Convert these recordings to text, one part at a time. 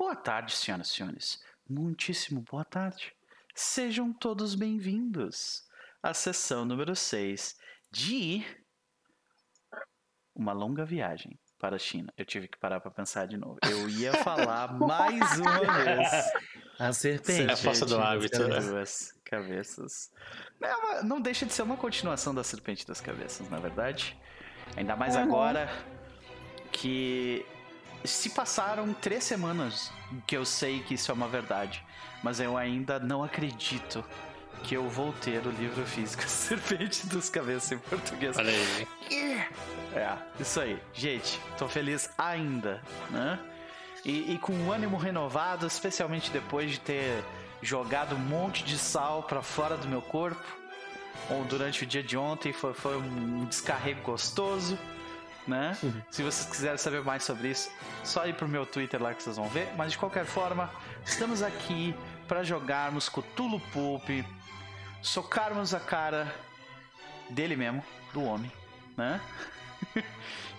Boa tarde, senhoras e senhores. Muitíssimo boa tarde. Sejam todos bem-vindos à sessão número 6 de Uma Longa Viagem para a China. Eu tive que parar para pensar de novo. Eu ia falar mais uma vez. A serpente. É a força do hábito, né? Duas cabeças. Não, não deixa de ser uma continuação da Serpente das Cabeças, na verdade. Ainda mais Uhum. agora que se passaram três semanas que eu sei que isso é uma verdade, mas eu ainda não acredito que eu vou ter o livro físico Serpente das Cabeças em português. Olha aí. É, isso aí. Gente, tô feliz ainda, né? E, e com um ânimo renovado, especialmente depois de ter jogado um monte de sal pra fora do meu corpo. Ou durante o dia de ontem foi, foi um descarrego gostoso, né? Se vocês quiserem saber mais sobre isso, só ir pro meu Twitter lá que vocês vão ver. Mas de qualquer forma, estamos aqui pra jogarmos Cthulhu Pulp, socarmos a cara dele mesmo, do homem, né?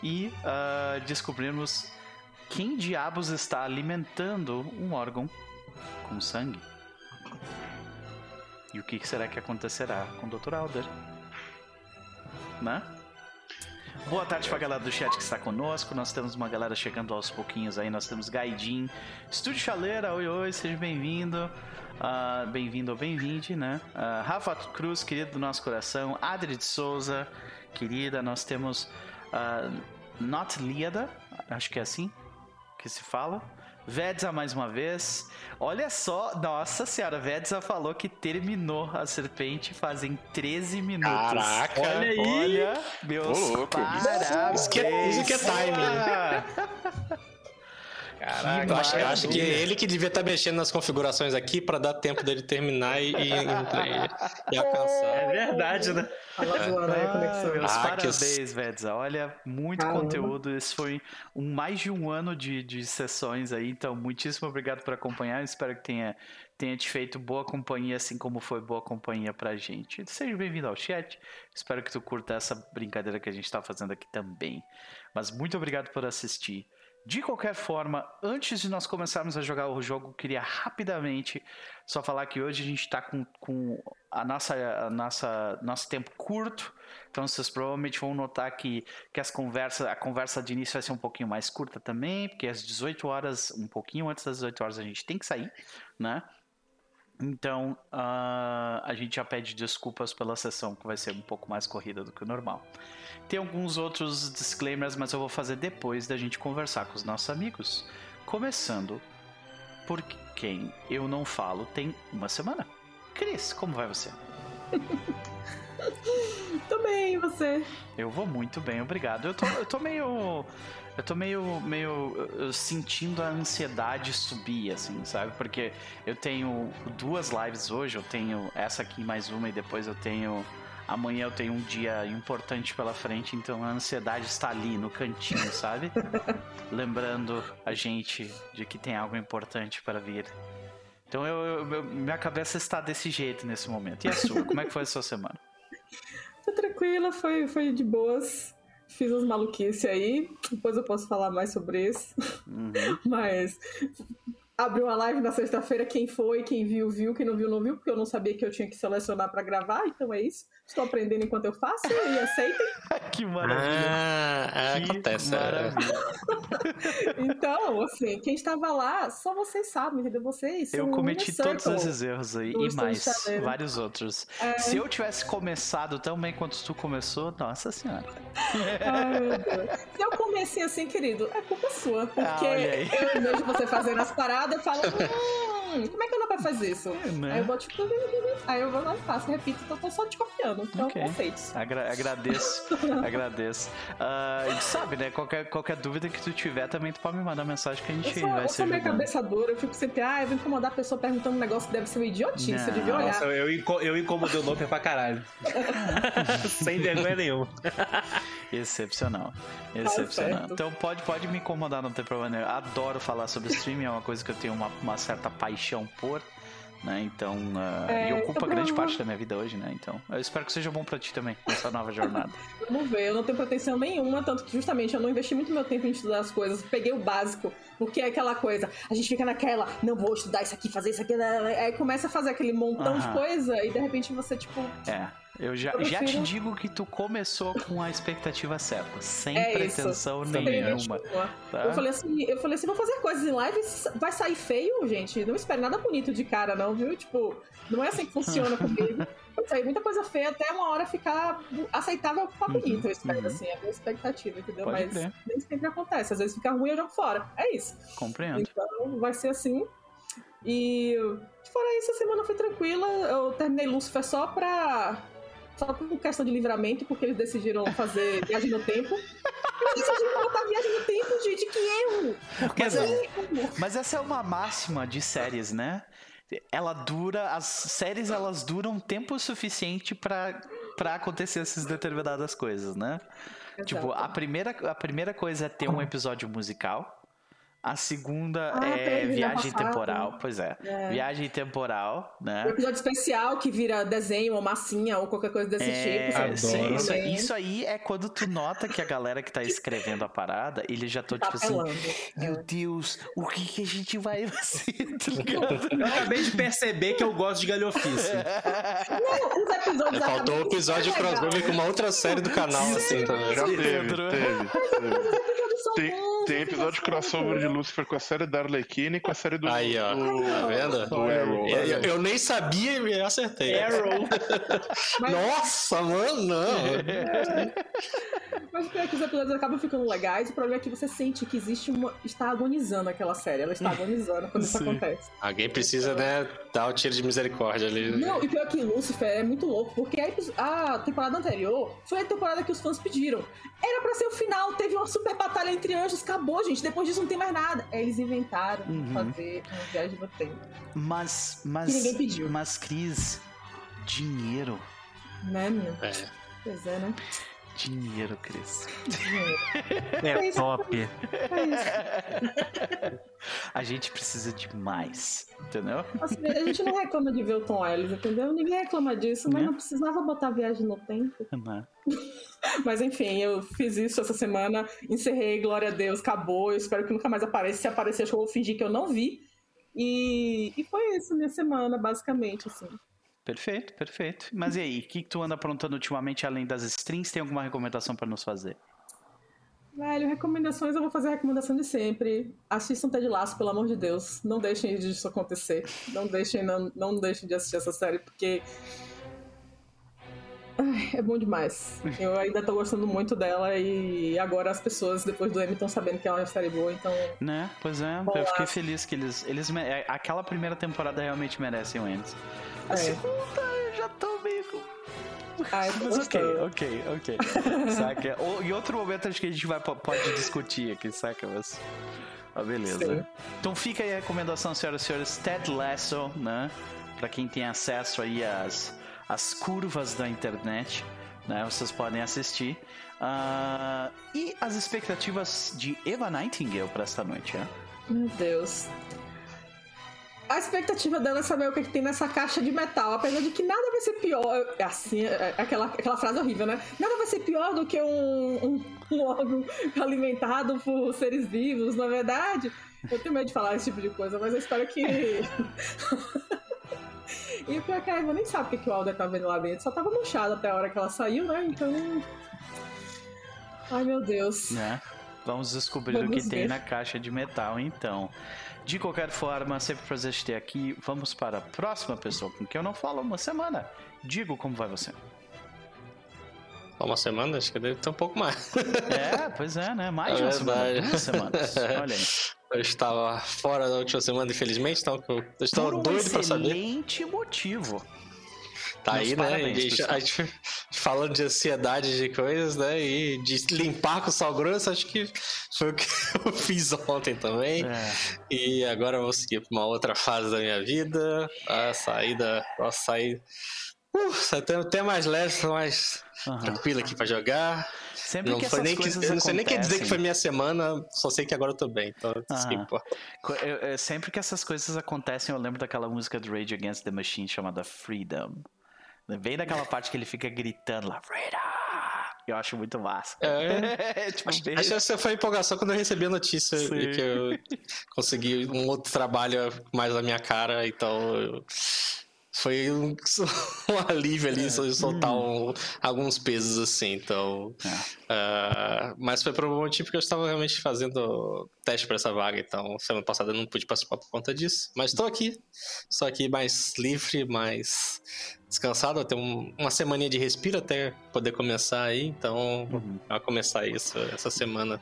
e ah, descobrirmos quem diabos está alimentando um órgão com sangue. E o que que será que acontecerá com o Dr. Alder? Né? Boa tarde pra galera do chat que está conosco. Nós temos uma galera chegando aos pouquinhos aí. Nós temos Gaidin, Estúdio Chaleira, oi oi, seja bem-vindo. Ah, bem-vindo ou bem-vinde, né? Ah, Rafa Cruz, querido do nosso coração. Adri de Souza, querida. Nós temos ah, Not Liada, acho que é assim que se fala. Vedza mais uma vez. Olha só, nossa senhora, Vedza falou que terminou a serpente fazem 13 minutos. Caraca. Olha aí. Olha, meus Ô, louco. parabéns. Isso que é- isso que é timing. Caraca, eu acho, eu acho que é ele que devia estar mexendo nas configurações aqui pra dar tempo dele terminar e, e, e, e alcançar. É verdade, né? Meus Ah, que parabéns, Vedza. Olha, muito Caramba. conteúdo. Esse foi um, mais de um ano de, de sessões aí. Então, muitíssimo obrigado por acompanhar. Espero que tenha, tenha te feito boa companhia, assim como foi boa companhia pra gente. Seja bem-vindo ao chat. Espero que tu curta essa brincadeira que a gente tá fazendo aqui também. Mas muito obrigado por assistir. De qualquer forma, antes de nós começarmos a jogar o jogo, queria rapidamente só falar que hoje a gente está com, com a nossa, a nossa nosso tempo curto, então vocês provavelmente vão notar que, que as conversas, a conversa de início vai ser um pouquinho mais curta também, porque às 18 horas, um pouquinho antes das 18 horas a gente tem que sair, né? Então ah, a gente já pede desculpas pela sessão que vai ser um pouco mais corrida do que o normal. Tem alguns outros disclaimers, mas eu vou fazer depois da gente conversar com os nossos amigos. Começando por quem eu não falo tem uma semana. Cris, como vai você? Tô bem, e você? Eu vou muito bem, obrigado. Eu tô, eu tô meio. Eu tô meio, meio sentindo a ansiedade subir, assim, sabe? Porque eu tenho duas lives hoje, eu tenho essa aqui mais uma e depois eu tenho. Amanhã eu tenho um dia importante pela frente, então a ansiedade está ali no cantinho, sabe? Lembrando a gente de que tem algo importante para vir. Então eu, eu- eu- minha cabeça está desse jeito nesse momento. E a sua? Como é que foi a sua semana? Tô tranquila, foi, foi de boas. Fiz umas maluquices aí. Depois eu posso falar mais sobre isso. Uhum. Mas abriu uma live na sexta-feira. Quem foi, quem viu, viu. Quem não viu, não viu. Porque eu não sabia que eu tinha que selecionar pra gravar. Então é isso. Estou aprendendo enquanto eu faço. E aceitem. que maravilha! Ah, é, Que acontece. é. maravilha. Então, assim, quem estava lá, só vocês sabem, entendeu? Vocês. Eu cometi todos esses erros aí e mais, vários outros. Se eu tivesse começado tão bem quanto tu começou, nossa senhora. Ai, meu Deus. Se eu comecei assim, querido, é culpa sua. Porque Ah, olha aí. eu vejo você fazendo as paradas e falo, hum, como é que eu não vai fazer isso? né? Aí eu vou tipo, aí eu vou lá e faço, repito, então eu tô só te copiando. Então, Ok. conceitos. Agra- agradeço, agradeço. Ah, e sabe, né? Qualquer, qualquer dúvida que tu tiver, também tu pode me mandar mensagem que a Eu gente sou, vai eu ser sou meio cabeça dura, eu fico sempre, ah, eu vou incomodar a pessoa perguntando um negócio que deve ser uma idiotice, Não. eu devia olhar. Nossa, eu, inco- eu incomodei o Noper pra caralho. Sem vergonha nenhuma. Excepcional. Excepcional. certo. então pode, pode me incomodar, não tem problema nenhum. Adoro falar sobre streaming, é uma coisa que eu tenho uma, uma certa paixão por. né? Então, uh, É, e ocupa grande parte da minha vida hoje, né? Então, eu espero que seja bom pra ti também, nessa nova jornada. Vamos ver, eu não tenho pretensão nenhuma, tanto que justamente eu não investi muito meu tempo em estudar as coisas, peguei o básico, porque é aquela coisa, a gente fica naquela, não vou estudar isso aqui, fazer isso aqui, né, aí começa a fazer aquele montão de Aham. coisa e de repente você, tipo, É. Eu já, Eu já te digo que tu começou com a expectativa certa, sem é isso. pretensão sem nenhuma. Tá? Eu falei assim, eu falei assim, vou fazer coisas em live, vai sair feio, gente. Não espere nada bonito de cara, não, viu? Tipo, não é assim que funciona comigo. Vai sair muita coisa feia até uma hora ficar aceitável pra bonito, eu espero, uhum. assim, é a minha expectativa, entendeu? Pode Mas crer. nem sempre acontece. Às vezes fica ruim e eu jogo fora. É isso. Compreendo. Então vai ser assim. E fora isso, a semana foi tranquila. Eu terminei Lucifer só pra. Só por questão de livramento, porque eles decidiram fazer viagem no tempo. Eles decidiram botar viagem no tempo, gente, que erro! Não? erro! Mas essa é uma máxima de séries, né? Ela dura, as séries elas duram tempo suficiente pra para acontecer essas determinadas coisas, né? Tipo, a primeira, a primeira coisa é ter um episódio musical. A segunda Ah, é teve, né, viagem temporal, pois é. É. Viagem temporal, Um né? episódio especial que vira desenho ou massinha ou qualquer coisa desse É, tipo. sabe? isso, isso, aí é quando tu nota que a galera que tá escrevendo a parada, eles já estão Tá tipo assim, apelando. meu Deus, o que que a gente vai fazer, tá ligado? Eu acabei de perceber que eu gosto de galhofice. Não, os episódios Faltou o episódio é crossover com uma outra série do canal, assim, também. Já teve, teve, teve. São Tem, bons, tem episódio crossover de bons. Lucifer com a série da Arlequina e com a série do. Aí, ó. do- Tá vendo? do Arrow. Eu, eu- eu nem sabia e acertei. Arrow. Mas- Nossa, mano, não. Mas o pior é que os episódios acabam ficando legais. O problema é que você sente que existe uma. está agonizando aquela série. Ela está agonizando quando isso Sim. acontece. Alguém precisa, né, dar o tiro de misericórdia ali. Não, e pior que Lucifer é muito louco, porque a temporada anterior foi a temporada que os fãs pediram. Era pra ser o final, teve uma super batalha entre anjos, acabou, gente. Depois disso não tem mais nada. Eles inventaram Uhum. fazer uma viagem no tempo. Mas, mas, Que ninguém pediu. mas Cris, dinheiro, Né, menino? É. Pois é, né? Dinheiro, Cris. É top. É isso. A gente precisa de mais, entendeu? Assim, a gente não reclama de ver o Tom Ellis, entendeu? Ninguém reclama disso, mas Né? não precisava botar viagem no tempo. Né? Mas enfim, eu fiz isso essa semana, encerrei, glória a Deus, acabou. Eu espero que nunca mais apareça. Se aparecer, acho que eu vou fingir que eu não vi. E, e foi isso minha semana, basicamente, assim. Perfeito, perfeito. Mas e aí, o que, que tu anda aprontando ultimamente além das strings? Tem alguma recomendação pra nos fazer? Velho, recomendações, eu vou fazer a recomendação de sempre. Assistam Ted Laço, pelo amor de Deus. Não deixem disso acontecer. Não deixem, não, não deixem de assistir essa série, porque. Ai, é bom demais. Eu ainda tô gostando muito dela e agora as pessoas, depois do M, estão sabendo que é uma série boa, então. Né? Pois é, eu fiquei feliz que eles. eles é, Aquela primeira temporada realmente merecem o Emmys. A É. segunda eu já tô meio. tô Mas ok, ok, ok. saca? Ou, em outro momento acho que a gente vai, pode discutir aqui, saca? Mas. Ah, beleza. Sim. Então fica aí a recomendação, senhoras e senhores, Ted Lasso, né? Pra quem tem acesso aí às, às curvas da internet, né? Vocês podem assistir. Ah, e as expectativas de Eva Nightingale pra esta noite, né? Meu Deus. A expectativa dela é saber o que, é que tem nessa caixa de metal, apesar de que nada vai ser pior. é Assim, é- aquela, aquela frase horrível, né? Nada vai ser pior do que um, um, um órgão alimentado por seres vivos, na verdade. Eu tenho medo de falar esse tipo de coisa, mas eu espero que. e o pior que a Eva nem sabe o que, que o Alder tá vendo lá dentro, só tava manchado até a hora que ela saiu, né? Então. Ai meu Deus. né? Vamos descobrir o Vamos que tem ver. na caixa de metal, então. De qualquer forma, sempre prazer te ter aqui. Vamos para a próxima pessoa com quem eu não falo há uma semana. Digo como vai você. Uma semana? Acho que deve ter um pouco mais. É, pois é, né? Mais de É uma semana, verdade. duas semanas. Olha aí. Eu estava fora da última semana, infelizmente, então eu Por um doido pra saber. excelente motivo. Tá Meus aí, né? parabéns, gente, a gente falando de ansiedade de coisas, né? E de limpar com sal grosso, acho que foi o que eu fiz ontem também. É, E agora eu vou seguir pra uma outra fase da minha vida. A saída. Posso sair Uh, até, até mais leve, mais Aham. tranquilo aqui pra jogar. Sempre Não, que foi essas nem que, eu não sei nem quer dizer que foi minha semana, só sei que agora eu tô bem. Então. Co- eu- eu- sempre que essas coisas acontecem, eu lembro daquela música do Rage Against the Machine chamada Freedom. Bem daquela parte que ele fica gritando lá! Eu acho muito massa. É. tipo, Acho bem- acho que essa foi a empolgação quando eu recebi a notícia Sim. e que eu consegui um outro trabalho mais na minha cara, então eu- foi um, um alívio ali sol- soltar um- alguns pesos assim, então. ah, mas foi por um motivo que eu estava realmente fazendo teste para essa vaga, então semana passada eu não pude participar por conta disso. Mas estou aqui, estou aqui mais livre, mais descansado, tenho um- uma semaninha de respiro até poder começar aí, então Uhum. vai começar isso essa semana.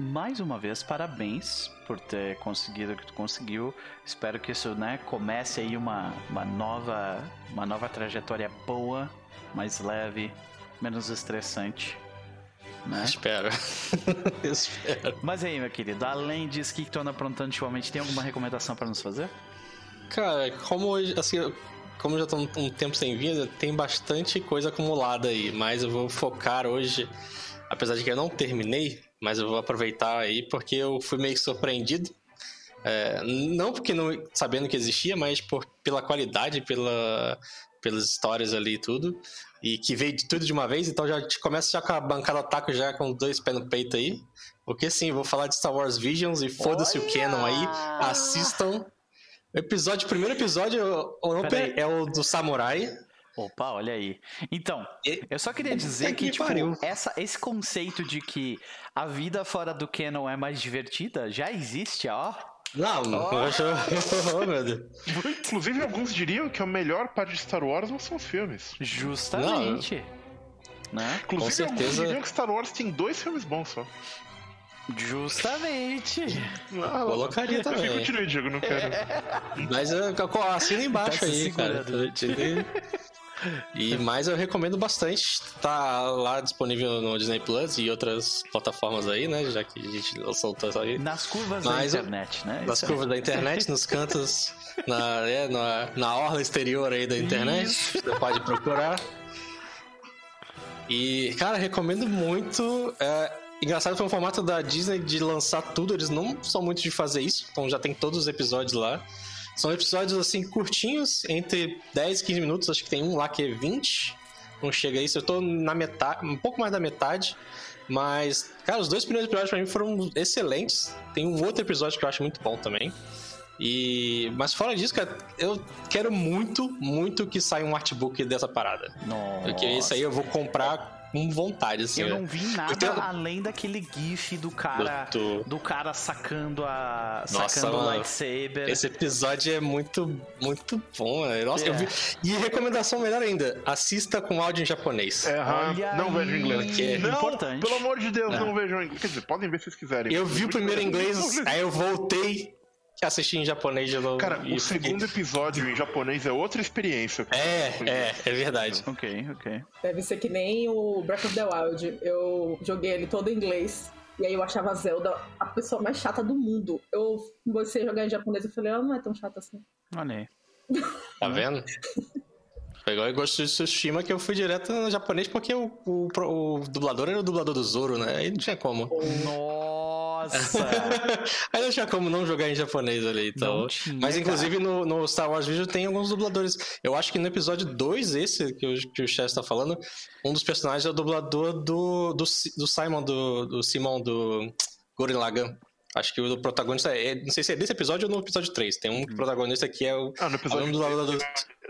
Mais uma vez, parabéns por ter conseguido o que tu conseguiu. Espero que isso, né, comece aí uma, uma nova uma nova trajetória boa, mais leve, menos estressante, né? Espero. Espero. Mas aí, meu querido, além disso, o que que tu anda aprontando ultimamente? Tem alguma recomendação pra nos fazer? Cara, como hoje, assim, como já tô um, tempo sem vir, tem bastante coisa acumulada aí, mas eu vou focar hoje, apesar de que eu não terminei, mas eu vou aproveitar aí porque eu fui meio que surpreendido. É, não porque não sabendo que existia, mas por, pela qualidade, pela, pelas histórias ali e tudo. E que veio de tudo de uma vez, então já te- começa já com a bancada taco já com dois pés no peito aí. Porque sim, vou falar de Star Wars Visions e foda-se o Canon aí. Assistam. O episódio, primeiro episódio, é o do Samurai. Opa, olha aí. Então, E- eu só queria dizer que, que tipo, pariu. essa, esse conceito de que a vida fora do canon é mais divertida já existe, ó. Não, eu acho. oh. Inclusive, alguns diriam que a melhor parte de Star Wars não são os filmes. Justamente. Né? Inclusive, alguns certeza. diriam que Star Wars tem dois filmes bons só. Justamente. Ah, Colocaria Mas também. Continue, Diego, não quero. Mas eu, eu assina embaixo Tá aí, cara. E mais eu recomendo bastante. Tá lá disponível no Disney Plus e outras plataformas aí, né? Já que a gente soltou isso aí. Nas curvas Mas da internet, né? nas Isso curvas da internet, nos cantos, na, é, na, na orla exterior aí da internet. Você pode procurar. E, cara, recomendo muito. É, engraçado foi um formato da Disney de lançar tudo. Eles não são muito de fazer isso, então já tem todos os episódios lá. São episódios assim curtinhos, entre 10 e 15 minutos. Acho que tem um lá que é 20. Não chega a isso. Eu tô na metade, um pouco mais da metade. Mas, cara, os dois primeiros episódios pra mim foram excelentes. Tem um outro episódio que eu acho muito bom também. E, mas fora disso, cara, eu quero muito, muito que saia um artbook dessa parada. Nossa. Porque isso aí eu vou comprar com vontade, assim. Eu né? não vi nada tenho- além daquele gif do cara. Do- Do cara sacando a. Nossa, sacando o mano. lightsaber. Esse episódio é muito, muito bom, né? Nossa, eu É. vi. E recomendação melhor ainda: assista com áudio em japonês. É, Olha não vejo inglês. Que é não, importante. pelo amor de Deus, É. não vejam inglês. Quer dizer, podem ver se vocês quiserem. Eu vi o primeiro em inglês, aí eu voltei assistir em japonês de novo. Cara, e o fiquei- segundo episódio em japonês é outra experiência. É, é, é verdade. Ok, ok. Deve ser que nem o Breath of the Wild. Eu joguei ele todo em inglês. E aí eu achava a Zelda a pessoa mais chata do mundo. Eu comecei a jogar em japonês e falei, ela não é tão chata assim. Olha aí. Tá vendo? Foi igual em Ghost of Tsushima que eu fui direto no japonês porque o, o, o dublador era o dublador do Zoro, né? Aí não tinha como. Nossa! Aí não tinha como não jogar em japonês ali, então. Não tinha, Mas inclusive no, no Star Wars Vision tem alguns dubladores. Eu acho que no episódio 2, esse que o, que o Chess tá falando, um dos personagens é o dublador do, do, do Simon, do, do Simon do Gurren Lagann. Acho que o protagonista é. Não sei se é desse episódio ou no episódio 3. Tem um protagonista que é o. Ah, no é episódio mesmo dublador do,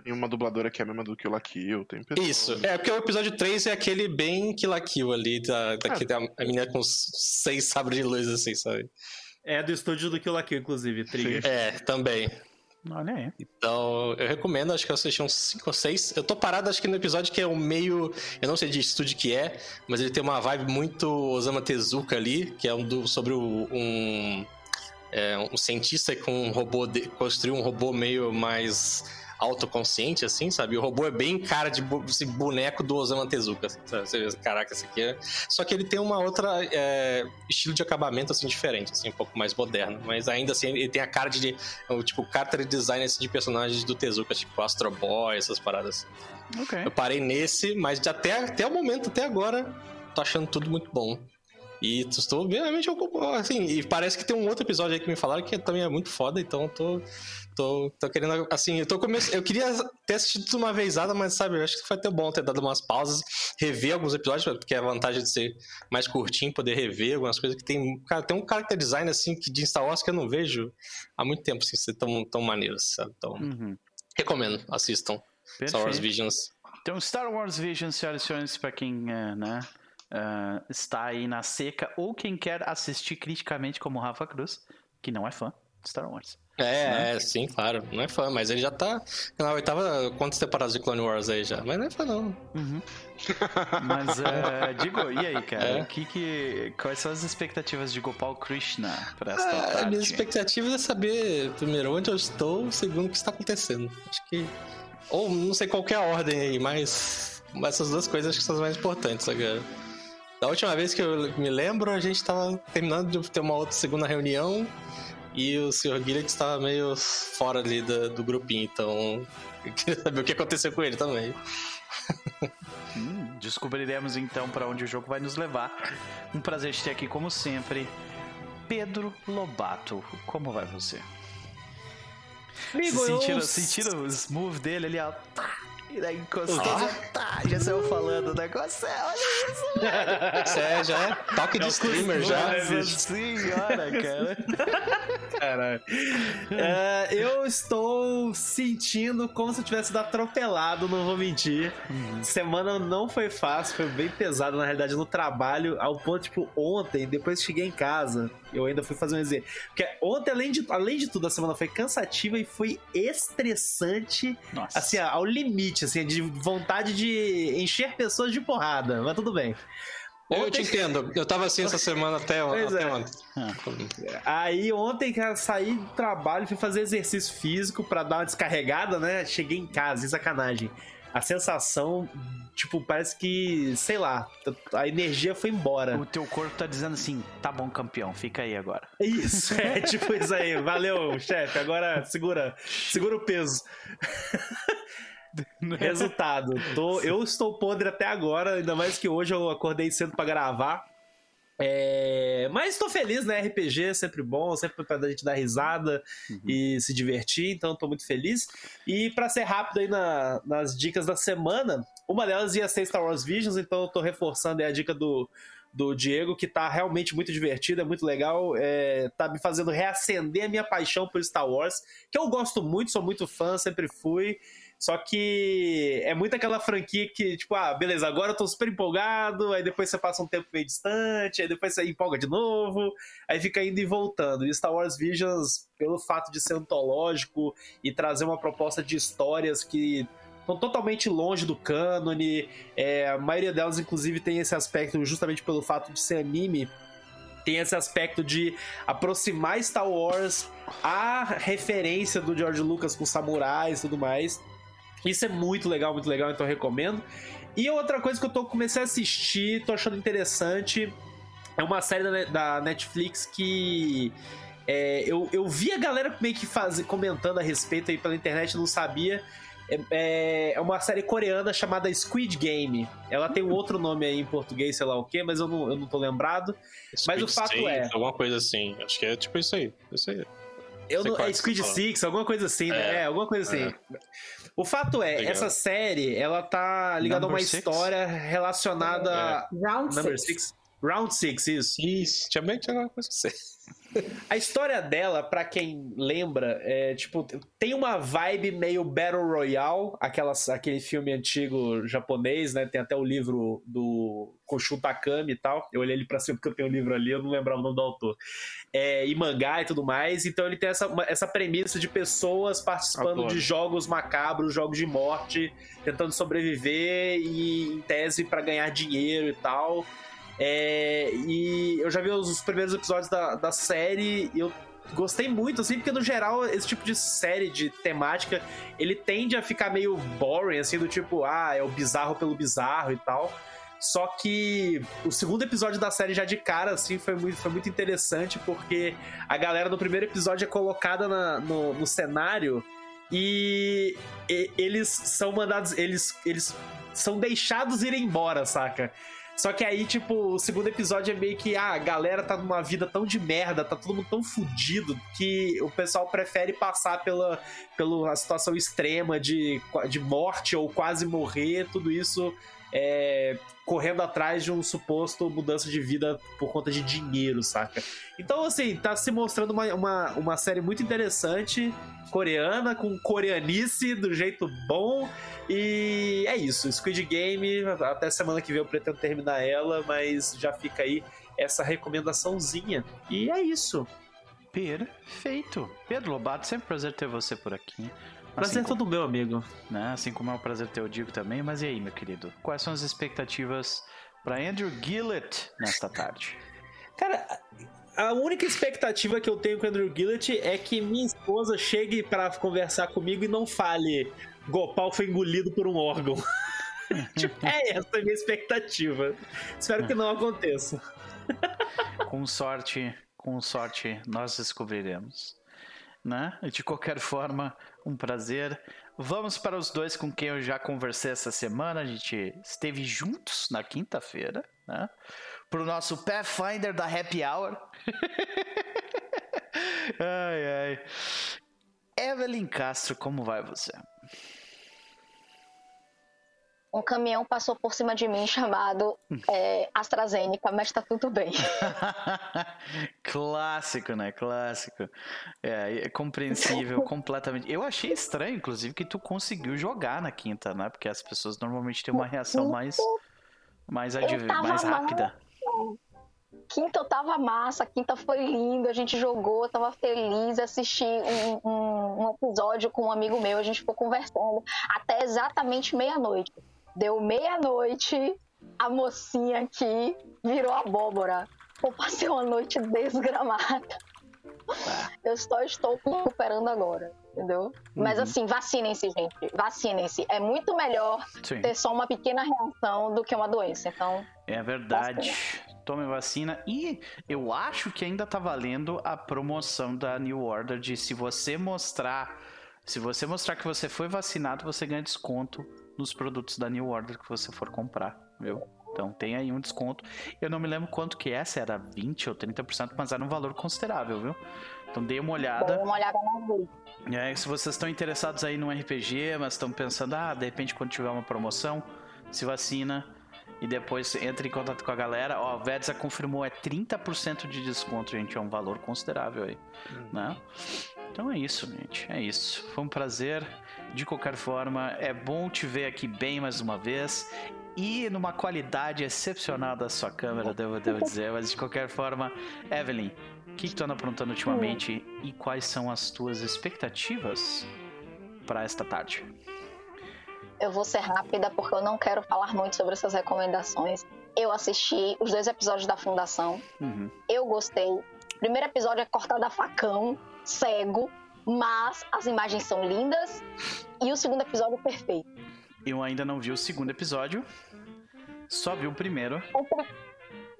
tem uma dubladora que é a mesma do que o La Kill. Tem pessoas- Isso, é porque o episódio 3 é aquele bem Kill la Kill ali, da, da, Ah. da a menina com seis sabres de luz, assim, sabe? É do estúdio do Kill la Kill, inclusive, Trigger. É, também. Olha aí. Então, eu recomendo, acho que eu assisti uns 5 ou 6. Eu tô parado, acho que no episódio que é o meio. Eu não sei de estúdio que é, mas ele tem uma vibe muito Osama Tezuka ali, que é um do, sobre o- um. é, um cientista com um robô, de, construiu um robô meio mais autoconsciente, assim, sabe? O robô é bem cara de bu esse boneco do Osamu Tezuka, assim, sabe? Você vê, caraca, esse aqui é... Só que ele tem uma outra é, estilo de acabamento, assim, diferente, assim, um pouco mais moderno. Mas ainda assim, ele tem a cara de... O, tipo, character design assim, de personagens do Tezuka, tipo Astro Boy, essas paradas. Ok. Eu parei nesse, mas até, até o momento, até agora, tô achando tudo muito bom. E estou realmente assim, e parece que tem um outro episódio aí que me falaram que também é muito foda, então tô tô, tô querendo assim, eu tô começando, eu queria ter assistido tudo uma vezada, mas sabe, eu acho que foi até bom ter dado umas pausas, rever alguns episódios, porque é a vantagem de ser mais curtinho, poder rever algumas coisas que tem, cara, tem um character design assim que de Star Wars que eu não vejo há muito tempo assim, ser tão tão maneiros, sabe? Então, Uhum. recomendo, assistam Star Wars Perfeito. Visions. Então, Star Wars Vision, senhoras e senhores, pra quem é, né, ah, está aí na seca, ou quem quer assistir criticamente, como Rafa Cruz, que não é fã de Star Wars. É, é, sim, claro. Não é fã, mas ele já tá na oitava. Quantas temporadas de Clone Wars aí já? Mas não é fã, não. Mas, é, digo, e aí, cara? É. Que que, quais são as expectativas de Gopal Krishna para esta Ah, tarde? minhas expectativas é saber, primeiro, onde eu estou, segundo, o que está acontecendo. Acho que. Ou não sei qual é a ordem aí, mas. mas essas duas coisas acho que são as mais importantes agora. Da última vez que eu me lembro, a gente tava terminando de ter uma outra segunda reunião e o Sr. Gillick estava meio fora ali do, do grupinho, então. Eu queria saber o que aconteceu com ele também. Hum, descobriremos então para onde o jogo vai nos levar. Um prazer te ter aqui, como sempre. Pedro Lobato, como vai você? Amigo, sentiram, eu... sentiram o smooth dele ali, ó. E daí encostou, já, tá, já saiu falando o negócio. É, olha isso, Isso é, já é toque de streamer já. Nossa senhora, cara. Caralho. É, eu estou sentindo como se eu tivesse sido atropelado, não vou mentir. Semana não foi fácil, foi bem pesado, na realidade, no trabalho, ao ponto, tipo, ontem, depois que cheguei em casa, eu ainda fui fazer um exercício. Porque ontem, além de, além de tudo, a semana foi cansativa e foi estressante, Nossa. assim, ao limite, assim, de vontade de encher pessoas de porrada, mas tudo bem. Eu te entendo, eu tava assim essa semana até, Pois até é. ontem. Aí ontem, cara, saí do trabalho, fui fazer exercício físico pra dar uma descarregada, né? Cheguei em casa, sem sacanagem. A sensação, tipo, parece que, sei lá, a energia foi embora. O teu corpo tá dizendo assim, tá bom, campeão, fica aí agora. Isso, é tipo isso aí. Valeu, chefe. Agora segura, segura o peso. Resultado. Tô, eu estou podre até agora, ainda mais que hoje eu acordei cedo pra gravar. É, mas tô feliz, né? RPG é sempre bom, sempre pra gente dar risada e se divertir, então tô muito feliz. E pra ser rápido aí na- nas dicas da semana, uma delas ia ser Star Wars Visions, então eu tô reforçando aí a dica do, do Diego, que tá realmente muito divertido, é muito legal, é, tá me fazendo reacender a minha paixão por Star Wars, que eu gosto muito, sou muito fã, sempre fui. Só que é muito aquela franquia que, tipo, ah, beleza, agora eu tô super empolgado, aí depois você passa um tempo meio distante, aí depois você empolga de novo, aí fica indo e voltando. E Star Wars Visions, pelo fato de ser antológico e trazer uma proposta de histórias que estão totalmente longe do cânone, é, a maioria delas, inclusive, tem esse aspecto justamente pelo fato de ser anime. Tem esse aspecto de aproximar Star Wars à referência do George Lucas com samurais e tudo mais. Isso é muito legal, muito legal, então eu recomendo. E outra coisa que eu tô comecei a assistir, tô achando interessante, é uma série da, Ne- da Netflix que é, eu, eu vi a galera meio que faz, comentando a respeito aí pela internet, não sabia. É, é- é uma série coreana chamada Squid Game. Ela tem um outro nome aí em português, sei lá o que, mas eu não, eu não tô lembrado. Mas o Squid fato State, é- Alguma coisa assim. Acho que é tipo isso aí. Isso aí. Eu não, é que você Squid. Six, alguma coisa assim, né? É, É, alguma coisa assim. O fato é, Legal. essa série, ela tá ligada a uma Number six? história relacionada a Round Number six. Six. Round Six, isso. Isso, tinha bem que tinha alguma coisa assim. A história dela, pra quem lembra, é tipo, tem uma vibe meio Battle Royale, aquelas, aquele filme antigo japonês, né? Tem até o livro do Koshu Takami e tal. Eu olhei ali pra cima porque eu tenho o livro ali, eu não lembrava o nome do autor. É, e mangá e tudo mais. Então ele tem essa, essa premissa de pessoas participando Adoro. de jogos macabros, jogos de morte, tentando sobreviver e, em tese, pra ganhar dinheiro e tal. É, e eu já vi os, os primeiros episódios da, da série e eu gostei muito, assim, porque no geral esse tipo de série de temática ele tende a ficar meio boring, assim, do tipo, ah, é o bizarro pelo bizarro e tal. Só que o segundo episódio da série já de cara, assim, foi muito, foi muito interessante, porque a galera no primeiro episódio é colocada na, no, no cenário e, e, eles são mandados. Eles, eles são deixados ir embora, saca? Só que aí, tipo, o segundo episódio é meio que ah, a galera tá numa vida tão de merda, tá todo mundo tão fudido que o pessoal prefere passar pela, pela situação extrema de, de morte ou quase morrer, tudo isso é, correndo atrás de um suposto mudança de vida por conta de dinheiro, saca? Então, assim, tá se mostrando uma, uma, uma série muito interessante, coreana, com coreanice do jeito bom. E é isso, Squid Game, até semana que vem eu pretendo terminar ela, mas já fica aí essa recomendaçãozinha. E é isso. Perfeito. Pedro Lobato, sempre um prazer ter você por aqui. Prazer assim todo meu, amigo. Né? Assim como é um prazer ter o Digo também. Mas e aí, meu querido? Quais são as expectativas para Andrew Gillett nesta tarde? Cara, a única expectativa que eu tenho com o Andrew Gillett é que minha esposa chegue para conversar comigo e não fale Gopal foi engolido por um órgão. tipo, é essa a minha expectativa. Espero que não aconteça. com sorte, com sorte, nós descobriremos. Né? De qualquer forma, um prazer. Vamos para os dois com quem eu já conversei essa semana. A gente esteve juntos na quinta-feira, né? Para o nosso Pathfinder da Happy Hour. ai, ai. Evelyn Castro, como vai você? Um caminhão passou por cima de mim chamado é, AstraZeneca, mas tá tudo bem. Clássico, né? Clássico. É, é compreensível completamente. Eu achei estranho, inclusive, que tu conseguiu jogar na quinta, né? Porque as pessoas normalmente têm uma reação mais, mais, mais rápida. Quinta eu tava massa, quinta foi lindo, a gente jogou, eu tava feliz, assisti um, um, um episódio com um amigo meu, a gente ficou conversando até exatamente meia-noite. Deu meia-noite, a mocinha aqui virou abóbora. Eu passei uma noite desgramada. Eu só estou recuperando agora, entendeu? Uhum. Mas assim, vacinem-se, gente. Vacinem-se. É muito melhor Sim. ter só uma pequena reação do que uma doença. Então. É verdade. Tome vacina. E eu acho que ainda tá valendo a promoção da New Order de se você mostrar. Se você mostrar que você foi vacinado, você ganha desconto nos produtos da New Order que você for comprar, viu? Então tem aí um desconto. Eu não me lembro quanto que é, se era 20 ou 30%, mas era um valor considerável, viu? Então dê uma olhada. Dê uma olhada na é, Se vocês estão interessados aí no RPG, mas estão pensando, ah, de repente quando tiver uma promoção, se vacina e depois entre em contato com a galera. Ó, a Vedza confirmou, é 30% de desconto, gente. É um valor considerável aí, hum. né? Então é isso, gente. É isso. Foi um prazer. De qualquer forma, é bom te ver aqui bem mais uma vez. E numa qualidade excepcional da sua câmera, devo, devo dizer. Mas de qualquer forma, Evelyn, o que, que tu anda aprontando ultimamente e quais são as tuas expectativas para esta tarde? Eu vou ser rápida porque eu não quero falar muito sobre essas recomendações. Eu assisti os dois episódios da Fundação. Uhum. Eu gostei. O primeiro episódio é cortado a facão, cego, mas as imagens são lindas e o segundo episódio é perfeito. Eu ainda não vi o segundo episódio, só vi o primeiro. O, pr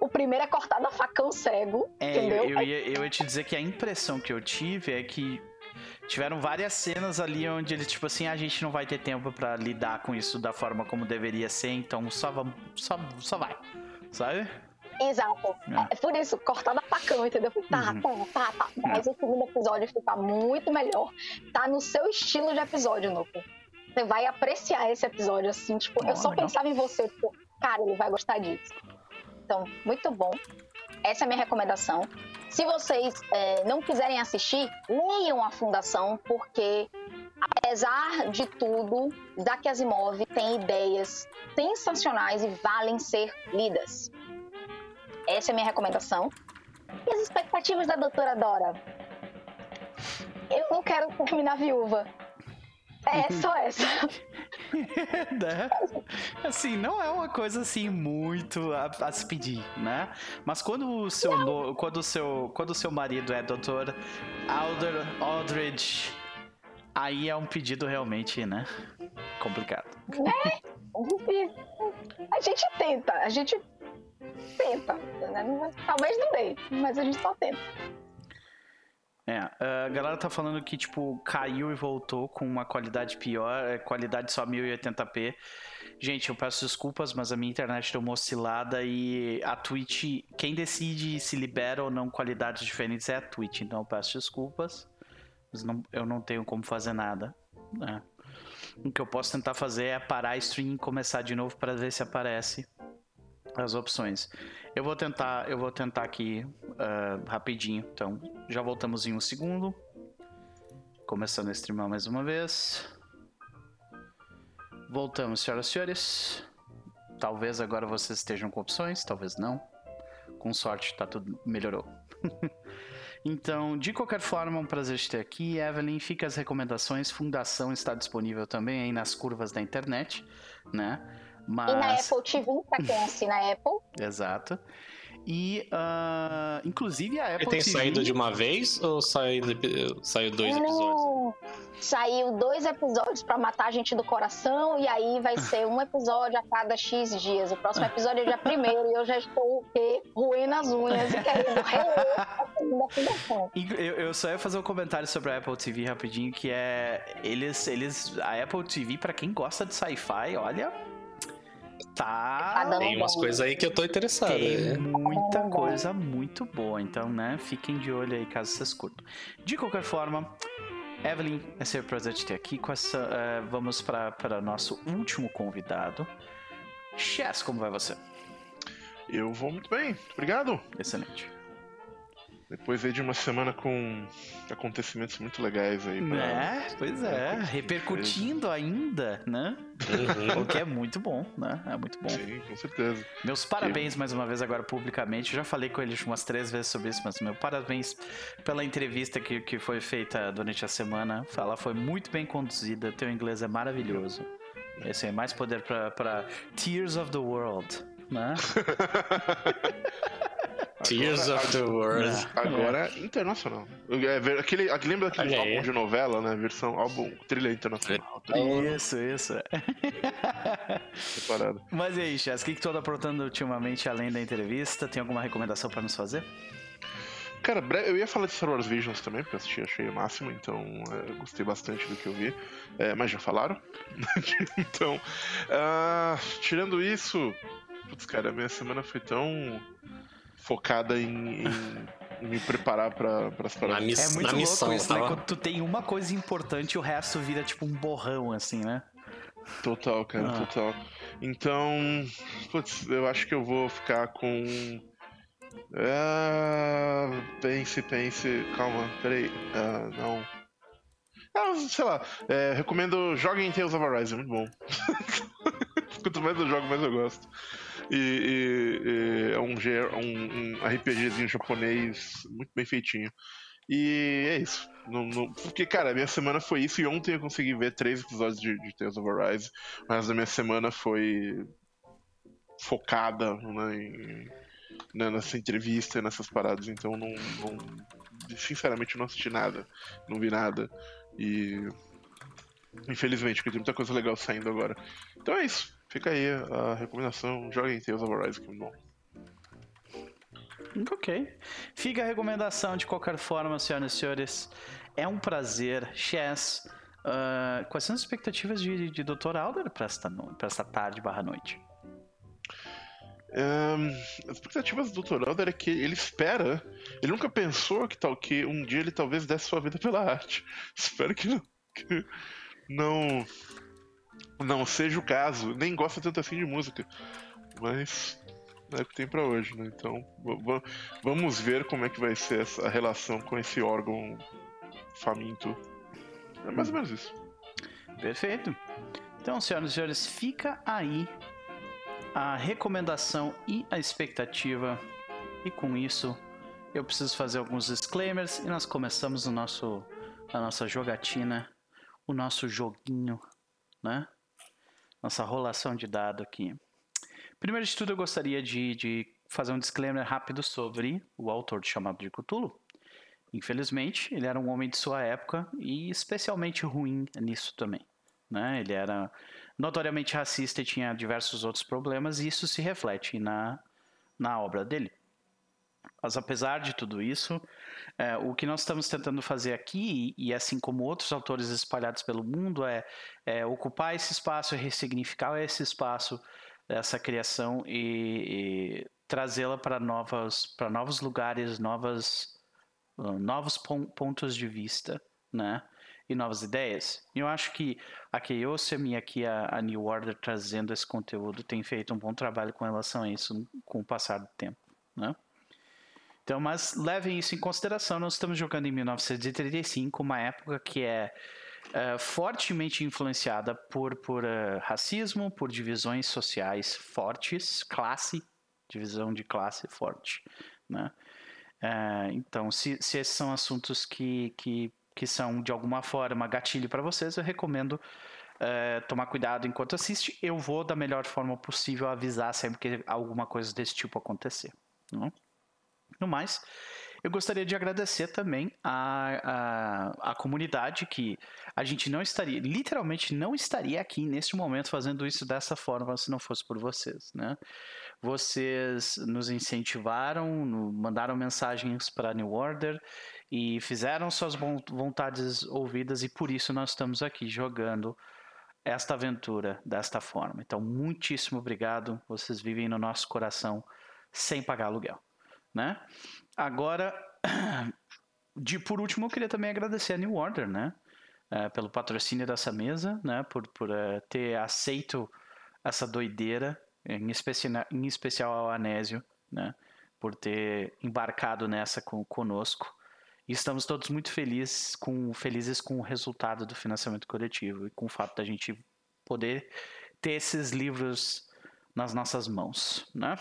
o primeiro é cortado a facão cego, é, entendeu? Eu, eu, ia, eu ia te dizer que a impressão que eu tive é que tiveram várias cenas ali onde eles, tipo assim, a gente não vai ter tempo para lidar com isso da forma como deveria ser, então só, vamos, só, só vai, sabe? Exato. É. é por isso, cortada facão, entendeu? Tá, uhum. tá, tá, tá. Mas é. o segundo episódio fica muito melhor. Tá no seu estilo de episódio, Nuco. Você vai apreciar esse episódio, assim, tipo, oh, eu só legal. pensava em você, tipo, cara, ele vai gostar disso. Então, muito bom. Essa é a minha recomendação. Se vocês é, não quiserem assistir, leiam a Fundação, porque apesar de tudo, Isaac Asimov tem ideias sensacionais e valem ser lidas. Essa é a minha recomendação. E as expectativas da doutora Dora? Eu não quero terminar viúva. É só essa. né? Assim, não é uma coisa assim muito a, a se pedir, né? Mas quando o seu no, quando o seu quando o seu marido é Dr. Alder Aldridge, aí é um pedido realmente, né? Complicado. Né? A gente tenta, a gente tenta. Né? Talvez não dê, mas a gente só tenta. É, a galera tá falando que, tipo, caiu e voltou com uma qualidade pior, é, qualidade só 1080p. Gente, eu peço desculpas, mas a minha internet deu uma oscilada e a Twitch, quem decide se libera ou não qualidades diferentes é a Twitch, então eu peço desculpas, mas não, eu não tenho como fazer nada. Né? O que eu posso tentar fazer é parar a stream e começar de novo para ver se aparece as opções. Eu vou tentar, eu vou tentar aqui uh, rapidinho. Então, já voltamos em um segundo. Começando a streamar mais uma vez. Voltamos, senhoras e senhores. Talvez agora vocês estejam com opções, talvez não. Com sorte, tá tudo melhorou. então, de qualquer forma, um prazer te ter aqui, Evelyn. Fica as recomendações. Fundação está disponível também aí nas curvas da internet, né? Mas... E na Apple TV, pra quem assina a Apple. Exato. E, uh, inclusive, a Apple Ele tem TV... saído de uma vez ou saiu, saiu dois Não, episódios? Saiu dois episódios pra matar a gente do coração e aí vai ser um episódio a cada X dias. O próximo episódio é dia primeiro e eu já estou quê? roendo as unhas e querendo reler a segunda fundação. Eu, eu só ia fazer um comentário sobre a Apple TV rapidinho, que é... Eles, eles a Apple TV, pra quem gosta de sci-fi, olha... Tá... Tá Tem umas coisas aí que eu tô interessado. Tem né? muita coisa muito boa, então, né? Fiquem de olho aí caso vocês curtam. De qualquer forma, Evelyn, é sempre um prazer te ter aqui. Com essa, eh, vamos para nosso último convidado. Chess, como vai você? Eu vou muito bem, obrigado. Excelente. Depois aí de uma semana com acontecimentos muito legais aí. Pra... É, pois é, repercutindo ainda, né? Uhum. O que é muito bom, né? É muito bom. Sim, com certeza. Meus parabéns mais uma vez agora publicamente. Eu já falei com eles umas três vezes sobre isso, mas meu parabéns pela entrevista que, que foi feita durante a semana. Ela foi muito bem conduzida, teu inglês é maravilhoso. Esse é mais poder para Tears of the World, né? Tears Agora- of the World. Agora é internacional. É, aquele, aquele- lembra daquele aí. álbum de novela, né? Versão álbum, trilha internacional. Trilha Isso, isso. separada. Mas e aí, Chess, o que, que tu anda aprontando ultimamente além da entrevista? Tem alguma recomendação para nos fazer? Cara, eu ia falar de Star Wars Visions também, porque eu assisti, achei o máximo, então é, eu gostei bastante do que eu vi. É, mas já falaram? então, ah, tirando isso, putz, cara, minha semana foi tão focada em, em- em me preparar para as Na, paradas. miss... É muito na louco missão, isso, né? Quando tu tem uma coisa importante, o resto vira tipo um borrão, assim, né? Total, cara, Ah. total. Então, putz, eu acho que eu vou ficar com. Ah, pense, pense. Calma, peraí. Ah, não. Ah, sei lá. é, recomendo joguem Tales of Arise, é muito bom. Quanto mais eu jogo, mais eu gosto. E, e- e é um, um, um RPGzinho japonês muito bem feitinho. E é isso. Porque, cara, a minha semana foi isso e ontem eu consegui ver três episódios de, de Tales of Arise. Resto da minha semana foi focada né, em- né, nessa entrevista nessas paradas. Então, não, não- sinceramente, não assisti nada. Não vi nada. E. Infelizmente, porque tem muita coisa legal saindo agora. Então é isso. Fica aí a recomendação. Joguem Tales of Arise, que é bom. Ok. Fica a recomendação de qualquer forma, senhoras e senhores. É um prazer. Chess, ah, quais são as expectativas de, de Dr. Alder para esta, pra esta tarde barra noite? Ahn, as expectativas do Dr. Elder é que ele espera. Ele nunca pensou que, tal, que um dia ele talvez desse sua vida pela arte. Espero que não. que não, não seja o caso. Nem gosta tanto assim de música. Mas é o que tem pra hoje, né? Então va- va- vamos ver como é que vai ser essa relação com esse órgão faminto. É mais ou menos isso. Perfeito. Então, senhoras e senhores, fica aí a recomendação e a expectativa. E com isso, eu preciso fazer alguns disclaimers e nós começamos o nosso, a nossa jogatina, o nosso joguinho, né? Nossa rolação de dado aqui. Primeiro de tudo, eu gostaria de, de fazer um disclaimer rápido sobre o autor de Chamado de Cthulhu. Infelizmente, ele era um homem de sua época e especialmente ruim nisso também. Né? Ele era notoriamente racista e tinha diversos outros problemas, e isso se reflete na, na obra dele. Mas apesar de tudo isso, é, o que nós estamos tentando fazer aqui, e assim como outros autores espalhados pelo mundo, é, é ocupar esse espaço, ressignificar esse espaço, essa criação e, e trazê-la para novos, para novos lugares, novas, uh, novos pontos de vista, né? E novas ideias. Eu acho que a Chaosium e aqui a, a New Order trazendo esse conteúdo tem feito um bom trabalho com relação a isso com o passar do tempo, né? Então, mas levem isso em consideração. Nós estamos jogando em 1935, uma época que é uh, fortemente influenciada por, por uh, racismo, por divisões sociais fortes, classe, divisão de classe forte, né? Uh, então, se, se esses são assuntos que, que, que são de alguma forma gatilho para vocês, eu recomendo uh, tomar cuidado enquanto assiste. Eu vou da melhor forma possível avisar sempre que alguma coisa desse tipo acontecer. Não? No mais, eu gostaria de agradecer também a, a, a, comunidade que a gente não estaria, literalmente não estaria aqui neste momento fazendo isso dessa forma se não fosse por vocês, né? Vocês nos incentivaram, mandaram mensagens para New Order e fizeram suas vontades ouvidas e por isso nós estamos aqui jogando esta aventura desta forma. Então, muitíssimo obrigado. Vocês vivem no nosso coração sem pagar aluguel né? Agora, de por último, eu queria também agradecer a New Order, né? É, pelo patrocínio dessa mesa, né? Por, por é, ter aceito essa doideira, em, especial, em especial ao Anésio, né? Por ter embarcado nessa com, conosco. E estamos todos muito felizes com, felizes com o resultado do financiamento coletivo e com o fato da gente poder ter esses livros nas nossas mãos, né?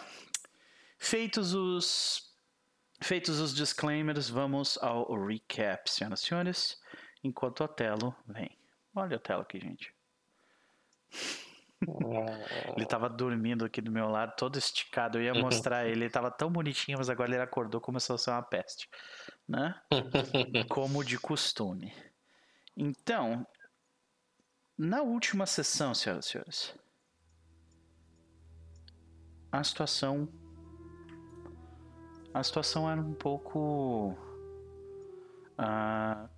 Feitos os feitos os disclaimers, vamos ao recap, senhoras e senhores, enquanto o Otelo vem. Olha o Otelo aqui, gente. ele tava dormindo aqui do meu lado, todo esticado. Eu ia mostrar ele, ele tava tão bonitinho, mas agora ele acordou, começou a ser uma peste, né? Como de costume. Então, na última sessão, senhoras e senhores, a situação a situação era um pouco uh,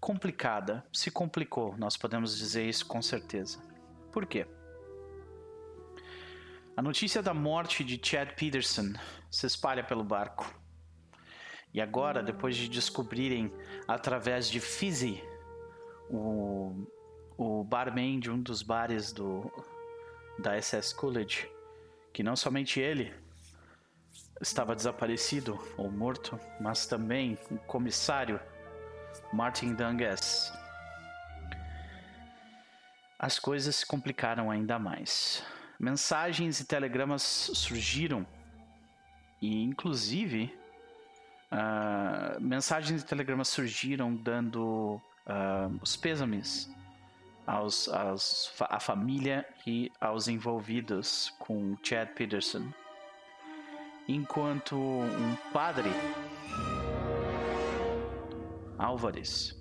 complicada. Se complicou, nós podemos dizer isso com certeza. Por quê? A notícia da morte de Chad Peterson se espalha pelo barco. E agora, depois de descobrirem através de Fizzy, o, o barman de um dos bares do, da SS College, que não somente ele, estava desaparecido ou morto, mas também o comissário Martin Dungas. As coisas se complicaram ainda mais. Mensagens e telegramas surgiram e, inclusive, uh, mensagens e telegramas surgiram dando uh, os pêsames aos, aos, à família e aos envolvidos com Chad Peterson enquanto um padre, Álvares,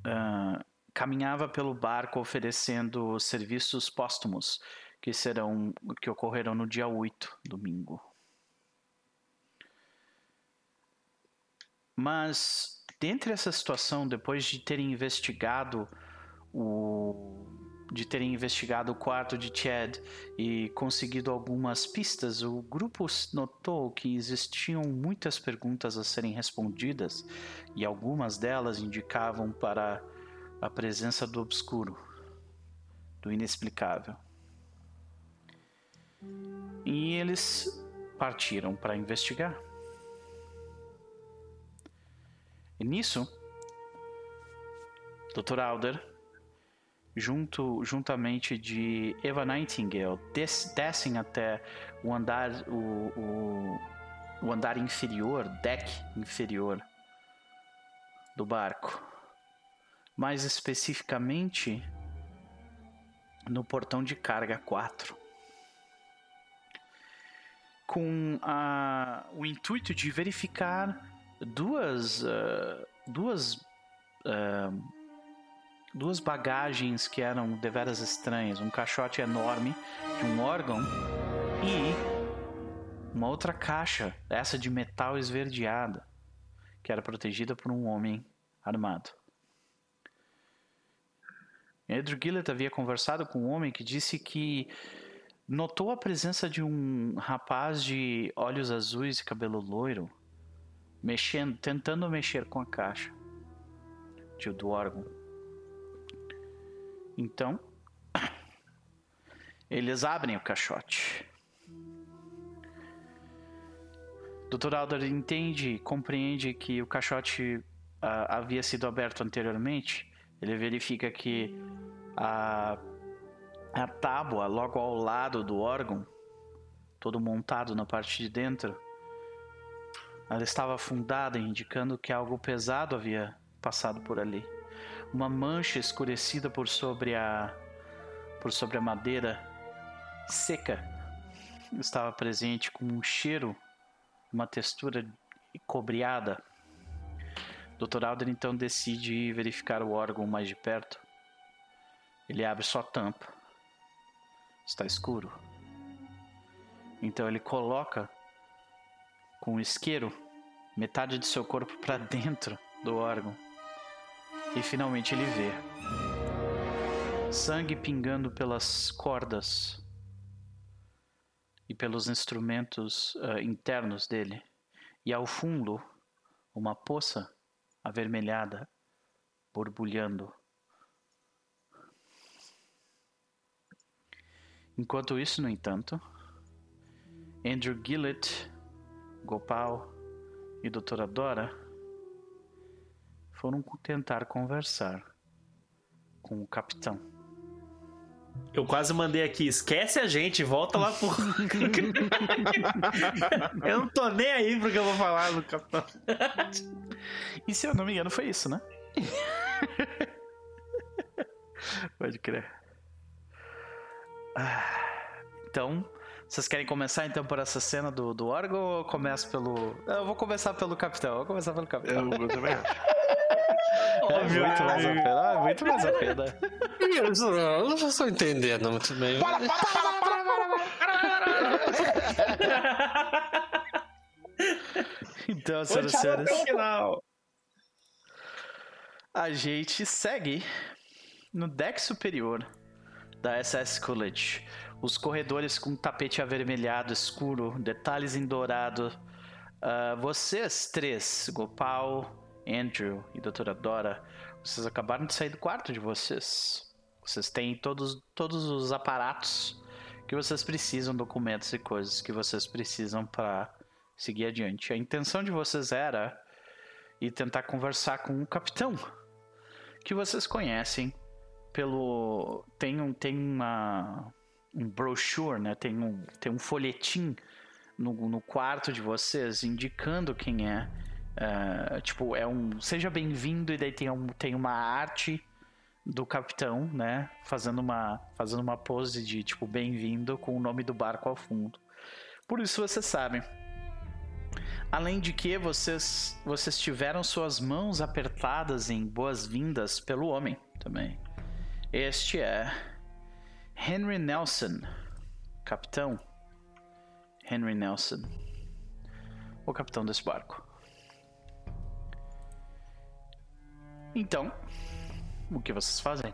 uh, caminhava pelo barco oferecendo serviços póstumos que serão que ocorrerão no dia 8, domingo. Mas dentre essa situação, depois de terem investigado o de terem investigado o quarto de Chad e conseguido algumas pistas, o grupo notou que existiam muitas perguntas a serem respondidas e algumas delas indicavam para a presença do obscuro, do inexplicável. E eles partiram para investigar. E nisso, Dr. Alder junto, juntamente de Eva Nightingale, des, descem até o andar, o, o, o andar inferior, deck inferior do barco. Mais especificamente, no portão de carga 4. Com a, o intuito de verificar duas, uh, duas, uh, duas bagagens que eram deveras estranhas: um caixote enorme de um órgão e uma outra caixa, essa de metal esverdeada, que era protegida por um homem armado. Andrew Gillett havia conversado com um homem que disse que notou a presença de um rapaz de olhos azuis e cabelo loiro mexendo, tentando mexer com a caixa do órgão. Então, eles abrem o caixote. Dr. Alder entende, compreende que o caixote uh, havia sido aberto anteriormente ele verifica que a, a tábua logo ao lado do órgão, todo montado na parte de dentro, ela estava afundada, indicando que algo pesado havia passado por ali. Uma mancha escurecida por sobre a por sobre a madeira seca estava presente com um cheiro, uma textura cobreada. Dr. Alder então decide verificar o órgão mais de perto. Ele abre sua tampa. Está escuro. Então ele coloca com o isqueiro metade de seu corpo para dentro do órgão. E finalmente ele vê sangue pingando pelas cordas e pelos instrumentos uh, internos dele. E ao fundo, uma poça avermelhada, borbulhando. Enquanto isso, no entanto, Andrew Gillett, Gopal e Doutora Dora foram tentar conversar com o capitão. Eu quase mandei aqui, esquece a gente, volta lá pro. eu não tô nem aí pro que eu vou falar do capitão. E se eu não me engano, foi isso, né? Pode crer. Ah, então, vocês querem começar então por essa cena do, do órgão ou eu começo pelo. Eu vou começar pelo capitão. Eu vou começar pelo capitão. Eu, eu também acho. É muito mais a pena. É muito mais a pena. Isso, não, eu não estou entendendo muito bem. Para, para, para, para, para, para. Então, senhoras e senhores, a gente segue no deck superior da SS Coolidge. Os corredores com tapete avermelhado escuro, detalhes em dourado. Uh, vocês três, Gopal, Andrew e Doutora Dora, vocês acabaram de sair do quarto de vocês. Vocês têm todos, todos os aparatos que vocês precisam, documentos e coisas que vocês precisam para seguir adiante. A intenção de vocês era ir tentar conversar com o capitão, que vocês conhecem pelo tem um tem uma um brochure, né? Tem um tem um folhetim no, no quarto de vocês indicando quem é. Uh, tipo, é um seja bem-vindo e daí tem, um, tem uma arte do capitão, né? Fazendo uma fazendo uma pose de tipo bem-vindo com o nome do barco ao fundo. Por isso vocês sabem. Além de que vocês, vocês tiveram suas mãos apertadas em boas-vindas pelo homem também. Este é Henry Nelson, capitão Henry Nelson, o capitão desse barco. Então, o que vocês fazem?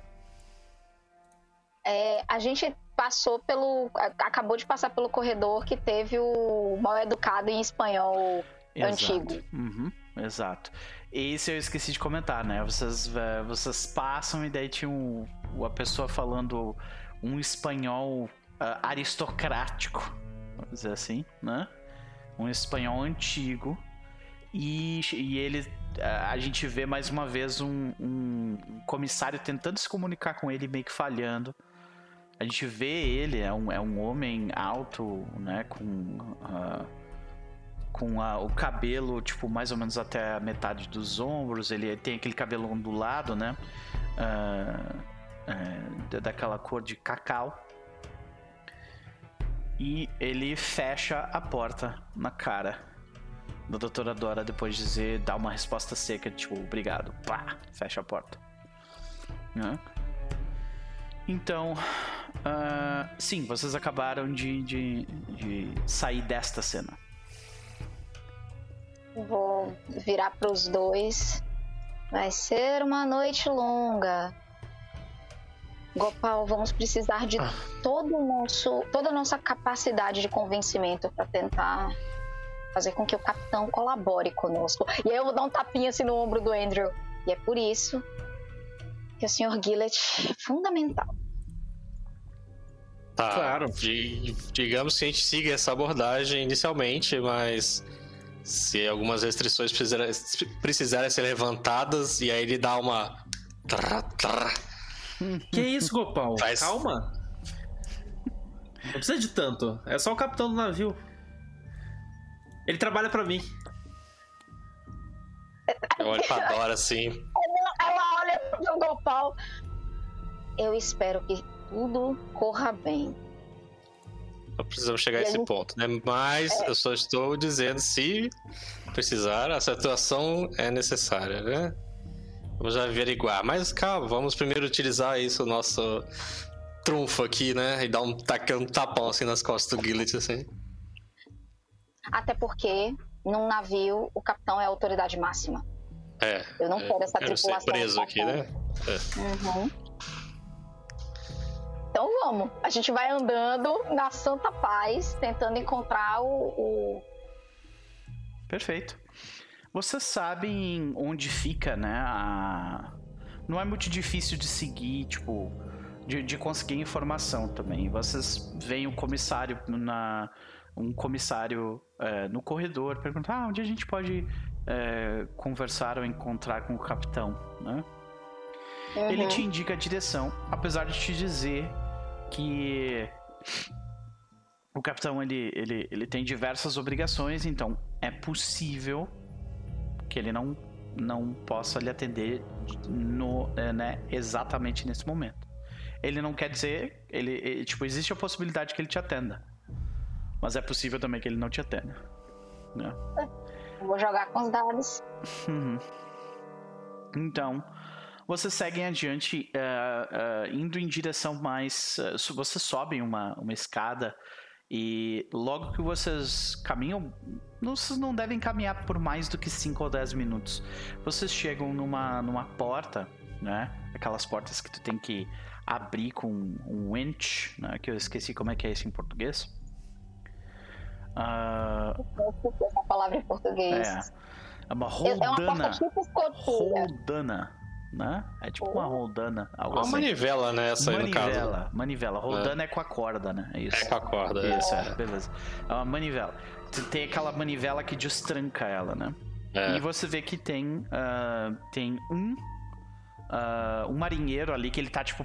É, a gente passou pelo. acabou de passar pelo corredor que teve o mal educado em espanhol Exato. antigo. Uhum, exato. Esse eu esqueci de comentar, né? Vocês, é, vocês passam e daí tinha um, uma pessoa falando um espanhol uh, aristocrático, vamos dizer assim, né? Um espanhol antigo. E, e ele. A gente vê mais uma vez um, um comissário tentando se comunicar com ele, meio que falhando. A gente vê ele, é um, é um homem alto, né, com, uh, com a, o cabelo, tipo, mais ou menos até a metade dos ombros, ele tem aquele cabelo ondulado, né, uh, daquela cor de cacau. E ele fecha a porta na cara da doutora Dora depois de dizer, dar uma resposta seca, tipo, obrigado. Pá, fecha a porta. Né? Então, uh, sim, vocês acabaram de, de, de sair desta cena. Vou virar para os dois. Vai ser uma noite longa. Gopal, vamos precisar de ah. todo o nosso, toda a nossa capacidade de convencimento para tentar fazer com que o capitão colabore conosco. E aí eu vou dar um tapinha assim no ombro do Andrew. E é por isso que o Sr. Gillett é fundamental. Tá, claro. digamos que a gente siga essa abordagem inicialmente, mas se algumas restrições precisarem, precisarem ser levantadas e aí ele dá uma. Que isso, Gopal? Faz... Calma. Não precisa de tanto. É só o capitão do navio. Ele trabalha para mim. Eu olho pra Dora assim. Ela olha pro Gopal. Eu espero que tudo corra bem. Não precisamos chegar a esse ponto, né? Mas é. eu só estou dizendo se precisar, a situação é necessária, né? Vamos averiguar. Mas calma, vamos primeiro utilizar isso, o nosso trunfo aqui, né? E dar um, um tapão assim nas costas do Gillet, assim. Até porque, num navio, o capitão é a autoridade máxima. É. Eu não é, quero essa tripulação. Ser preso aqui, né? É. Uhum. Então vamos. A gente vai andando na santa paz, tentando encontrar o. o... Perfeito. Vocês sabem onde fica, né? A... Não é muito difícil de seguir, tipo, de, de conseguir informação também. Vocês veem o comissário na. Um comissário é, no corredor perguntar ah, onde a gente pode é, conversar ou encontrar com o capitão, né? Uhum. Ele te indica a direção, apesar de te dizer que o capitão ele, ele, ele tem diversas obrigações, então é possível que ele não, não possa lhe atender no, é, né, exatamente nesse momento. Ele não quer dizer, ele, ele, tipo, existe a possibilidade que ele te atenda, mas é possível também que ele não te atenda. Né? Vou jogar com os dados. Uhum. Então, vocês seguem adiante, uh, uh, indo em direção mais. Uh, vocês sobem uma, uma escada e logo que vocês caminham, vocês não devem caminhar por mais do que 5 ou 10 minutos. Vocês chegam numa, numa porta, né? Aquelas portas que tu tem que abrir com um winch, né? Que eu esqueci como é que é isso em português. Uh... Essa palavra em português. É. É uma roldana. É uma porta tipo roldana né? É tipo uma roldana. Algo uma assim. manivela, né? Essa manivela, aí no caso. manivela. Roldana é. é. com a corda, né? É isso. É com a corda. Isso, é. é. beleza. É uma manivela. Tem aquela manivela que destranca ela, né? É. E você vê que tem, uh, tem um, uh, um marinheiro ali que ele tá, tipo,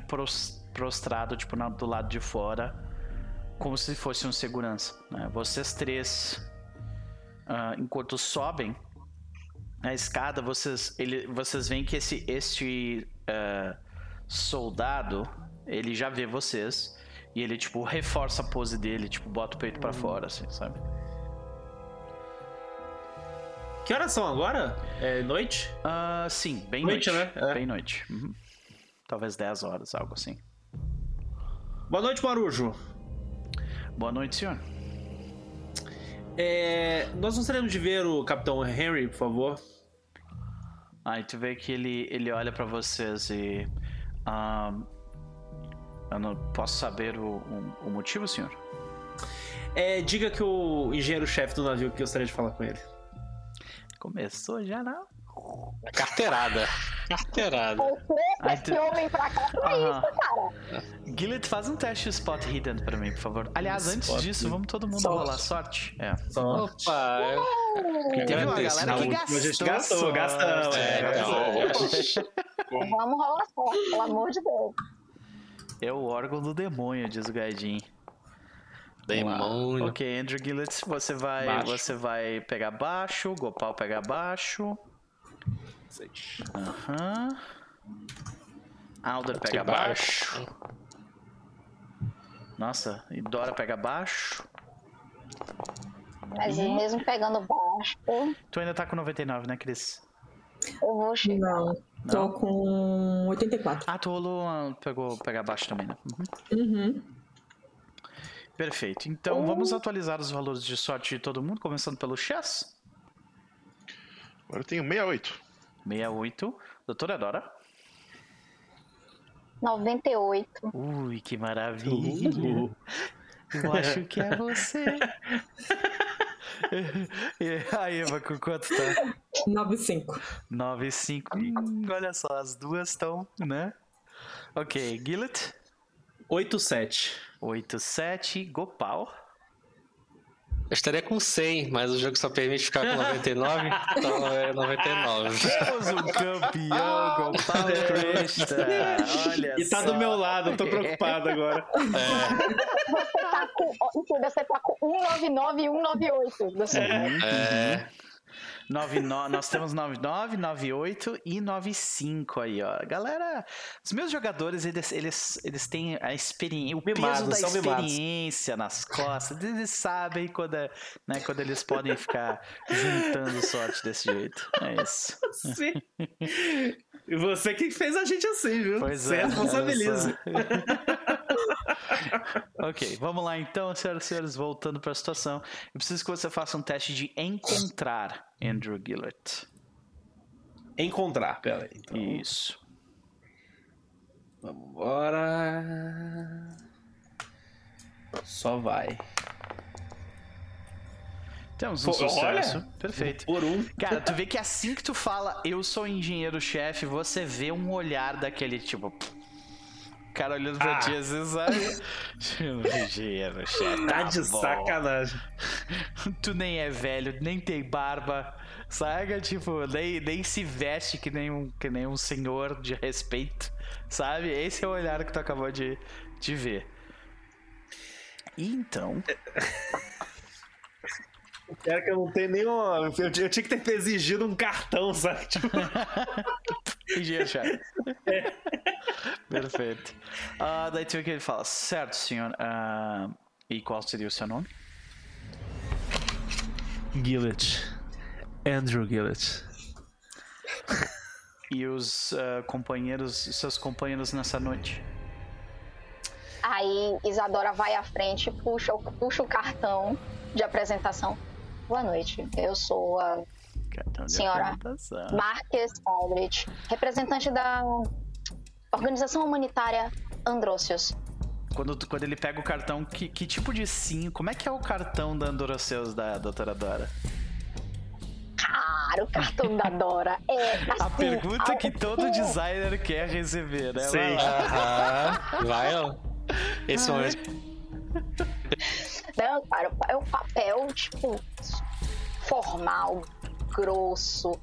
prostrado, tipo, do lado de fora, como se fosse um segurança. Né? Vocês três, uh, enquanto sobem, na escada, vocês, ele, vocês veem que esse este uh, soldado, ele já vê vocês e ele tipo reforça a pose dele, tipo bota o peito para hum. fora, assim, sabe? Que horas são agora? É noite? Uh, sim, bem noite, noite né? É. Bem noite. Uhum. Talvez 10 horas, algo assim. Boa noite, Marujo. Boa noite, senhor. É, nós gostaríamos de ver o Capitão Henry, por favor. Aí tu vê que ele, ele olha para vocês e. Uh, eu não posso saber o, o, o motivo, senhor? É, diga que o engenheiro-chefe do navio que gostaria de falar com ele. Começou já, não? Carteirada. Carteirada. esse homem pra cá pra isso, cara. Gillet, faz um teste de spot hidden pra mim, por favor. Aliás, antes spot disso, vamos todo mundo sorte. rolar sorte. É. Sorte. Opa! É. Teve uma galera que gastou. A gente gastou, gastamos. É, é, vamos rolar sorte, pelo amor de Deus. É o órgão do demônio, diz o Gaidin. Demônio. Ok, Andrew Gillett, você vai, baixo. você vai pegar baixo, Gopal pega baixo. Aham. Alder pega baixo. embaixo. Nossa, e Dora pega baixo. Mas mesmo pegando baixo, Tu ainda tá com 99, né, Cris? eu vou chegar. Não, tô Não? com 84. Ah, tu rolou, pegou pegar baixo também, né? Uhum. Uhum. Perfeito. Então vamos atualizar os valores de sorte de todo mundo, começando pelo Chess. Agora eu tenho 68. 68. Doutora Dora. 98. Ui, que maravilha. Eu acho que é você. e a Eva, com quanto tá? 95. 9 e 5. Hum, olha só, as duas estão, né? Ok, Gillet. 8-7. 8, 7. Gopal. Eu estaria com 100, mas o jogo só permite ficar com 99, então é 99. Temos um campeão com Paulo é. Cresta. Olha e tá do meu lado, eu tô preocupado agora. É. Você tá com. Você tá com 199 e 198. Uhum, é. é. 9, nós temos 99, 98 e 95 aí, ó. Galera, os meus jogadores, eles, eles, eles têm a experiência, o mimados, peso da experiência mimados. nas costas. Eles sabem quando, é, né, quando eles podem ficar juntando sorte desse jeito. É isso. Sim. E você que fez a gente assim, viu? Pois você é, responsabiliza. ok, vamos lá então, senhoras e senhores, voltando para a situação. Eu preciso que você faça um teste de encontrar. Andrew Gillett. Encontrar, pera aí. Então, Isso. vamos embora. Só vai. Temos um Pô, olha! sucesso. Perfeito. Por um. Cara, tu vê que assim que tu fala, eu sou engenheiro-chefe, você vê um olhar daquele tipo. Cara olhando pra Ah. ti assim, sabe? Tipo, engenheiro-chefe. Tá de bom. sacanagem. Tu nem é velho, nem tem barba, sabe? Tipo, nem, nem se veste que nem, um, que nem um senhor de respeito, sabe? Esse é o olhar que tu acabou de, de ver. E então. Pior que eu não tenho nenhum. Eu, tinha que ter exigido um cartão, sabe? Tipo, Engenheiro-chefe. Perfeito. Ah, daí tu vê que ele fala: Certo, senhor. ah, e qual seria o seu nome? Gillett. Andrew Gillett. E os ah, companheiros, seus companheiros nessa noite? Aí Isadora vai à frente, puxa, o- puxa o cartão de apresentação. Boa noite, eu sou a Senhora. Marques Aldrich, representante da organização humanitária Andrócios. Quando, quando ele pega o cartão, que, que tipo de sim? Como é que é o cartão da Andoroceus da doutora Dora? Cara, o cartão da Dora é assim, A pergunta que todo designer quer receber, né? Vai Sim. Vai, ó. Esse momento. Não, cara, é um papel, tipo, formal, grosso,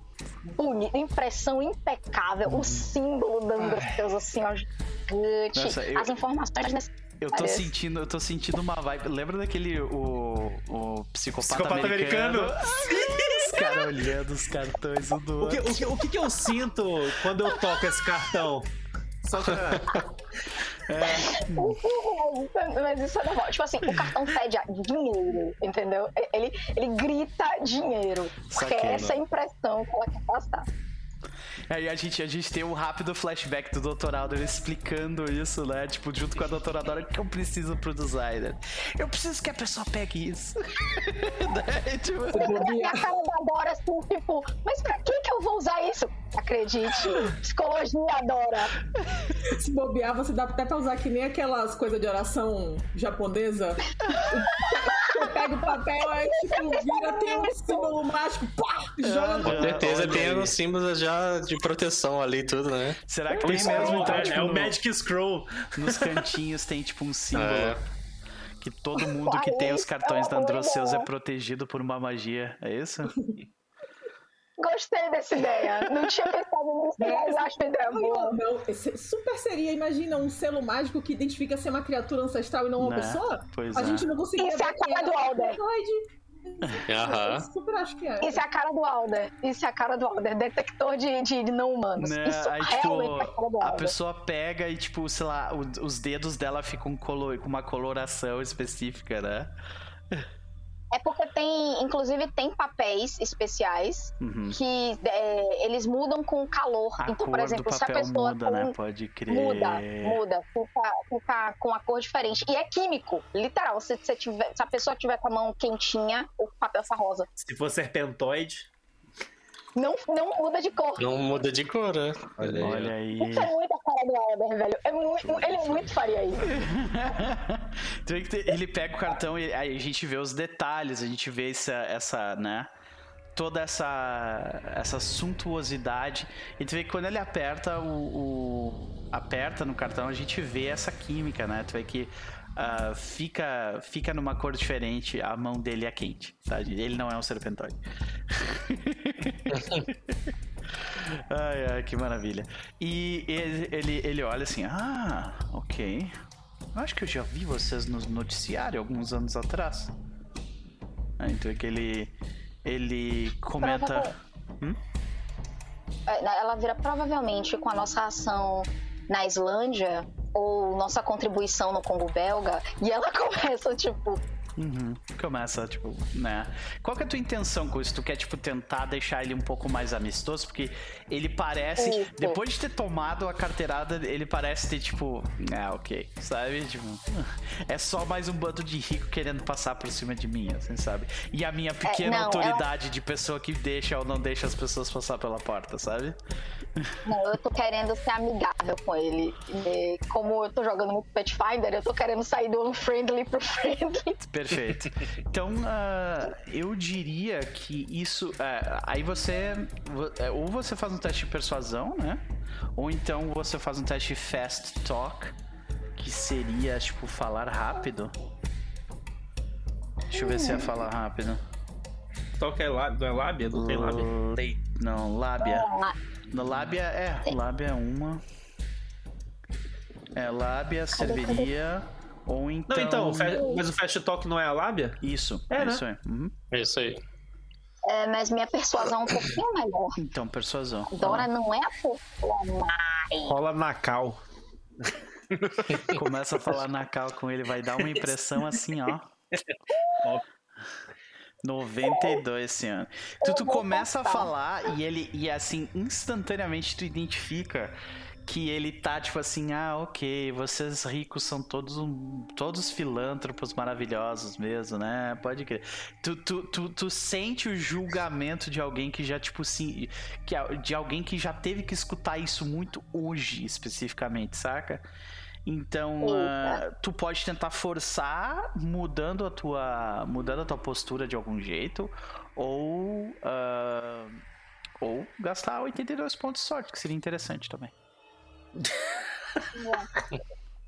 bonito, impressão impecável, o símbolo da Andrócios, assim, ó, gigante. Nossa, eu- As informações nesse Eu tô Parece. sentindo, eu tô sentindo uma vibe. Lembra daquele o, o psicopata, Psicopata americano? americano? Os caras olhando os cartões um do O que, o, que, o que eu sinto quando eu toco esse cartão? Só pra... Mas isso é normal. Tipo assim, o cartão pede a- dinheiro, entendeu? Ele, ele grita dinheiro. Porque Saquei, é essa a impressão que ela quer passar. Aí a gente, a gente tem um rápido flashback do Dr. Alder explicando isso, né? Tipo, junto com a doutora Dora, o que eu preciso pro designer? Eu preciso que a pessoa pegue isso. né? tipo, E a cara da Dora, assim, tipo, mas pra que, que eu vou usar isso? Acredite, psicologia adora. Se bobear, você dá até pra usar que nem aquelas coisas de oração japonesa. Você pega o papel, aí tipo, vira, tem um símbolo mágico, pá, joga no Com certeza tem os símbolos já de proteção ali tudo, né? Será que tem Isso mesmo, é, então, é tipo, o no- Magic Scroll. nos cantinhos tem tipo um símbolo? É. Que todo mundo que tem os cartões da É Androceus é protegido por uma magia, é isso? Gostei dessa ideia. Não tinha pensado nisso, mas acho uma ideia boa. Não, não, super seria, imagina, um selo mágico que identifica ser uma criatura ancestral e não uma Né? pessoa. Pois A é. gente não conseguia Isso é a cara do Alder. Aham. Eu super acho que é. Isso é a cara do Alder. Isso é a cara do Alder. Detector de, de, de não humanos. Né? Isso Aí, realmente é a cara do tipo, a pessoa pega e, tipo, sei lá, o- os dedos dela ficam com uma coloração específica, né? É porque tem, inclusive, tem papéis especiais Uhum. que é, eles mudam com o calor. A então, cor por do exemplo, se a pessoa muda, né? tem- Pode crer. Muda, muda, fica, fica com a cor diferente. E é químico, literal. Se, você tiver, se a pessoa tiver com a mão quentinha, o papel fica rosa. Se for serpentoide. Não, não muda de cor. Não muda de cor, né? Olha aí. Olha aí. Isso é muito a cara do Alder, velho. É muito, ele é muito faria isso. Ele pega o cartão e aí a gente vê os detalhes, a gente vê essa, essa né? Toda essa, essa suntuosidade. E tu vê que quando ele aperta o, o- aperta no cartão, a gente vê essa química, né? Tu vê que ah, fica, fica numa cor diferente, a mão dele é quente, tá? Ele não é um serpentóide. ai, ai, que maravilha. E ele, ele, ele olha assim, ah, ok. Eu acho que eu já vi vocês no noticiário alguns anos atrás. Ah, então é que ele. Ele comenta. Hum? É, Ela vira provavelmente com a nossa ação na Islândia ou nossa contribuição no Congo belga e ela começa tipo Uhum. Começa, tipo, né? Qual que é a tua intenção com isso? Tu quer, tipo, tentar deixar ele um pouco mais amistoso? Porque ele parece, Isso. depois de ter tomado a carteirada, ele parece ter, tipo, ah, ok, sabe? Tipo, é só mais um bando de rico querendo passar por cima de mim, assim, sabe? E a minha pequena não, autoridade de pessoa que deixa ou não deixa as pessoas passar pela porta, sabe? Não, eu tô querendo ser amigável com ele. E como eu tô jogando muito Pathfinder, eu tô querendo sair do unfriendly pro friendly. Perfeito. Então, ah, eu diria que isso. ah, aí você. vo- é, Ou você faz um teste de persuasão, né? Ou então você faz um teste de fast talk, que seria, tipo, falar rápido. Deixa eu ver se é falar rápido. Toca é lábia, não é lábia? Não tem lábia. Lei- Não, lábia. Ah, No lábia é. Lábia é uma. É, lábia serviria. Ou então. Não, então, o fa- mas o fast talk não é a lábia? Isso, É, né? isso aí. Uhum. É isso aí. é, mas minha persuasão é um pouquinho melhor. Então, persuasão. Dora não é a mais. Rola na cal. Começa a falar na cal com ele, vai dar uma impressão assim, ó. Ó. 92 esse ano. Tu, tu começa a falar e ele, e assim, instantaneamente tu identifica que ele tá tipo assim, ah, ok, vocês ricos são todos todos filântropos maravilhosos mesmo, né? Pode crer. Tu, tu, tu, tu sente o julgamento de alguém que já, tipo assim, que, de alguém que já teve que escutar isso muito hoje, especificamente, saca? Então, ah, tu pode tentar forçar mudando a tua mudando a tua postura de algum jeito ou ah, ou gastar 82 pontos de sorte, que seria interessante também.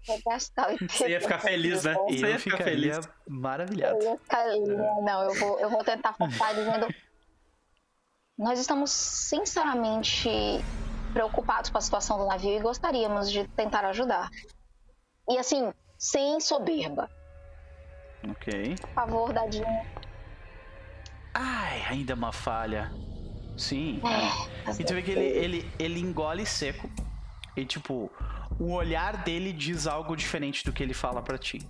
Vou gastar o Você ia ficar feliz, né? Você ia ficar feliz. maravilhado. Eu ficar- Não, eu vou, eu vou tentar focar dizendo. Nós estamos sinceramente preocupados com a situação do navio e gostaríamos de tentar ajudar. E assim, sem soberba. Ok. Por favor, Dadinho. Ai, ainda uma falha. Sim. É, E tu vê que ele, ele, ele engole seco. E tipo, o olhar dele diz algo diferente do que ele fala pra ti.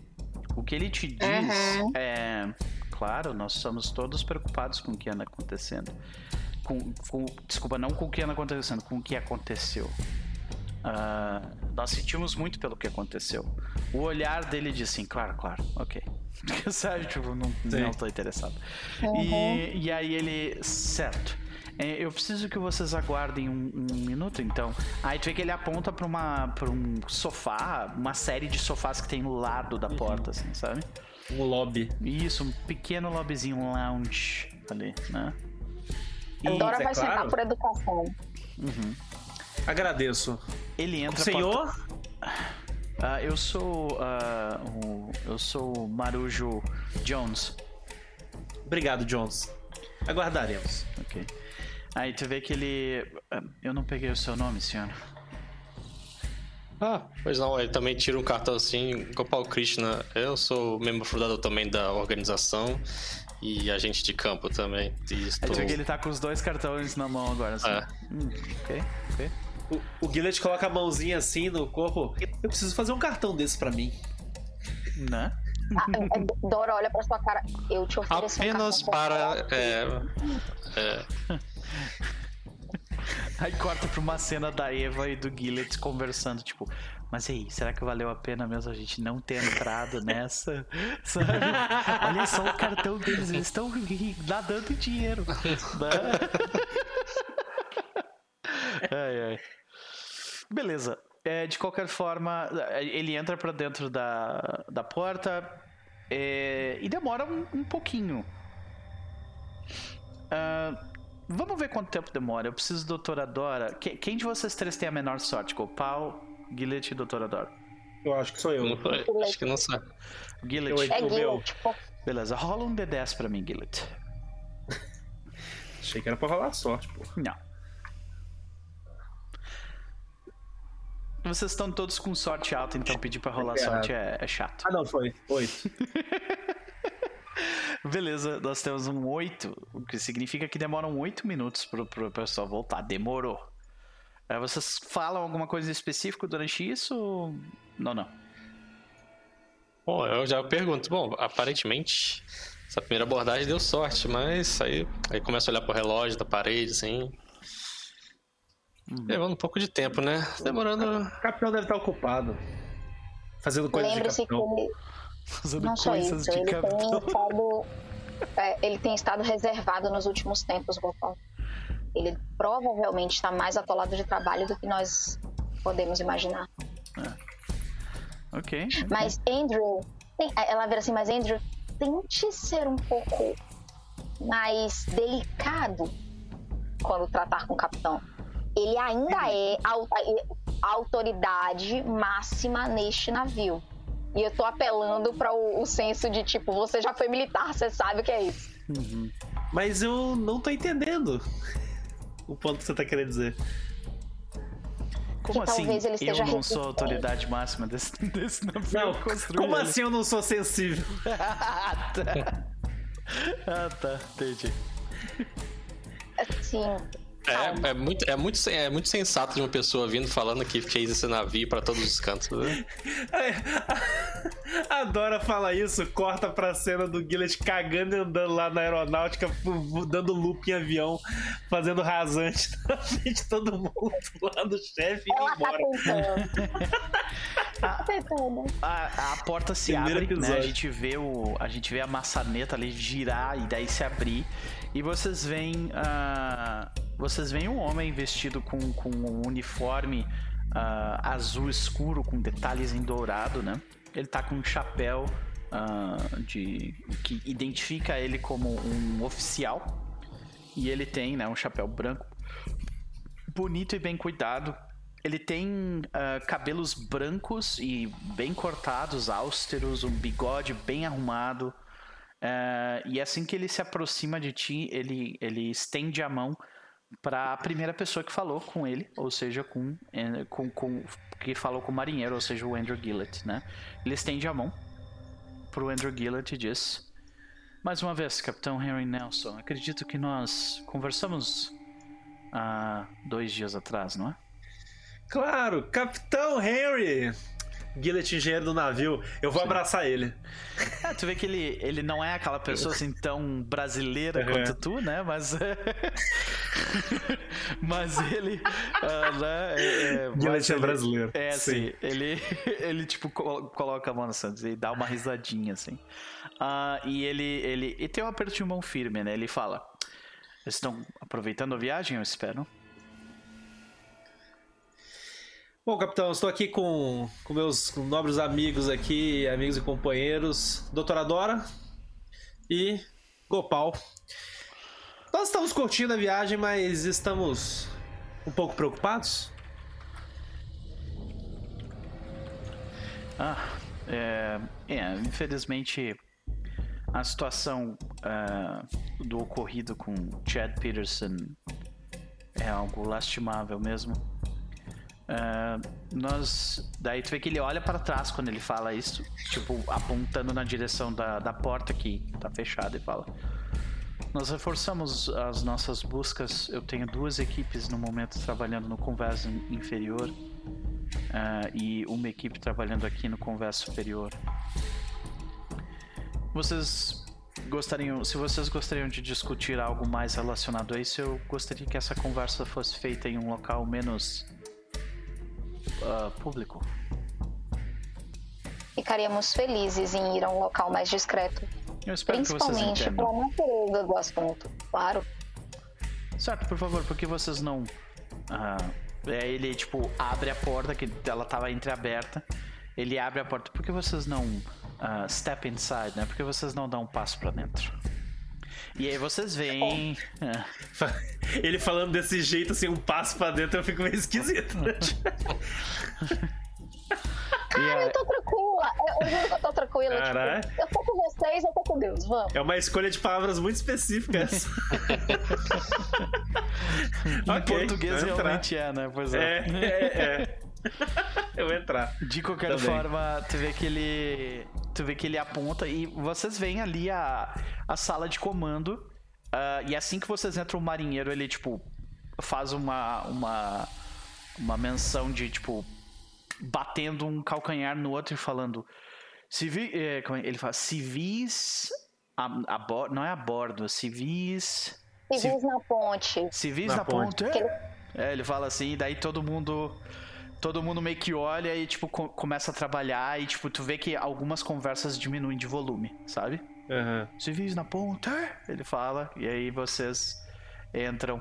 O que ele te diz Uhum. é. Claro, nós somos todos preocupados com o que anda acontecendo. Com, com- desculpa, não com o que anda acontecendo, com o que aconteceu. Ah, nós sentimos muito pelo que aconteceu. O olhar dele diz assim, claro, claro, ok. Sabe, tipo, não, Sim. não tô interessado. Uhum. E, e aí ele, certo. É, eu preciso que vocês aguardem um, um minuto, então. Aí tu vê que ele aponta pra, uma, pra um sofá, uma série de sofás que tem no lado da porta, assim, sabe? Um lobby. Isso, um pequeno lobbyzinho, um lounge ali, né? A Dora é vai sentar claro. por educação. Agradeço. Ele entra. Senhor? Ah, eu sou. ah, o, eu sou o Marujo Jones. Obrigado, Jones. Aguardaremos. Ok. Aí tu vê que ele. ah, Eu não peguei o seu nome, senhor. Ah, pois não, ele também tira um cartão assim, Gopal Krishna. Eu sou membro fundador também da organização e agente de campo também. E estou... Aí tu vê que ele tá com os dois cartões na mão agora, assim. É. Hum, ok, ok. O, o Gillett coloca a mãozinha assim no corpo. Eu preciso fazer um cartão desse pra mim. Né? Ah, é, Dora olha pra sua cara. Eu te ofereci Apenas um cartão para. É, é, Aí corta pra uma cena da Eva e do Gillett conversando, tipo, mas e aí, será que valeu a pena mesmo a gente não ter entrado nessa? Sabe? Olha só o cartão deles, eles estão nadando em dinheiro. Né? ai, ai. Beleza. É, de qualquer forma, ele entra pra dentro da, da porta é, e demora um, um pouquinho. Ah, vamos ver quanto tempo demora. Eu preciso, doutora Dora. Que- quem de vocês três tem a menor sorte? Gopal, Gillett e doutora Dora. Eu acho que sou eu. não foi. Acho que não sabe. Gillett. É O meu. Guilherme, Beleza, rola um D10 pra mim, Gillett. Achei que era pra rolar sorte, pô. Não. Vocês estão todos com sorte alta, então pedir pra rolar Errado. sorte é, é chato. Ah, não, foi. Oito. Beleza, nós temos um 8, o que significa que demoram 8 minutos pro, pro pessoal voltar. Demorou. É, vocês falam alguma coisa específica durante isso? ou- Não, não. Bom, eu já pergunto. Bom, aparentemente, essa primeira abordagem deu sorte, mas aí, aí começa a olhar pro relógio da parede, assim. Levando um pouco de tempo, né? Demorando. O capitão deve estar ocupado. Fazendo coisas de lembre-se que capitão. ele, Fazendo não coisas isso, de ele tem capitão. estado. é, ele tem estado reservado nos últimos tempos, Gopal. Ele provavelmente está mais atolado de trabalho do que nós podemos imaginar. Ok. Mas Andrew, tem- ela vira assim, mas Andrew, tente ser um pouco mais delicado quando tratar com o capitão. Ele ainda é a, au- a autoridade máxima neste navio. E eu tô apelando para o, o senso de tipo, você já foi militar, você sabe o que é isso. Mas eu não tô entendendo o ponto que você tá querendo dizer. Como que assim? talvez ele Eu não sou a autoridade máxima desse, desse navio. Não, como ele. assim eu não sou sensível? ah, tá. Ah, tá. Entendi. Assim, É, é, muito, é, muito, é muito sensato de uma pessoa vindo falando que fez esse navio pra todos os cantos. Né? A Dora fala isso, corta pra cena do Gillett cagando e andando lá na aeronáutica, dando loop em avião, fazendo rasante na frente de todo mundo, lá do chefe e ela tá embora. tentando. tá tentando. A, a porta se Primeiro abre, né? episódio. A gente vê o, a gente vê a maçaneta ali girar e daí se abrir e vocês veem, ah, vocês veem um homem vestido com, com um uniforme ah, azul escuro com detalhes em dourado, né? Ele tá com um chapéu ah, de que identifica ele como um oficial e ele tem, né, um chapéu branco bonito e bem cuidado. Ele tem ah, cabelos brancos e bem cortados, austeros, um bigode bem arrumado. Ah, e assim que ele se aproxima de ti, ele, ele estende a mão para a primeira pessoa que falou com ele, ou seja, com, eh, com, com que falou com o marinheiro, ou seja, o Andrew Gillett, né? Ele estende a mão pro Andrew Gillett e diz: Mais uma vez, Capitão Henry Nelson, acredito que nós conversamos há dois dias atrás, não é? Claro, Capitão Henry! Gillett, engenheiro do navio, eu vou abraçar ele. É, tu vê que ele, ele não é aquela pessoa assim tão brasileira Uhum. quanto tu, né? Mas. mas ele. ah, né, é, é, Gillett é brasileiro. É, Sim. assim, ele, ele tipo, colo- coloca a mão no Santos e dá uma risadinha, assim. Ah, e ele, ele. E tem um aperto de mão firme, né? Ele fala: Vocês estão aproveitando a viagem, eu espero? Bom, capitão, estou aqui com, com meus nobres amigos aqui, amigos e companheiros, doutora Dora e Gopal. Nós estamos curtindo a viagem, mas estamos um pouco preocupados. Ah, é, é, infelizmente a situação ah, do ocorrido com Chad Peterson é algo lastimável mesmo. Uh, nós. Daí tu vê que ele olha para trás quando ele fala isso, tipo, apontando na direção da, da porta que tá fechada e fala. Nós reforçamos as nossas buscas. Eu tenho duas equipes no momento trabalhando no convés inferior uh, e uma equipe trabalhando aqui no convés superior. Vocês gostariam, se vocês gostariam de discutir algo mais relacionado a isso, eu gostaria que essa conversa fosse feita em um local menos uh, público. Ficaríamos felizes em ir a um local mais discreto. Eu espero Principalmente que vocês pela natureza do assunto, claro. Certo, por favor, por que vocês não. Uh, ele, tipo, abre a porta, que ela estava entreaberta. Ele abre a porta. Por que vocês não uh, step inside, né? Por que vocês não dão um passo para dentro? E aí vocês veem. É. Ele falando desse jeito, assim, um passo pra dentro, eu fico meio esquisito. Né? Cara, eu tô tranquila. Eu, juro que eu tô tranquila. Tipo, eu tô com vocês, eu tô com Deus. Vamos. É uma escolha de palavras muito específicas. em okay, português realmente é, né? Pois é. É, é, é. Eu vou entrar. De qualquer Também. forma, tu vê que ele. Tu vê que ele aponta e vocês veem ali a, a sala de comando. Uh, e assim que vocês entram, o marinheiro, ele, tipo, faz uma. uma. uma menção de, tipo, batendo um calcanhar no outro e falando. Civi, é, é, ele fala, civis. A, a, não é a bordo, civis. Civis na ponte. Civis na, na ponte. ponte. É, ele fala assim, e daí todo mundo todo mundo meio que olha e, tipo, co começa a trabalhar e, tipo, tu vê que algumas conversas diminuem de volume, sabe? Uhum. Civis na ponta, ele fala, e aí vocês entram.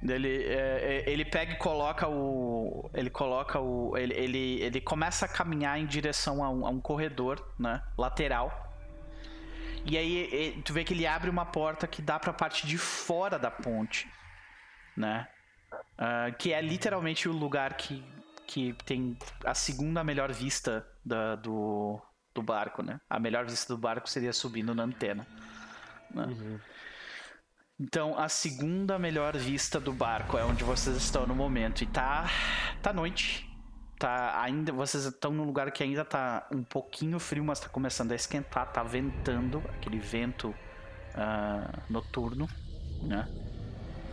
Ele, é, é, ele pega e coloca o. Ele coloca o. Ele, ele, ele começa a caminhar em direção a um, a um corredor, né? Lateral. E aí tu vê que ele abre uma porta que dá pra parte de fora da ponte, né? Uh, que é literalmente o lugar que, que tem a segunda melhor vista da, do, do barco, né? A melhor vista do barco seria subindo na antena. Né? Uhum. Então, a segunda melhor vista do barco é onde vocês estão no momento. E tá, tá noite. Tá ainda, vocês estão num lugar que ainda tá um pouquinho frio, mas tá começando a esquentar. Tá ventando, aquele vento uh, noturno, né?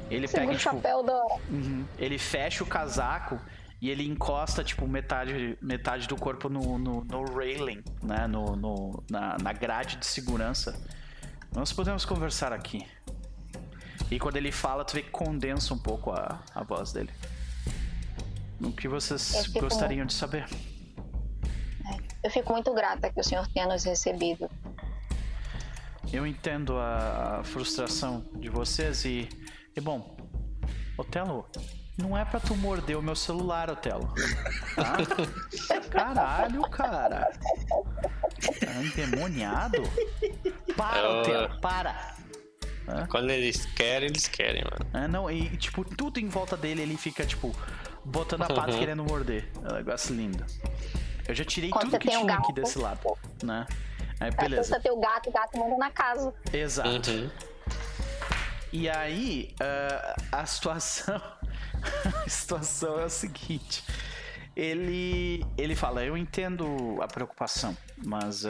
Ele pega, o tipo, chapéu da... Uhum, ele fecha o casaco e ele encosta, tipo, metade, metade do corpo no, no, no railing, né? No, no, na, na grade de segurança. Nós podemos conversar aqui. E quando ele fala, tu vê que condensa um pouco a, a voz dele. O que vocês gostariam de saber? É, eu fico muito grata que o senhor tenha nos recebido. Eu entendo a, a frustração de vocês e e bom, Otelo, não é pra tu morder o meu celular, Otelo. Tá? Caralho, cara. Tá endemoniado? Para, Eu... Otelo, para. Quando eles querem, eles querem, mano. É, não, e tipo, tudo em volta dele ele fica, tipo, botando a pata uhum. querendo morder. É um negócio lindo. Eu já tirei Quando tudo que tinha um aqui desse lado, né? Aí, beleza. Você tem o gato, o gato manda na casa. Exato. Uhum. E aí, uh, a situação. a situação é o seguinte. Ele, ele fala: Eu entendo a preocupação, mas uh,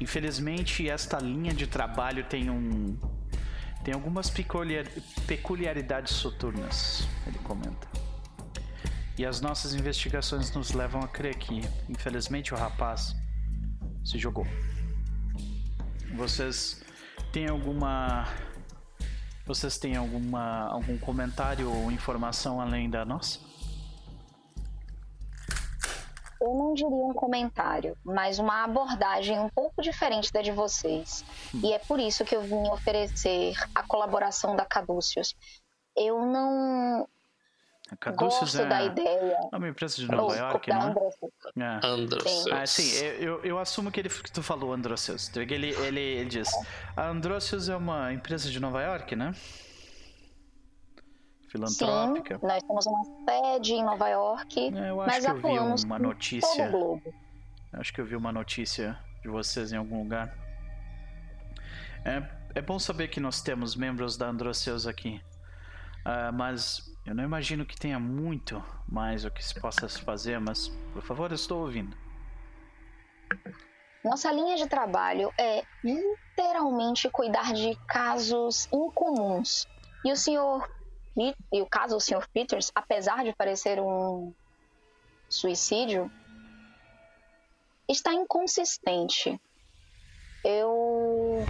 infelizmente esta linha de trabalho tem um. Tem algumas peculiar, peculiaridades soturnas, ele comenta. E as nossas investigações nos levam a crer que, infelizmente, o rapaz se jogou. Vocês têm alguma vocês têm alguma, algum comentário ou informação além da nossa? Eu não diria um comentário, mas uma abordagem um pouco diferente da de vocês. Hum. E é por isso que eu vim oferecer a colaboração da Caduceus. Eu não Caduceus Gosto é da ideia. É uma empresa de Nova York, não é? Androceus. Ah, sim, eu, eu assumo que ele que tu falou Androceus. Ele, ele, ele diz: a Androceus é uma empresa de Nova York, né? Filantrópica. Sim, nós temos uma sede em Nova York. É, eu acho mas que eu vi uma notícia. Acho que eu vi uma notícia de vocês em algum lugar. É, é bom saber que nós temos membros da Androceus aqui. Uh, mas eu não imagino que tenha muito mais o que se possa fazer, mas por favor, eu estou ouvindo. Nossa linha de trabalho é literalmente cuidar de casos incomuns. E o senhor e o caso do senhor Peters, apesar de parecer um suicídio, está inconsistente. Eu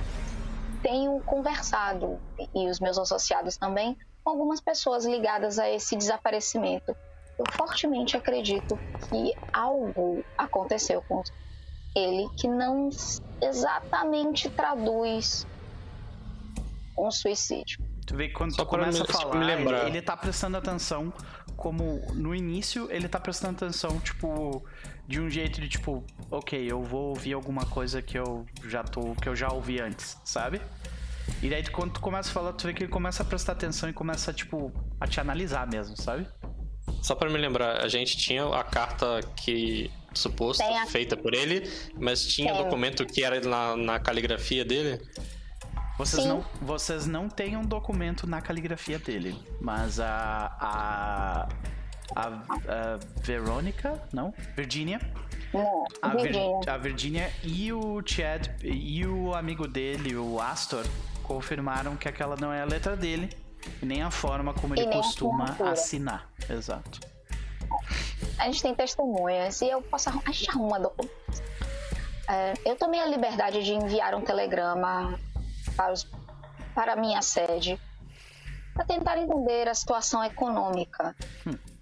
tenho conversado e os meus associados também com algumas pessoas ligadas a esse desaparecimento. Eu fortemente acredito que algo aconteceu com ele que não exatamente traduz um suicídio. Tu vê que quando Só tu começa me, a falar, ele, ele tá prestando atenção como no início ele tá prestando atenção, tipo, de um jeito de tipo, ok, eu vou ouvir alguma coisa que eu já tô, que eu já ouvi antes, sabe? E daí quando tu começa a falar, tu vê que ele começa a prestar atenção e começa, tipo, a te analisar mesmo, sabe? Só para me lembrar, a gente tinha a carta que suposta, a... feita por ele, mas tinha Tem. documento que era na, na caligrafia dele? Vocês não, vocês não têm um documento na caligrafia dele, mas a. a. a, a Verônica, não? Virginia. Não, a, Virginia. a Virginia e o Chad e o amigo dele, o Astor, confirmaram que aquela não é a letra dele e nem a forma como ele costuma assinar. Exato. A gente tem testemunhas e eu posso arrumar. A gente arruma documentos. É, eu tomei a liberdade de enviar um telegrama para, os, para a minha sede para tentar entender a situação econômica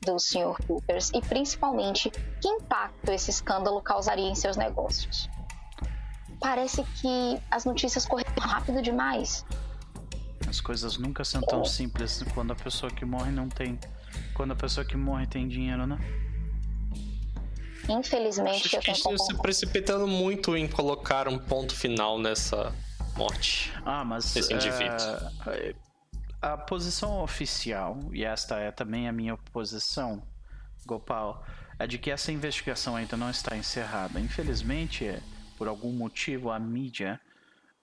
do Sr. Coopers e principalmente que impacto esse escândalo causaria em seus negócios. Parece que as notícias correram rápido demais. As coisas nunca são tão é. simples quando a pessoa que morre não tem. Quando a pessoa que morre tem dinheiro, né? Infelizmente, Acho que a gente está se precipitando muito em colocar um ponto final nessa morte ah, mas, desse indivíduo. Uh, a posição oficial, e esta é também a minha posição, Gopal, é de que essa investigação ainda não está encerrada. Infelizmente, por algum motivo, a mídia,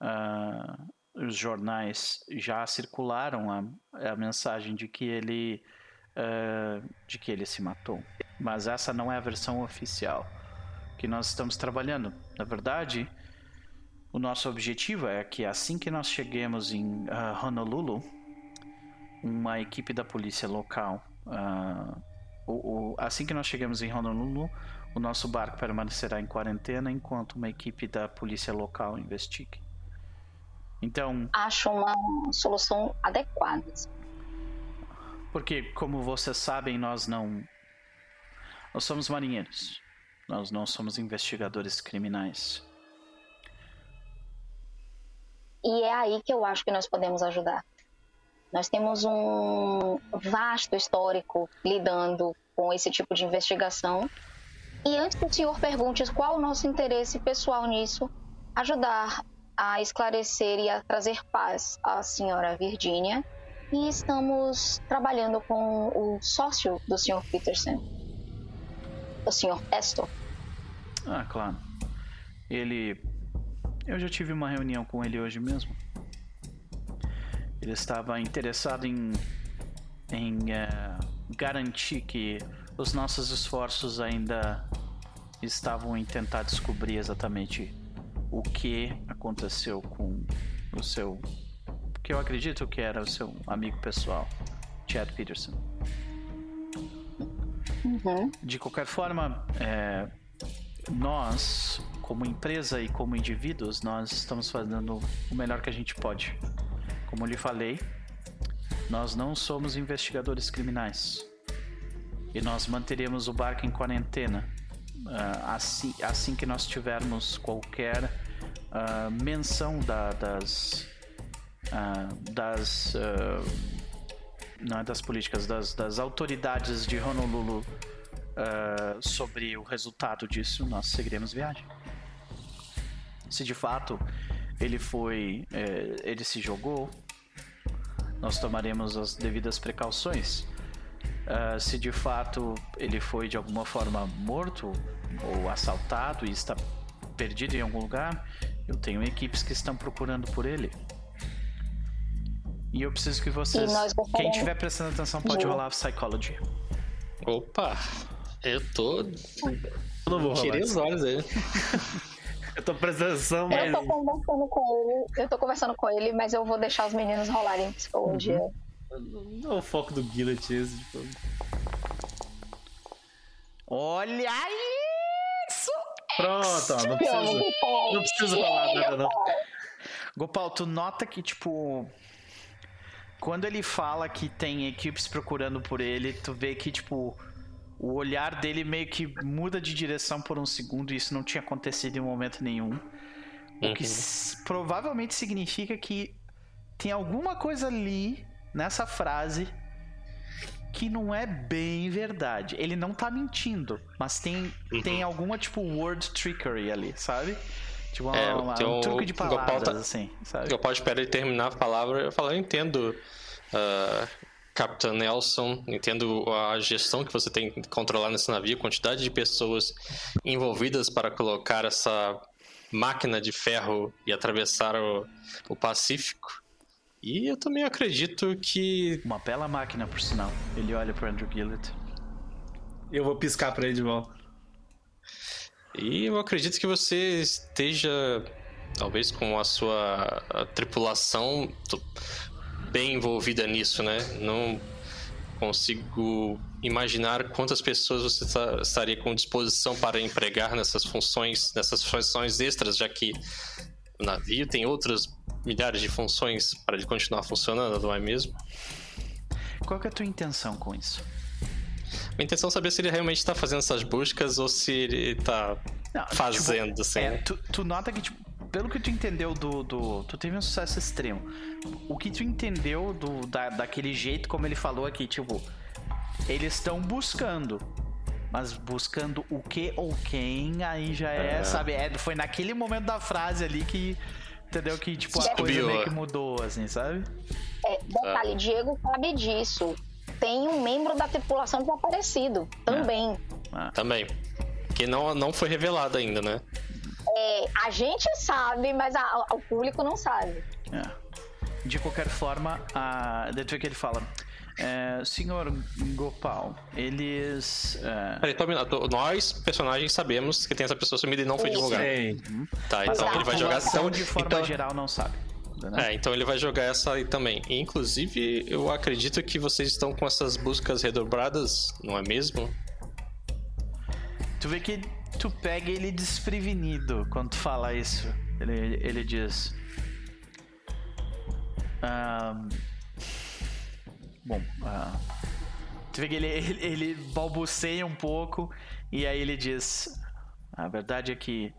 uh, os jornais já circularam a, a mensagem de que ele uh, de que ele se matou. Mas essa não é a versão oficial que nós estamos trabalhando. Na verdade, o nosso objetivo é que assim que nós cheguemos em uh, Honolulu, uma equipe da polícia local, uh, o, o, assim que nós chegamos em Honolulu, o nosso barco permanecerá em quarentena enquanto uma equipe da polícia local investigue. Então. Acho uma solução adequada. Porque, como vocês sabem, nós não. Nós somos marinheiros. Nós não somos investigadores criminais. E é aí que eu acho que nós podemos ajudar. Nós temos um vasto histórico lidando com esse tipo de investigação. E antes que o senhor pergunte qual o nosso interesse pessoal nisso, ajudar a esclarecer e a trazer paz à senhora Virginia. E estamos trabalhando com o sócio do senhor Peterson, o senhor Estor. Ah, claro. Ele eu já tive uma reunião com ele hoje mesmo. Ele estava interessado em, em uh, garantir que os nossos esforços ainda estavam em tentar descobrir exatamente o que aconteceu com o seu. que eu acredito que era o seu amigo pessoal, Chad Peterson. Uhum. De qualquer forma, é, nós, como empresa e como indivíduos, nós estamos fazendo o melhor que a gente pode. Como lhe falei, nós não somos investigadores criminais. E nós manteremos o barco em quarentena uh, assim, assim que nós tivermos qualquer uh, menção da, das. Uh, das. não é das políticas, das, das autoridades de Honolulu sobre o resultado disso, nós seguiremos viagem. Se de fato ele foi, uh, ele se jogou, nós tomaremos as devidas precauções. Uh, se de fato ele foi de alguma forma morto ou assaltado e está perdido em algum lugar, eu tenho equipes que estão procurando por ele. E eu preciso que vocês. Quem estiver prestando atenção pode rolar Psychology. Opa! Eu tô. Eu não vou Tirei os olhos dele. eu tô prestando atenção, mas. Eu tô conversando com ele. Eu tô conversando com ele, mas eu vou deixar os meninos rolarem psicologia. Uhum. Não é o foco do Gillet esse, tipo. Olha isso! Pronto, ó, não precisa. Não precisa falar nada, não. Gopal, tu nota que, tipo. Quando ele fala que tem equipes procurando por ele, tu vê que, tipo, o olhar dele meio que muda de direção por um segundo e isso não tinha acontecido em momento nenhum. Uhum. O que uhum. provavelmente significa que tem alguma coisa ali nessa frase que não é bem verdade. Ele não tá mentindo, mas tem, uhum. tem alguma, tipo, word trickery ali, sabe? Tipo, uma, é, uma, um truque de palavras, tá, assim, sabe? Gopal espera ele terminar a palavra eu falo, eu entendo, uh, Capitão Nelson, entendo a gestão que você tem que controlar nesse navio, quantidade de pessoas envolvidas para colocar essa máquina de ferro e atravessar o, o Pacífico. E eu também acredito que. Uma bela máquina, por sinal. Ele olha pro Andrew Gillett. Eu vou piscar pra ele de volta. E eu acredito que você esteja, talvez com a sua a tripulação bem envolvida nisso, né? Não consigo imaginar quantas pessoas você tá, estaria com disposição para empregar nessas funções, nessas funções extras, já que o navio tem outras milhares de funções para ele continuar funcionando, não é mesmo? Qual é a tua intenção com isso? Minha intenção é saber se ele realmente está fazendo essas buscas ou se ele está fazendo, tipo, assim. É, tu, tu, nota que, tipo, pelo que tu entendeu do, do. Tu teve um sucesso extremo. O que tu entendeu do, da, daquele jeito como ele falou aqui, tipo. Eles estão buscando. Mas buscando o que ou quem, aí já é, é. sabe? É, foi naquele momento da frase ali que entendeu? Que, tipo, a coisa meio que mudou, assim, sabe? É, detalhe, ah. Diego sabe disso. Tem um membro da tripulação desaparecido também. Ah. Também. Que não, não foi revelado ainda, né? É, a gente sabe, mas a, o público não sabe. É. De qualquer forma, a... dentro que ele fala. É, senhor Gopal, eles. É... Peraí, nós, personagens, sabemos que tem essa pessoa sumida e não foi divulgada. Uhum. Tá, então ele vai jogar então, de forma então... geral não sabe. Né? É, então ele vai jogar essa aí também. E, inclusive, eu acredito que vocês estão com essas buscas redobradas, não é mesmo? Tu vê que tu pega ele desprevenido quando tu fala isso. Ele, ele diz. Bom, uh, tu vê que ele, ele, ele balbuceia um pouco e aí ele diz: A verdade é que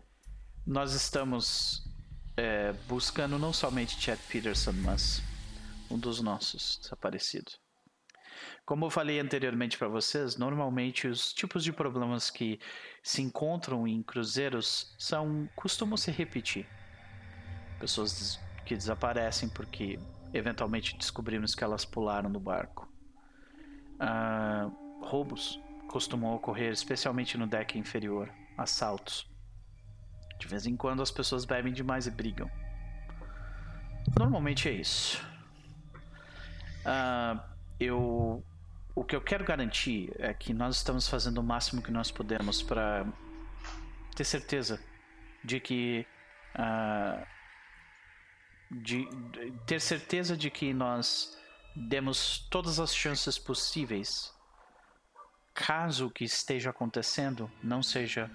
nós estamos é, buscando não somente Chad Peterson, mas um dos nossos desaparecidos. Como eu falei anteriormente para vocês, normalmente os tipos de problemas que se encontram em cruzeiros são costumam se repetir. Pessoas que desaparecem porque eventualmente descobrimos que elas pularam do barco. Uh, roubos costumam ocorrer especialmente no deck inferior, assaltos. De vez em quando as pessoas bebem demais e brigam. Normalmente é isso. Uh, eu, o que eu quero garantir é que nós estamos fazendo o máximo que nós podemos para ter certeza de que uh, de, de ter certeza de que nós demos todas as chances possíveis caso o que esteja acontecendo não seja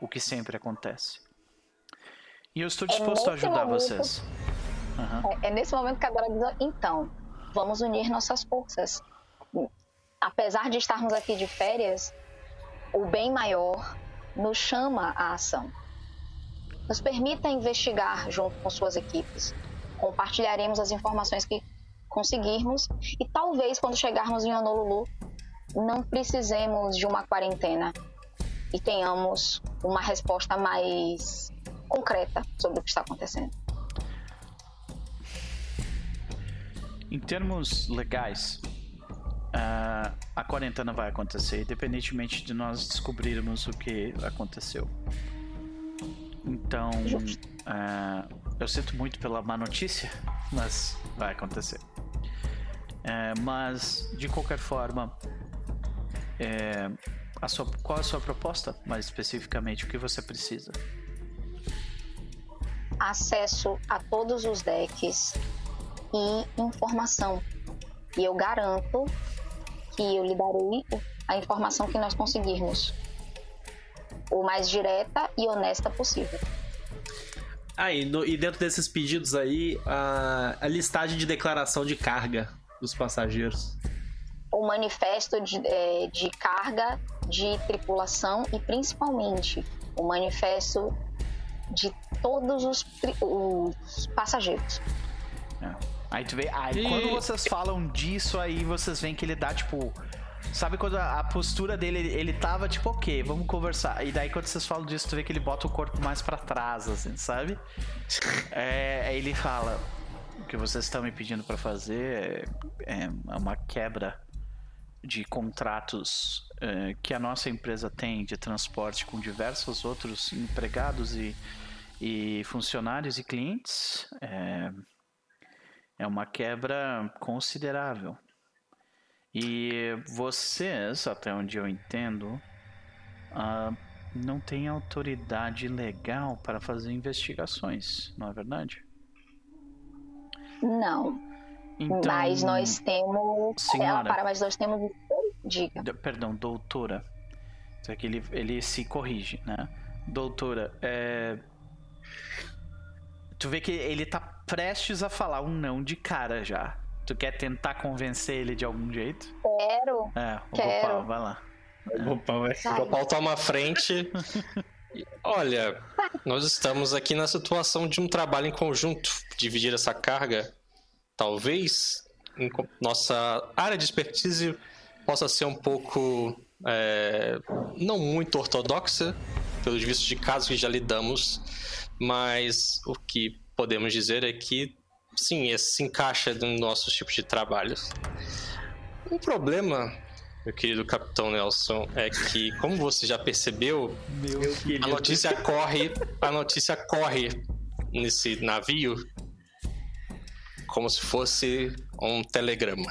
o que sempre acontece. E eu estou disposto é a ajudar momento, vocês. Uhum. É, é, nesse momento que a Dora diz: então, vamos unir nossas forças. Apesar de estarmos aqui de férias, o bem maior nos chama à ação. Nos permita investigar junto com suas equipes. Compartilharemos as informações que conseguirmos e talvez quando chegarmos em Honolulu não precisemos de uma quarentena e tenhamos uma resposta mais concreta sobre o que está acontecendo. Em termos legais, uh, a quarentena vai acontecer, independentemente de nós descobrirmos o que aconteceu. Então, uh, eu sinto muito pela má notícia, mas vai acontecer. É, mas, de qualquer forma, é, a sua, qual é a sua proposta, mais especificamente? O que você precisa? Acesso a todos os decks e informação. E eu garanto que eu lhe darei a informação que nós conseguirmos. O mais direta e honesta possível. Aí, ah, e, dentro desses pedidos aí, a, a listagem de declaração de carga dos passageiros. O manifesto de, é, de carga de tripulação e principalmente o manifesto de todos os, os passageiros. É. Aí tu vê, aí e... quando vocês falam disso aí, vocês veem que ele dá tipo Sabe quando a, a postura dele, ele, tava tipo, ok, vamos conversar. E daí quando vocês falam disso, tu vê que ele bota o corpo mais para trás, assim, sabe? É, aí ele fala: O que vocês estão me pedindo para fazer é, é, uma quebra de contratos é, que a nossa empresa tem de transporte com diversos outros empregados e, e funcionários e clientes. É, é uma quebra considerável. E vocês, até onde eu entendo, uh, não têm autoridade legal para fazer investigações, não é verdade? Não. Então, mas nós temos. Senhora, ela para, mas nós temos. Diga. Perdão, doutora. Só que ele, ele se corrige, né? Doutora, é. Tu vê que ele tá prestes a falar um não de cara já. Tu quer tentar convencer ele de algum jeito? Quero. É, o Quero. Gopal, vai lá. O Gopal, vai. O Gopal toma a frente. Olha, nós estamos aqui na situação de um trabalho em conjunto, dividir essa carga. Talvez nossa área de expertise possa ser um pouco é, não muito ortodoxa, pelos vistos de casos que já lidamos, mas o que podemos dizer é que sim, esse se encaixa no nosso tipo de trabalho. O problema, meu querido Capitão Nelson, é que, como você já percebeu, a notícia corre, a notícia corre nesse navio como se fosse um telegrama.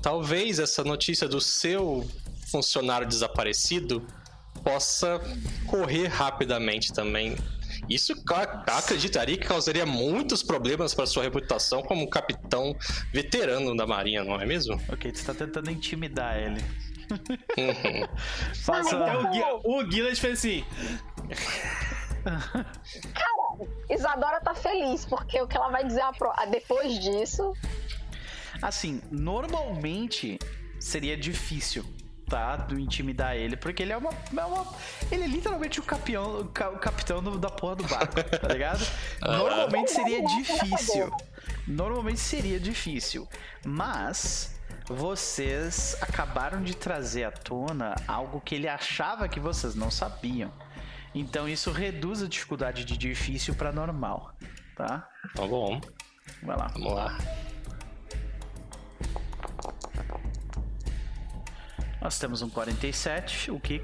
Talvez essa notícia do seu funcionário desaparecido possa correr rapidamente também isso acreditaria que causaria muitos problemas para sua reputação como capitão veterano da Marinha, não é mesmo? Ok, você está tentando intimidar ele. Uhum. Faça... Então, o, Gui, o fez assim. Cara, Isadora tá feliz, porque o que ela vai dizer depois disso. Assim, normalmente seria difícil do intimidar ele, porque ele é uma. É uma ele é literalmente o, capião, o capitão do, da porra do barco, tá ligado? Normalmente seria difícil. Normalmente seria difícil. Mas vocês acabaram de trazer à tona algo que ele achava que vocês não sabiam. Então isso reduz a dificuldade de difícil para normal, tá? Tá bom. Vai lá. Vamos lá. Nós temos um 47, o que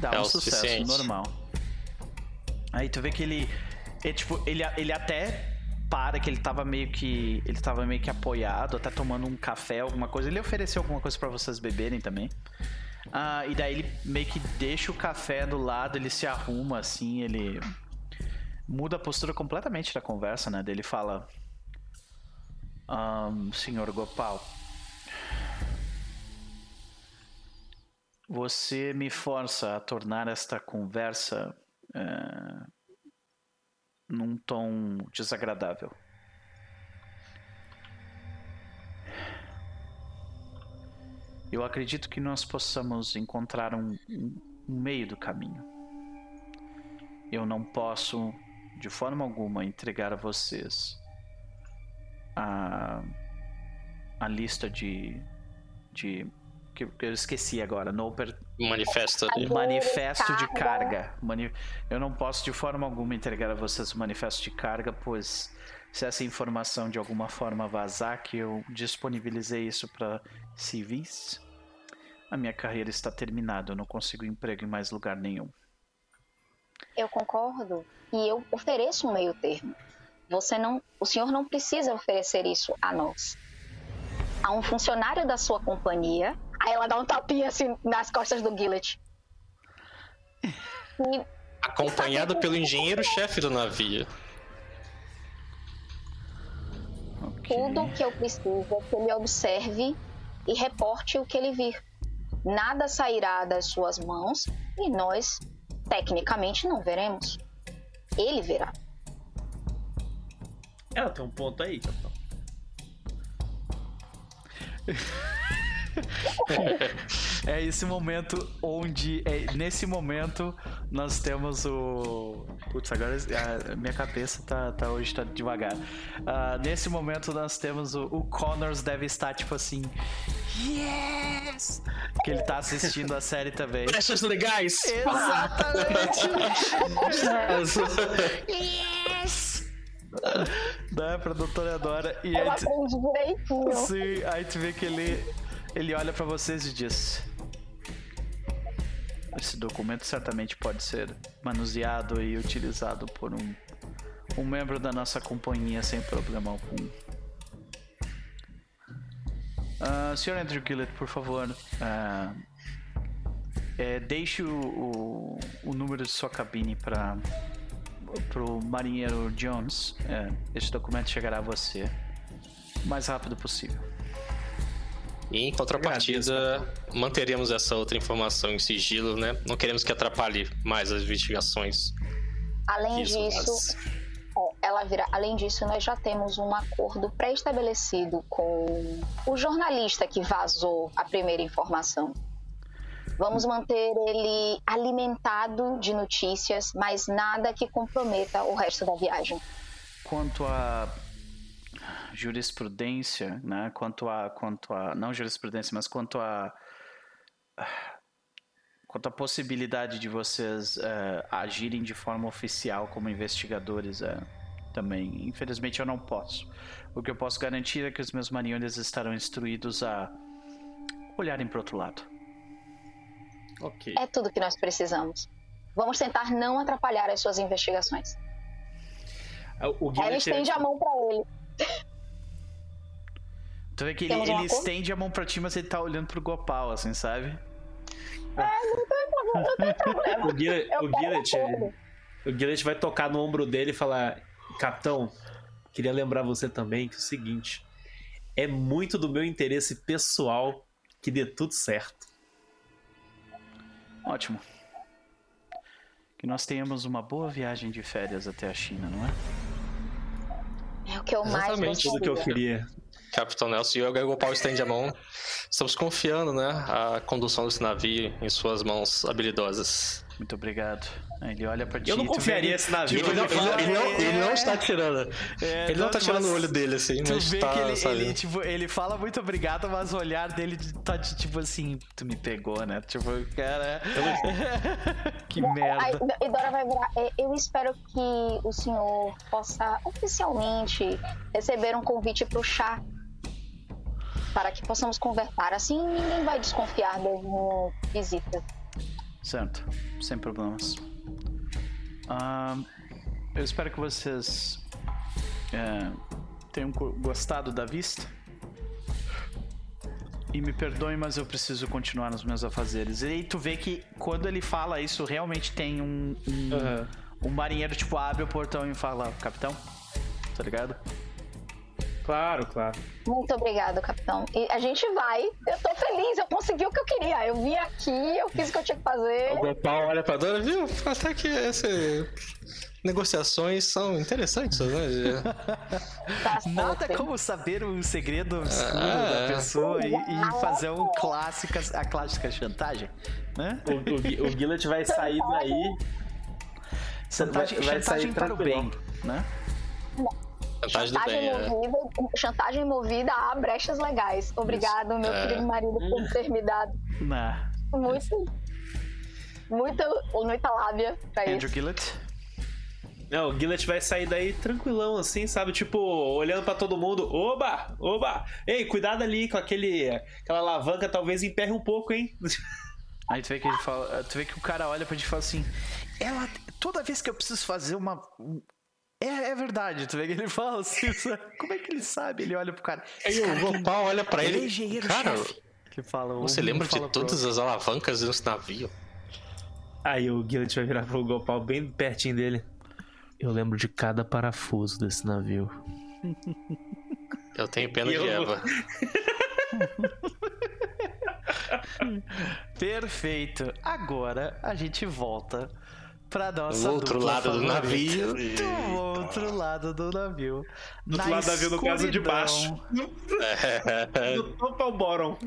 dá é um sucesso suficiente. normal. Aí tu vê que ele. É, tipo, ele, ele até para que ele tava meio que. Ele tava meio que apoiado, até tomando um café, alguma coisa. Ele ofereceu alguma coisa para vocês beberem também. Ah, e daí ele meio que deixa o café do lado, ele se arruma assim, ele muda a postura completamente da conversa, né? Ele fala: um, Senhor Gopal, Você me força a tornar esta conversa é, num tom desagradável. Eu acredito que nós possamos encontrar um, um meio do caminho. Eu não posso, de forma alguma, entregar a vocês a, a lista de, de que eu esqueci agora. No per... Manifesto de... Manifesto de carga. Mani... Eu não posso de forma alguma entregar a vocês o manifesto de carga, pois se essa informação de alguma forma vazar, que eu disponibilizei isso para civis, a minha carreira está terminada. Eu não consigo emprego em mais lugar nenhum. Eu concordo. E eu ofereço um meio termo. você não, o senhor não precisa oferecer isso a nós. A um funcionário da sua companhia. Aí ela dá um tapinha assim nas costas do Gillet. E Acompanhado pelo engenheiro-chefe do navio. Tudo que eu preciso é que ele observe e reporte o que ele vir. Nada sairá das suas mãos e nós, tecnicamente, não veremos. Ele verá. Ela tem um ponto aí, capitão. É esse momento onde. É nesse momento nós temos o. Putz, agora a minha cabeça tá, tá hoje tá devagar. Ah, nesse momento nós temos o, o Connors deve estar tipo assim. Yes! Que ele tá assistindo a série também. Brechas legais! Exatamente! yes! Né, pra doutora Adora. E Eu aí, tu- sim, aí tu vê que ele, ele olha pra vocês e diz: Esse documento certamente pode ser manuseado e utilizado por um, um membro da nossa companhia sem problema algum. Ah, Sr. Andrew Gillett, por favor, ah, é, deixe o, o, o número de sua cabine para o marinheiro Jones. É, esse documento chegará a você o mais rápido possível. E em contrapartida, manteremos essa outra informação em sigilo, né? Não queremos que atrapalhe mais as investigações. Além Isso, disso, mas- é, ela virá. Além disso, nós já temos um acordo pré-estabelecido com o jornalista que vazou a primeira informação. Vamos manter ele alimentado de notícias, mas nada que comprometa o resto da viagem. Quanto a jurisprudência, né? Quanto a, quanto a não jurisprudência, mas quanto a quanto à possibilidade de vocês eh, agirem de forma oficial como investigadores, eh, também, infelizmente eu não posso. O que eu posso garantir é que os meus marinheiros estarão instruídos a olharem para outro lado. Ok. É tudo que nós precisamos. Vamos tentar não atrapalhar as suas investigações. O Ela estende a mão para ele. Tu vê que ele, ele estende a mão pra ti, mas ele tá olhando pro Gopal, assim, sabe? o Gillet, Eu o quero Gillet, o Gillet vai tocar no ombro dele e falar: Capitão, queria lembrar você também que é o seguinte: é muito do meu interesse pessoal que dê tudo certo. Ótimo. Que nós tenhamos uma boa viagem de férias até a China, não é? É o que eu mais Exatamente, Tudo que eu gostaria. queria. Capitão Nelson e o Gopal estende a mão. Estamos confiando, né? A condução desse navio em suas mãos habilidosas. Muito obrigado. Aí Ele olha pra ti. Eu não confiaria ele- esse navio. Ele não, ele fala- ele não- ele não É, está tirando. é, Ele não tá tirando o olho dele, assim, Tu mas vê tá, que ele, sabe? ele, tipo, ele fala muito obrigado, mas o olhar dele tá de, tipo assim, tu me pegou, né? Tipo, cara. que merda. e Dora vai virar. "É, Eu espero que o senhor possa oficialmente receber um convite para o chá. Para que possamos conversar. Assim ninguém vai desconfiar das minhas visitas. Certo, sem problemas. Ahn, eu espero que vocês é, tenham gostado da vista. E me perdoem, mas eu preciso continuar nos meus afazeres. E aí tu vê que quando ele fala isso, realmente tem um, um, Aham. um marinheiro, tipo, abre o portão e fala, capitão, tá ligado? Claro, claro. Muito obrigado, capitão. E a gente vai. Eu tô feliz, eu consegui o que eu queria. Eu vim aqui, eu fiz o que eu tinha que fazer. O Gopal olha pra Dora, viu? Até que essas negociações são interessantes, né? Tá Nada como saber o segredo obscuro Ah, da é. pessoa e, e fazer um clássica, a clássica chantagem, né? O, o, o Gillet vai sair daí. Chantagem, vai- vai chantagem sair para o bem, né? Vantagem Chantagem movida, chantagem movida a brechas legais. Obrigado, meu É. querido marido, por ter me dado Na muito, muita, muita lábia pra Andrew isso. Gillett. Não, o Gillet vai sair daí tranquilão, assim, sabe? Tipo, olhando pra todo mundo. Oba! Oba! Ei, cuidado ali com aquele, aquela alavanca, talvez emperre um pouco, hein? Aí tu vê que ele fala, tu vê que o cara olha pra ti e fala assim: "Ela toda vez que eu preciso fazer uma um- É, é verdade, tu vê que ele fala assim, como é que ele sabe? Ele olha pro cara. Aí "Esse o Gopal olha pra ele ele. é engenheiro cara, chefe. Ele fala, você lembra fala de todas as alavancas desse navio? Aí o Guilherme vai virar pro Gopal bem pertinho dele. Eu lembro de cada parafuso desse navio. Eu tenho pena E de eu- Eva. Perfeito. Agora a gente volta pra nossa Do outro dupla lado do favorita. navio. Do outro lado do navio. Do outro lado do navio, no caso, de baixo. No topo ao bottom.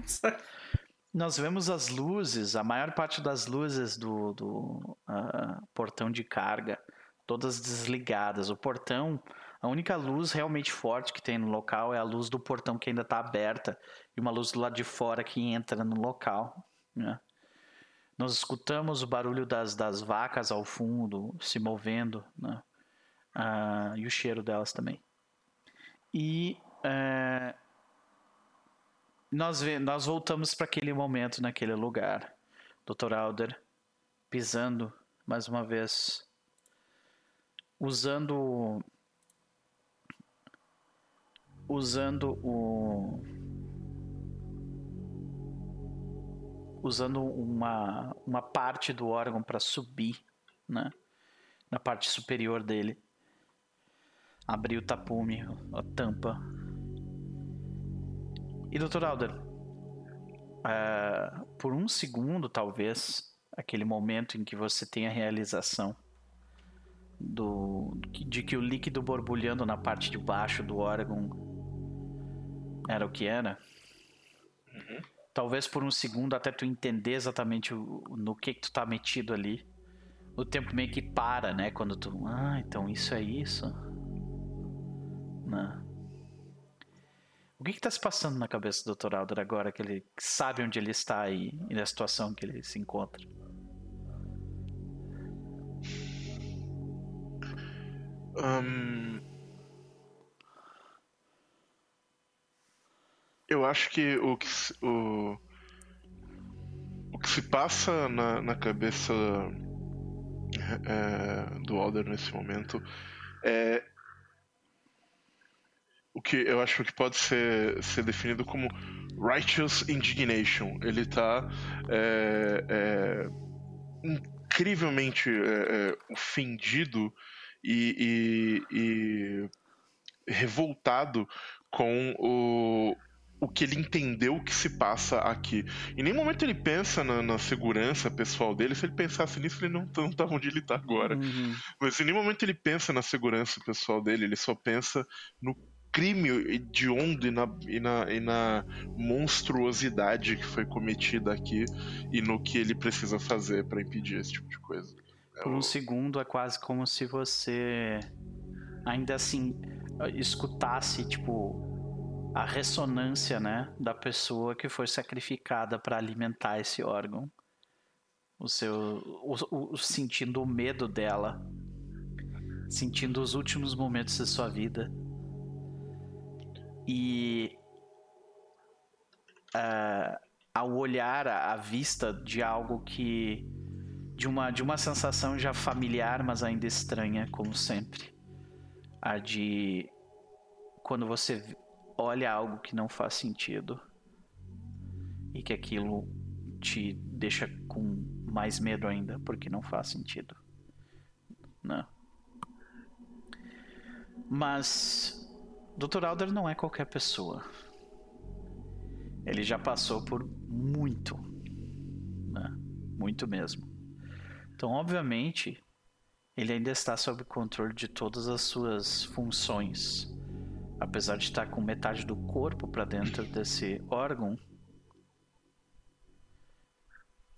Nós vemos as luzes, a maior parte das luzes do, do ah, portão de carga, todas desligadas. O portão, a única luz realmente forte que tem no local é a luz do portão que ainda está aberta e uma luz do lado de fora que entra no local. né? Nós escutamos o barulho das, das vacas ao fundo se movendo né? Ah, e o cheiro delas também. E eh, nós, nós voltamos para aquele momento, naquele lugar. Dr. Alder pisando mais uma vez, usando usando o usando uma, uma parte do órgão para subir, né? Na parte superior dele. Abriu o tapume, a tampa. E Dr. Alder, ah, por um segundo, talvez, aquele momento em que você tem a realização do, de que o líquido borbulhando na parte de baixo do órgão era o que era. Talvez por um segundo até tu entender exatamente o- no que que tu tá metido ali. O tempo meio que para, né? Quando tu. Ah, então isso é isso. Né? O que que tá se passando na cabeça do Dr. Alder agora que ele sabe onde ele está e, e na situação que ele se encontra? Ahn, eu acho que o que o, o que se passa na, na cabeça é, do Alder nesse momento é o que eu acho que pode ser, ser definido como righteous indignation. Ele tá é, é, incrivelmente é, é, ofendido e, e- e revoltado com o, o que ele entendeu que se passa aqui. Em nenhum momento ele pensa na, na segurança pessoal dele. Se ele pensasse nisso, ele não, não tava onde ele tá agora. Uhum. Mas em nenhum momento ele pensa na segurança pessoal dele, ele só pensa no crime hediondo e na, e na, e na monstruosidade que foi cometida aqui e no que ele precisa fazer pra impedir esse tipo de coisa. É Por um segundo é quase como se você ainda assim escutasse tipo a ressonância, né, da pessoa que foi sacrificada para alimentar esse órgão. O seu o, o- sentindo o medo dela, sentindo os últimos momentos da sua vida. E ah, ao olhar a, vista de algo que de uma, de uma sensação já familiar, mas ainda estranha, como sempre. A de quando você olha algo que não faz sentido e que aquilo te deixa com mais medo ainda, porque não faz sentido. Não. Mas Dr. Alder não é qualquer pessoa. Ele já passou por muito, né? Muito mesmo. Então, obviamente, ele ainda está sob controle de todas as suas funções. Apesar de estar com metade do corpo para dentro desse órgão,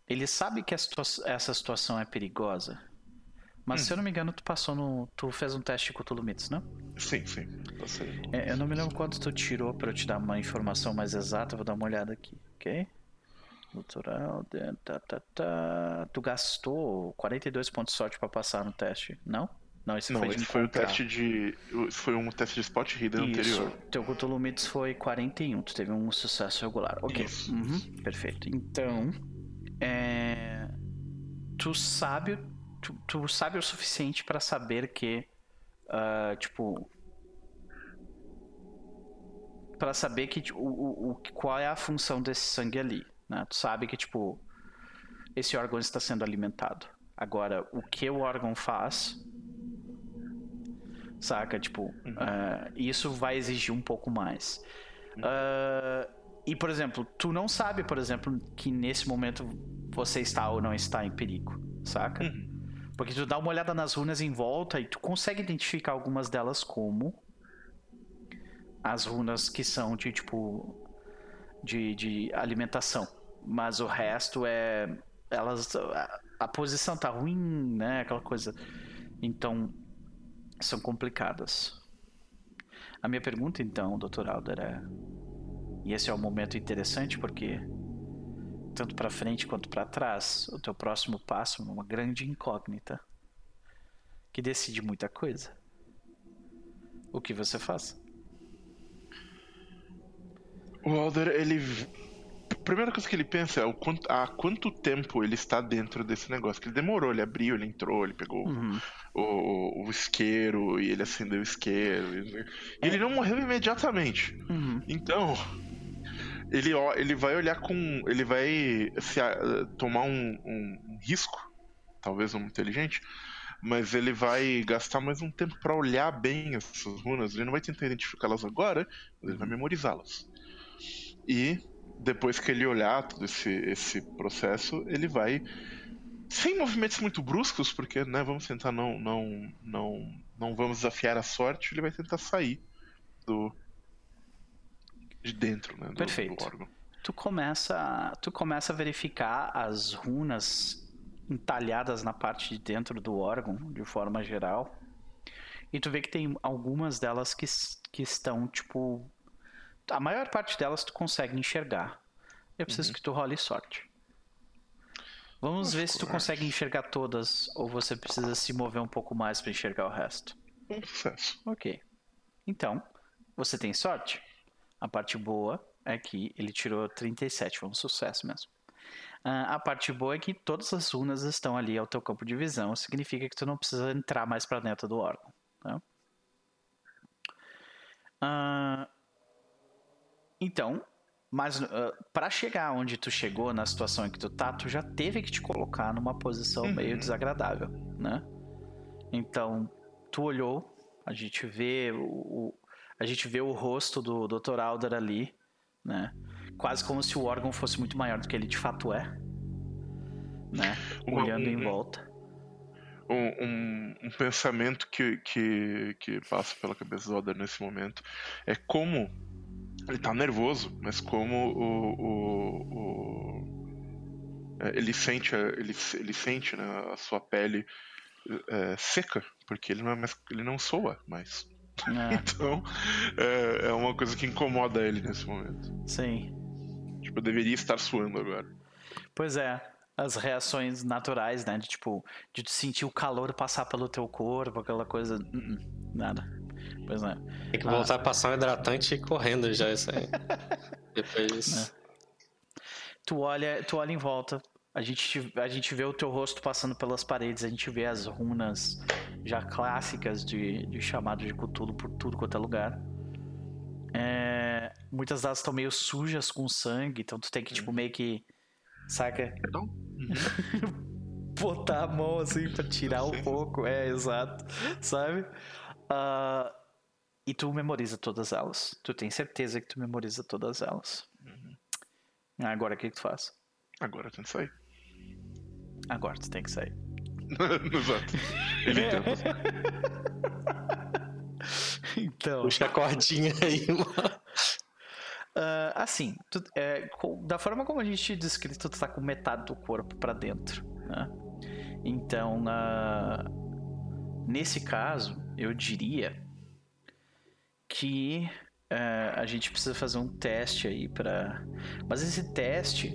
ele sabe que situa- essa situação é perigosa. Mas se eu não me engano, tu passou no. Tu fez um teste de Cthulhu Mythos, não? Sim, sim. Certo. É, eu não me lembro quanto tu tirou para eu te dar uma informação mais exata, vou dar uma olhada aqui, ok? De- tá, tá, tá. Tu gastou 42 pontos de sorte para passar no teste, não? Não, esse Não, foi esse foi o encontrar. teste de. Foi um teste de spot hidden Isso, anterior. teu Cthulhu Mythos foi 41, tu teve um sucesso regular. Ok. Uhum, perfeito. Então, é, tu sabe, tu, tu sabe o suficiente para saber que uh, tipo, para saber que tipo, o, o, qual é a função desse sangue ali, né? Tu sabe que tipo esse órgão está sendo alimentado. Agora, o que o órgão faz, saca? Tipo, uhum. uh, isso vai exigir um pouco mais. Uhum. Uh, e, por exemplo, tu não sabe, por exemplo, que nesse momento você está ou não está em perigo, saca? Uhum. Porque tu dá uma olhada nas runas em volta e tu consegue identificar algumas delas como as runas que são de tipo de, de alimentação, mas o resto é elas a, a posição tá ruim, né? Aquela coisa. Então são complicadas. A minha pergunta então, doutor Alder, é e esse é um momento interessante porque tanto para frente quanto para trás, o teu próximo passo é uma grande incógnita que decide muita coisa. O que você faz? O Alder, ele. A primeira coisa que ele pensa é o quanto, há quanto tempo ele está dentro desse negócio. Que ele demorou, ele abriu, ele entrou, ele pegou uhum. o, o, o, isqueiro e ele acendeu o isqueiro. E, ele não morreu imediatamente. Uhum. Então, ele, ele vai olhar com. Ele vai se, tomar um, um, um risco, talvez um inteligente, mas ele vai gastar mais um tempo para olhar bem essas runas. Ele não vai tentar identificá-las agora, mas ele vai memorizá-las. E depois que ele olhar todo esse, esse processo, ele vai sem movimentos muito bruscos, porque né, vamos tentar não não não não vamos desafiar a sorte, ele vai tentar sair do de dentro, né, do, Perfeito. do órgão. Tu começa, tu começa a verificar as runas entalhadas na parte de dentro do órgão, de forma geral. E tu vê que tem algumas delas que, que estão, tipo. A maior parte delas tu consegue enxergar. Eu preciso uhum. que tu role sorte. Vamos ver se tu consegue enxergar todas ou você precisa se mover um pouco mais para enxergar o resto. Sucesso. Ok. Então, você tem sorte? A parte boa é que ele tirou 37, foi um sucesso mesmo. Uh, a parte boa é que todas as runas estão ali ao teu campo de visão, significa que tu não precisa entrar mais para dentro do órgão. Tá? Uh, então, mas uh, ah, para chegar onde tu chegou, na situação em que tu tá, tu já teve que te colocar numa posição uhum. meio desagradável, né? Então, tu olhou, a gente vê o, a gente vê o rosto do Dr. Alder ali, né? Quase como se o órgão fosse muito maior do que ele de fato é, né? Olhando um, em volta. Um, um, um, pensamento que, que, que passa pela cabeça do Alder nesse momento é como ele tá nervoso, mas como o, o, o é, ele sente, ele, ele sente né, a sua pele é, seca, porque ele não, é mais, ele não soa mais. É. então, é, é, uma coisa que incomoda ele nesse momento. Sim. Tipo, eu deveria estar suando agora. Pois é. As reações naturais, né? De tipo, de sentir o calor passar pelo teu corpo, aquela coisa. Uh -uh, nada. Pois é. Tem que voltar ah. a passar um hidratante correndo já, isso aí. Depois disso. É. Tu olha, tu olha em volta, a gente, a gente vê o teu rosto passando pelas paredes, a gente vê as runas já clássicas de, de chamado de Cthulhu por tudo quanto é lugar. É, muitas delas estão meio sujas com sangue, então tu tem que, tipo, uhum. meio que. Saca? Perdão? Botar a mão assim pra tirar um pouco. É, exato. Sabe? Uh, e tu memoriza todas elas. Tu tem certeza que tu memoriza todas elas. Uhum. Agora o que, que tu faz? Agora tem que sair. Agora tu tem que sair. Exato. Ele então. Puxa a cordinha aí, mano. Uh, assim, tu, é, da forma como a gente descrito, tu tá com metade do corpo para dentro, né? Então, uh, nesse caso, eu diria que uh, a gente precisa fazer um teste aí para, mas esse teste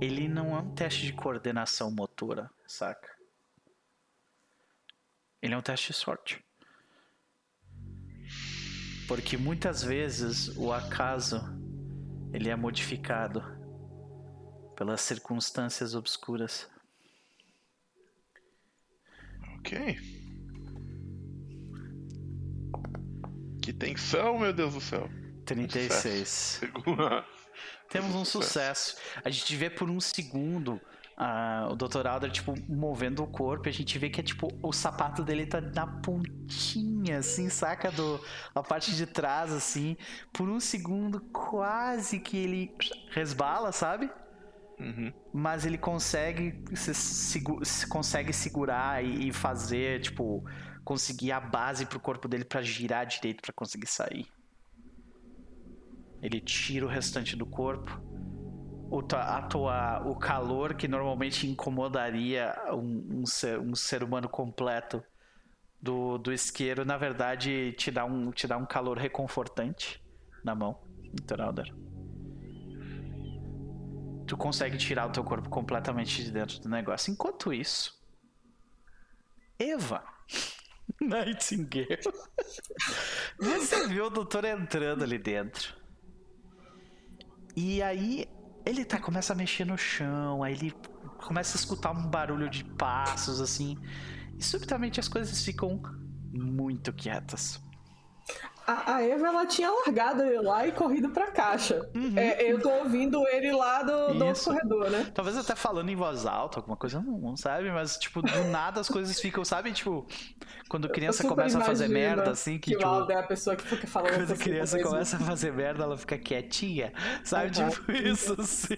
ele não é um teste de coordenação motora, saca? Ele é um teste de sorte. Porque muitas vezes o acaso ele é modificado pelas circunstâncias obscuras. Ok. Que tensão, meu Deus do céu. 36. Temos um sucesso. A gente vê por um segundo uh, o Dr. Alder, tipo, movendo o corpo e a gente vê que é, tipo, o sapato dele tá na pontinha, assim, saca? Do, a parte de trás, assim. Por um segundo, quase que ele resbala, sabe? Uhum. Mas ele consegue se, se, consegue segurar e, e fazer, tipo, conseguir a base pro corpo dele para girar direito para conseguir sair. Ele tira o restante do corpo. O, a tua, o calor que normalmente incomodaria um, um, ser, um ser humano completo do, do isqueiro, na verdade, te dá um, te dá um calor reconfortante na mão, Toralder. Tu consegue tirar o teu corpo completamente de dentro do negócio. Enquanto isso, Eva Nightingale. Você viu o doutor entrando ali dentro. E aí ele tá, começa a mexer no chão, aí ele começa a escutar um barulho de passos assim. E subitamente as coisas ficam muito quietas a, a, Eva ela tinha largado ele lá e corrido pra caixa. Uhum. É, eu tô ouvindo ele lá do, do corredor, né? Talvez até falando em voz alta, alguma coisa, não, sabe? Mas, tipo, do nada as coisas ficam, sabe? Tipo, quando criança começa a fazer merda, assim. Que, que tipo, é a pessoa que fica falando Quando a criança começa a fazer merda, ela fica quietinha, sabe? Uhum. Tipo, isso, assim.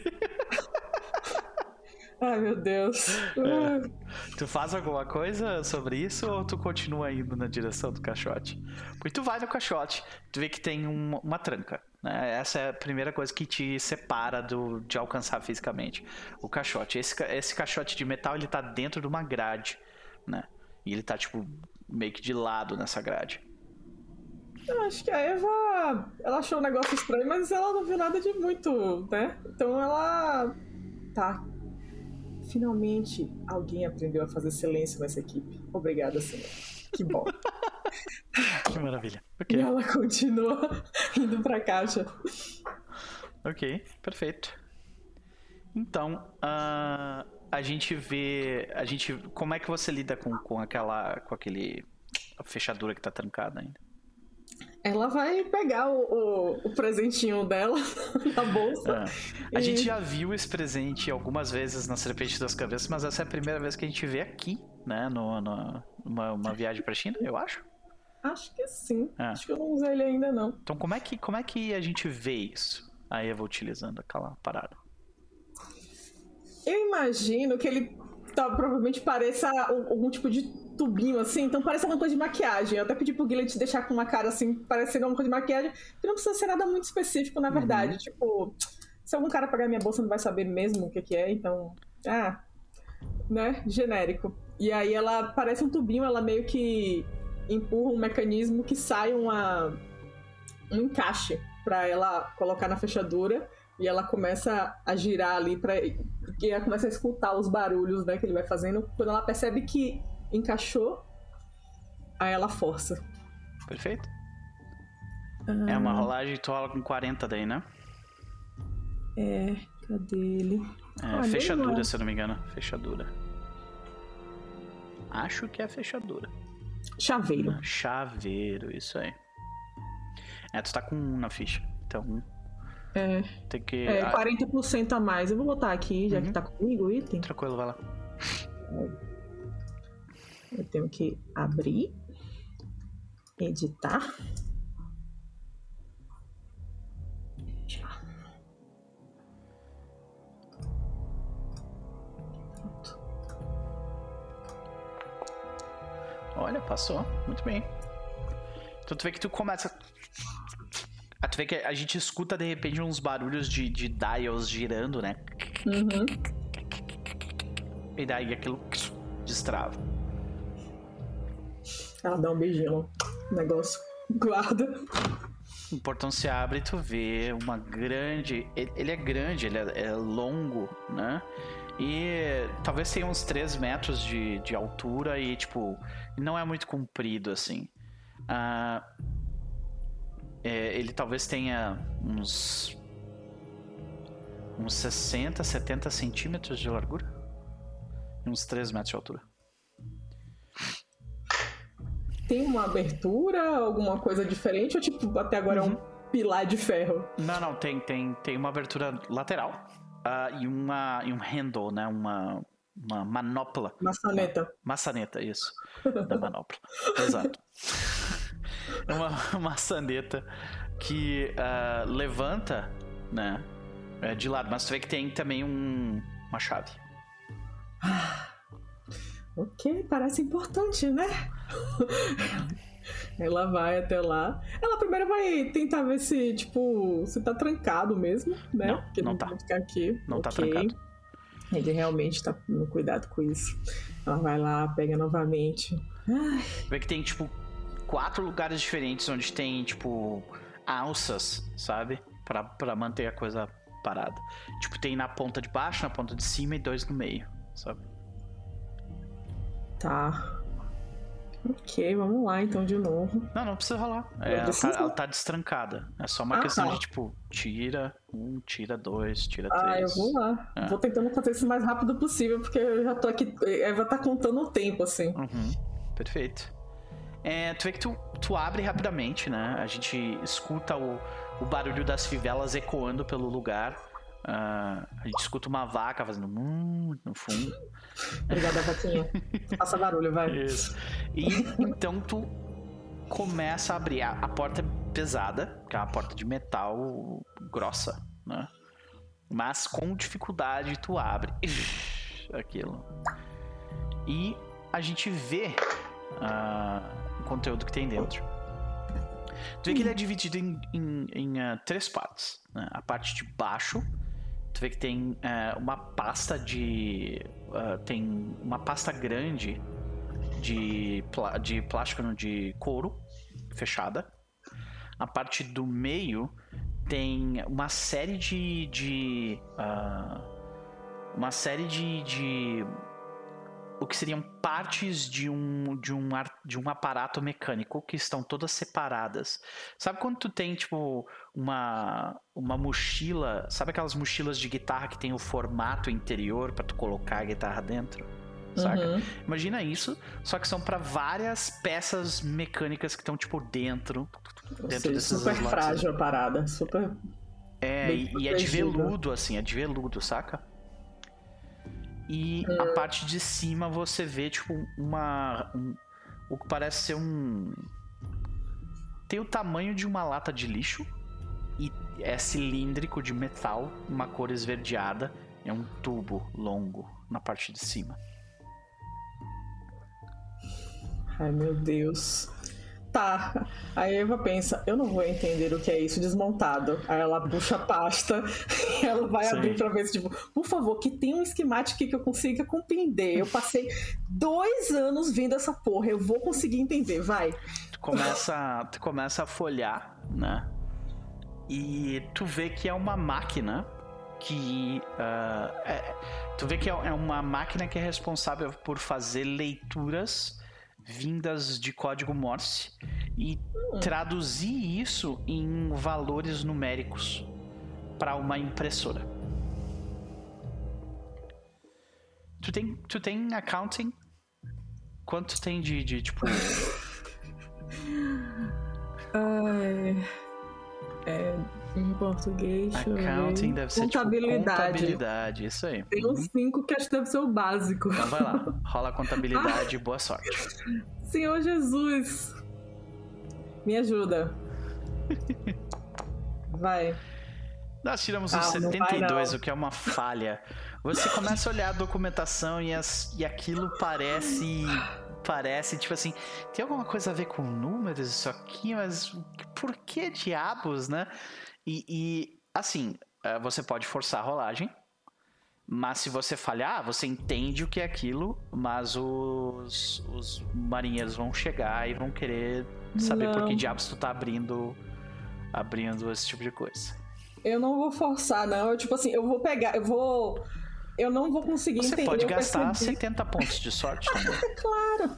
Ai, meu Deus. É. Tu faz alguma coisa sobre isso ou tu continua indo na direção do caixote? Porque tu vai no caixote, tu vê que tem uma, uma tranca. Né? Essa é a primeira coisa que te separa do, de alcançar fisicamente o caixote. Esse, esse caixote de metal ele tá dentro de uma grade, né? E ele tá tipo meio que de lado nessa grade. Eu acho que a Eva ela achou um negócio estranho, mas ela não viu nada de muito, né? Então ela tá Finalmente alguém aprendeu a fazer silêncio nessa equipe. Obrigada, senhor. Que bom. que maravilha. Okay. E ela continua indo pra caixa. Ok, perfeito. Então, uh, a gente vê. A gente. Como é que você lida com, com aquela. com aquele. A fechadura que tá trancada ainda? Ela vai pegar o, o, o presentinho dela na bolsa. É. A e... gente já viu esse presente algumas vezes na Serpente das Cabeças, mas essa é a primeira vez que a gente vê aqui, né? No, no, numa uma viagem pra China, eu acho. Acho que sim. É. Acho que eu não usei ele ainda, não. Então como é que, como é que a gente vê isso? A Eva utilizando aquela parada. Eu imagino que ele tá, provavelmente pareça algum tipo de tubinho, assim, então parece uma coisa de maquiagem. Eu até pedi pro Guilherme te deixar com uma cara assim, parecendo uma coisa de maquiagem, que não precisa ser nada muito específico, na verdade. Uhum. Tipo, se algum cara pegar minha bolsa, não vai saber mesmo o que, que é, então. Ah, né? Genérico. E aí ela parece um tubinho, ela meio que empurra um mecanismo que sai uma, um encaixe para ela colocar na fechadura e ela começa a girar ali para e ela começa a escutar os barulhos né, que ele vai fazendo. Quando ela percebe que encaixou, aí ela força. Perfeito. É uma rolagem tu rola com 40 daí, né? É, cadê ele? É, ah, fechadura, se eu não me engano. Fechadura. Acho que é fechadura. Chaveiro. Ah, chaveiro, isso aí. É, tu tá com um na ficha. Então. É. Tem que. É, 40% a mais. Eu vou botar aqui, já uhum. que tá comigo o item. Tranquilo, vai lá. Eu tenho que abrir, editar. Olha, passou. Muito bem. Então tu vê que tu começa. Vê que a gente escuta de repente uns barulhos de, de dials girando, né? Uhum. E daí aquilo destrava. Ela dá um beijinho negócio, guarda. O portão se abre e tu vê uma grande. Ele é grande, ele é, é longo, né? E talvez tenha uns 3 metros de, de altura e, tipo, não é muito comprido assim. Uh, é, ele talvez tenha uns. uns 60, 70 centímetros de largura. E uns 3 metros de altura. tem uma abertura, alguma coisa diferente? Ou tipo, até agora uhum. é um pilar de ferro? Não, não, tem, tem, tem uma abertura lateral uh, e, uma, e um handle, né? Uma, uma manopla. Maçaneta. Uma, maçaneta, isso. da manopla. Exato. É uma maçaneta que uh, levanta, né? É, de lado, mas tu vê que tem também um, uma chave. ok, parece importante, né? Ela vai até lá. Ela primeiro vai tentar ver se, tipo, se tá trancado mesmo, né? Não, Porque não, não tá. ficar aqui. Não tá okay. tá trancado. Ele realmente tá no cuidado com isso. Ela vai lá, pega novamente. Ai. Vê que tem, tipo, quatro lugares diferentes onde tem, tipo, alças, sabe? Pra, pra manter a coisa parada. Tipo, tem na ponta de baixo, na ponta de cima e dois no meio, sabe? Tá. Ok, vamos lá então de novo. Não, não precisa rolar. É, ela, tá, ela, tá, destrancada. É só uma ah, questão tá. de tipo, tira um, tira dois, tira três. Ah, eu vou lá. É. Vou tentando fazer isso o mais rápido possível, porque eu já tô aqui. Eva tá contando o tempo, assim. Uhum. Perfeito. É, tu vê que tu, tu abre rapidamente, né? A gente escuta o, o barulho das fivelas ecoando pelo lugar. Uh, a gente escuta uma vaca fazendo mmm no fundo. Obrigada, vaquinha. Faça barulho, vai. Isso. E então tu começa a abrir. A, a porta é pesada, que é uma porta de metal grossa, né? Mas com dificuldade tu abre. Aquilo. E a gente vê uh, conteúdo que tem dentro. Tu vê que ele é dividido em, em, em uh, três partes. Né? A parte de baixo, tu vê que tem uh, uma pasta de. Uh, tem uma pasta grande de, de plástico de couro fechada. A parte do meio tem uma série de. de uma série de, de o que seriam partes de um, de um, de um aparato mecânico que estão todas separadas. Sabe quando tu tem, tipo, uma, uma mochila, sabe aquelas mochilas de guitarra que tem o formato interior para tu colocar a guitarra dentro? Saca? Uhum. Imagina isso, só que são para várias peças mecânicas que estão, tipo, dentro. dentro seja, desses super frágil a parada, super. É, e, e é de veludo, assim, é de veludo, saca? E a hum. parte de cima você vê, tipo, uma. Um, o que parece ser um. Tem o tamanho de uma lata de lixo. E é cilíndrico de metal, uma cor esverdeada. É um tubo longo na parte de cima. Ai meu Deus. Tá. Aí a Eva pensa, eu não vou entender o que é isso desmontado. Aí ela puxa a pasta e ela vai Sim. abrir pra ver se, tipo, por favor, que tem um esquemático que eu consiga compreender. Eu passei dois anos vendo essa porra, eu vou conseguir entender, vai. Tu começa, tu começa a folhar, né? E tu vê que é uma máquina que. Uh, é, tu vê que é, é uma máquina que é responsável por fazer leituras vindas de código Morse e hum. traduzir isso em valores numéricos para uma impressora. Tu tem, tu tem accounting? Quanto tem de, de tipo. Ai. É, em português. Accounting deve ser contabilidade. Tipo, contabilidade, isso aí. Tem uns 5 que acho que deve ser o básico. Então vai lá, rola a contabilidade, boa sorte. Senhor Jesus, me ajuda. Vai. Nós tiramos um ah, 72, vai, o que é uma falha. Você começa a olhar a documentação e, as, e aquilo parece parece, tipo assim, tem alguma coisa a ver com números isso aqui, mas por que diabos, né? E, e assim, eh, você pode forçar a rolagem, mas se você falhar, você entende o que é aquilo, mas os, os marinheiros vão chegar e vão querer saber não. por que diabos tu tá abrindo, abrindo esse tipo de coisa. Eu não vou forçar, não. Eu, tipo assim, eu vou pegar, eu vou eu não vou conseguir Você entender. Você pode gastar percebi. 70 pontos de sorte também. claro!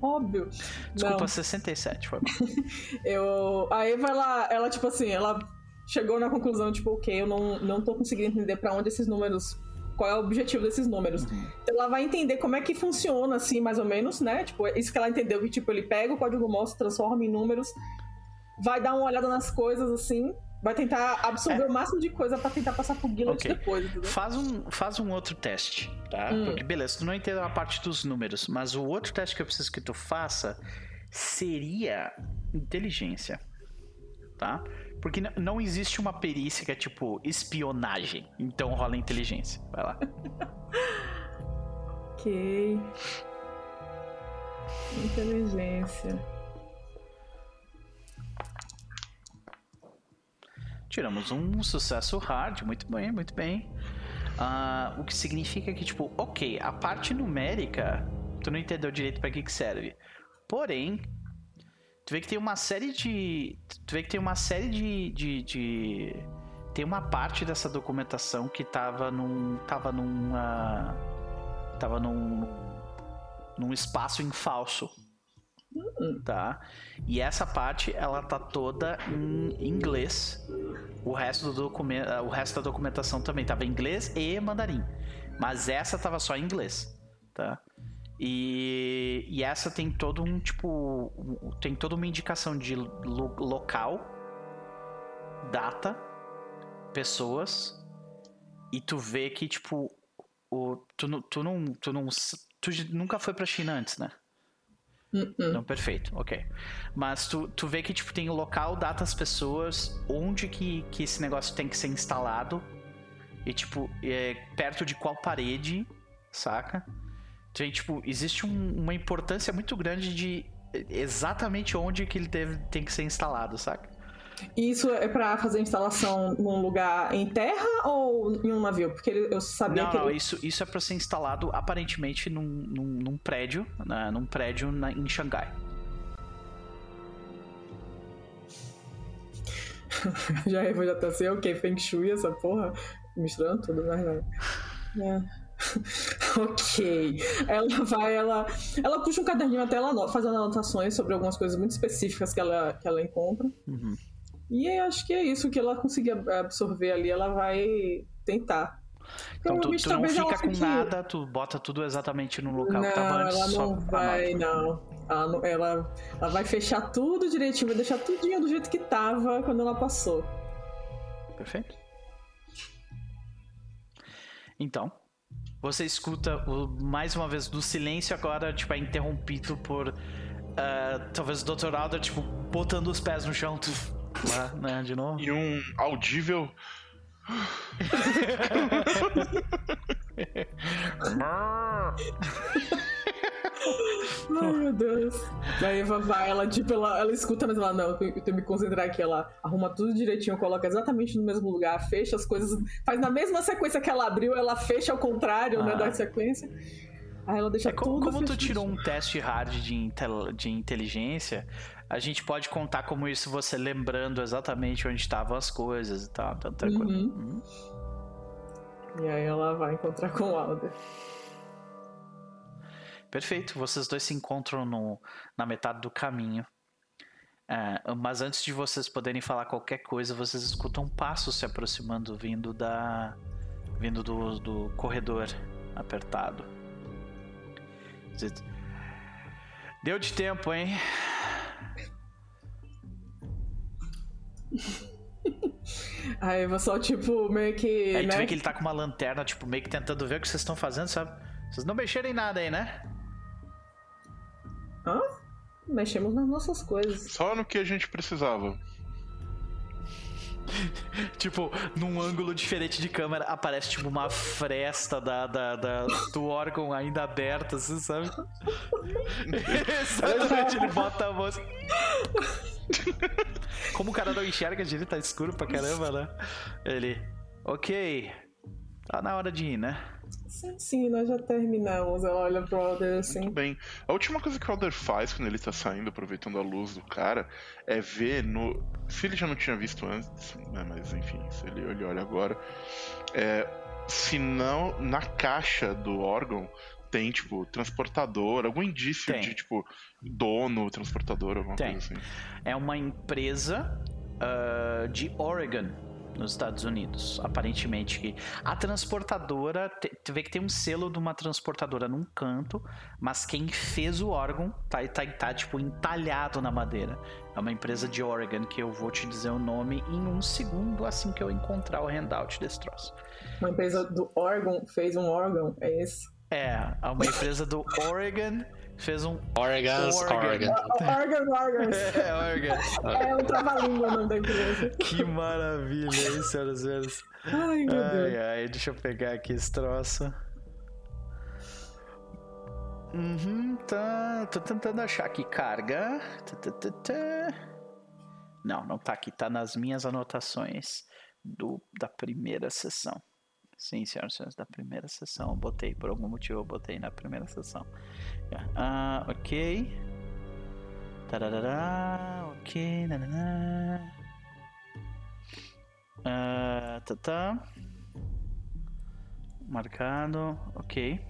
Óbvio. Desculpa, não. 67, foi eu. Aí vai lá, ela, tipo assim, ela chegou na conclusão, tipo, ok, eu não, não tô conseguindo entender para onde esses números qual é o objetivo desses números. Uhum. Então ela vai entender como é que funciona, assim, mais ou menos, né? Tipo, isso que ela entendeu, que tipo, ele pega o código monstro, transforma em números, vai dar uma olhada nas coisas, assim, vai tentar absorver é. o máximo de coisa para tentar passar pro Gillet okay. depois. Entendeu? Faz um, faz um outro teste, tá? Hum. Porque beleza, tu não entende a parte dos números, mas o outro teste que eu preciso que tu faça seria inteligência, tá? Porque não existe uma perícia que é tipo espionagem, então rola inteligência. Vai lá. ok. Inteligência. Tiramos um sucesso hard, muito bem, muito bem. Uh, o que significa que, tipo, ok, a parte numérica, tu não entendeu direito para que, que serve. Porém, tu vê que tem uma série de. Tu vê que tem uma série de, de, de. Tem uma parte dessa documentação que tava num. Tava num. Uh, tava num. num espaço em falso. Tá? E essa parte ela tá toda em inglês. O resto do documento, o resto da documentação também tava em inglês e mandarim. Mas essa tava só em inglês, tá? E, e essa tem todo um tipo, tem toda uma indicação de lo, local, data, pessoas e tu vê que tipo o tu, tu não tu não tu nunca foi para China antes, né? Uh. Não, perfeito, ok. Mas tu, tu vê que tipo, tem o local, datas, pessoas, onde que, que esse negócio tem que ser instalado. E tipo, é, perto de qual parede, saca? Tem, tipo, existe um, uma importância muito grande de exatamente onde que ele deve, tem que ser instalado, saca? Isso é para fazer instalação num lugar em terra ou em um navio? Porque eu sabia não, que. Não, ele... isso, isso é para ser instalado aparentemente num, num, num prédio, né, num prédio na, em Xangai. já eu já tá assim, o que? Feng Shui, essa porra? Misturando tudo, mas não. É. ok. Ela vai, ela, ela puxa um caderninho até ela fazendo anotações sobre algumas coisas muito específicas que ela, que ela encontra. Uhum. E acho que é isso que ela conseguir absorver ali, ela vai tentar. Então tu, tu não fica com nada, tu bota tudo exatamente no local não, que tava antes. Ela não vai, não. Ela, não ela, ela, vai fechar tudo direitinho, vai deixar tudinho do jeito que tava quando ela passou. Perfeito. Então, você escuta o, mais uma vez do silêncio agora, tipo, é interrompido por uh, talvez o Dr. Alder, tipo, botando os pés no chão. Tu, lá, né, de novo. E um audível. Ai, meu Deus. Daí Eva vai, ela tipo, ela, ela escuta, mas ela não, eu tenho que me concentrar aqui. Ela arruma tudo direitinho, coloca exatamente no mesmo lugar, fecha as coisas, faz na mesma sequência que ela abriu, ela fecha ao contrário, né, ah. né, da sequência. Aí ela deixa é, como, tudo. Como tu tirou um teste hard de, intel, de inteligência, a gente pode contar como isso você lembrando exatamente onde estavam as coisas e tal. Então, tranquilo. Uhum. Uhum. E aí ela vai encontrar com o Alder. Perfeito, vocês dois se encontram no, na metade do caminho. É, mas antes de vocês poderem falar qualquer coisa, vocês escutam um passo se aproximando, vindo da. vindo do, do corredor apertado. Deu de tempo, hein? Aí você só, tipo, meio que. Aí né? tu vê que ele tá com uma lanterna, tipo, meio que tentando ver o que vocês estão fazendo, sabe? Vocês não mexeram em nada aí, né? Hã? Mexemos nas nossas coisas. Só no que a gente precisava. tipo, num ângulo diferente de câmera, aparece tipo uma fresta da, da, da do órgão ainda aberta, assim, sabe? Exatamente, ele bota a voz. Como o cara não enxerga direito, tá escuro pra caramba, né? Ele. Ok. Tá na hora de ir, né? Sim, sim, nós já terminamos. Ela olha pro Alder assim. Muito bem. A última coisa que o Alder faz quando ele tá saindo, aproveitando a luz do cara, é ver no. Se ele já não tinha visto antes, né, mas enfim, se ele, ele olha agora. É, se não, na caixa do órgão tem, tipo, transportador, algum indício tem. de, tipo, dono, transportador, alguma tem. coisa assim. É uma empresa uh, de Oregon nos Estados Unidos. Aparentemente que a transportadora, tu vê que tem um selo de uma transportadora num canto, mas quem fez o órgão tá, tá, tá tipo entalhado na madeira. É uma empresa de Oregon que eu vou te dizer o nome em um segundo assim que eu encontrar o handout desse troço. Uma empresa do Oregon fez um órgão, é isso? É, uma empresa do Oregon fez um. Oregon's Oregon. Oregon, Oregon. É, Oregon. É um trava-língua o nome da empresa. Que maravilha, hein, senhoras e senhores? Ai, meu Ai, Deus. ai, deixa eu pegar aqui esse troço. Uhum, tá. Tô tentando achar aqui carga. Tá, tá, tá. Não, não tá aqui. Tá nas minhas anotações do, da primeira sessão. Sim, senhoras e senhores, da primeira sessão. Eu botei, por algum motivo eu botei na primeira sessão. Ah, ok. Tarará, ok. Nananã. Ah, tá, tá. Marcado, ok.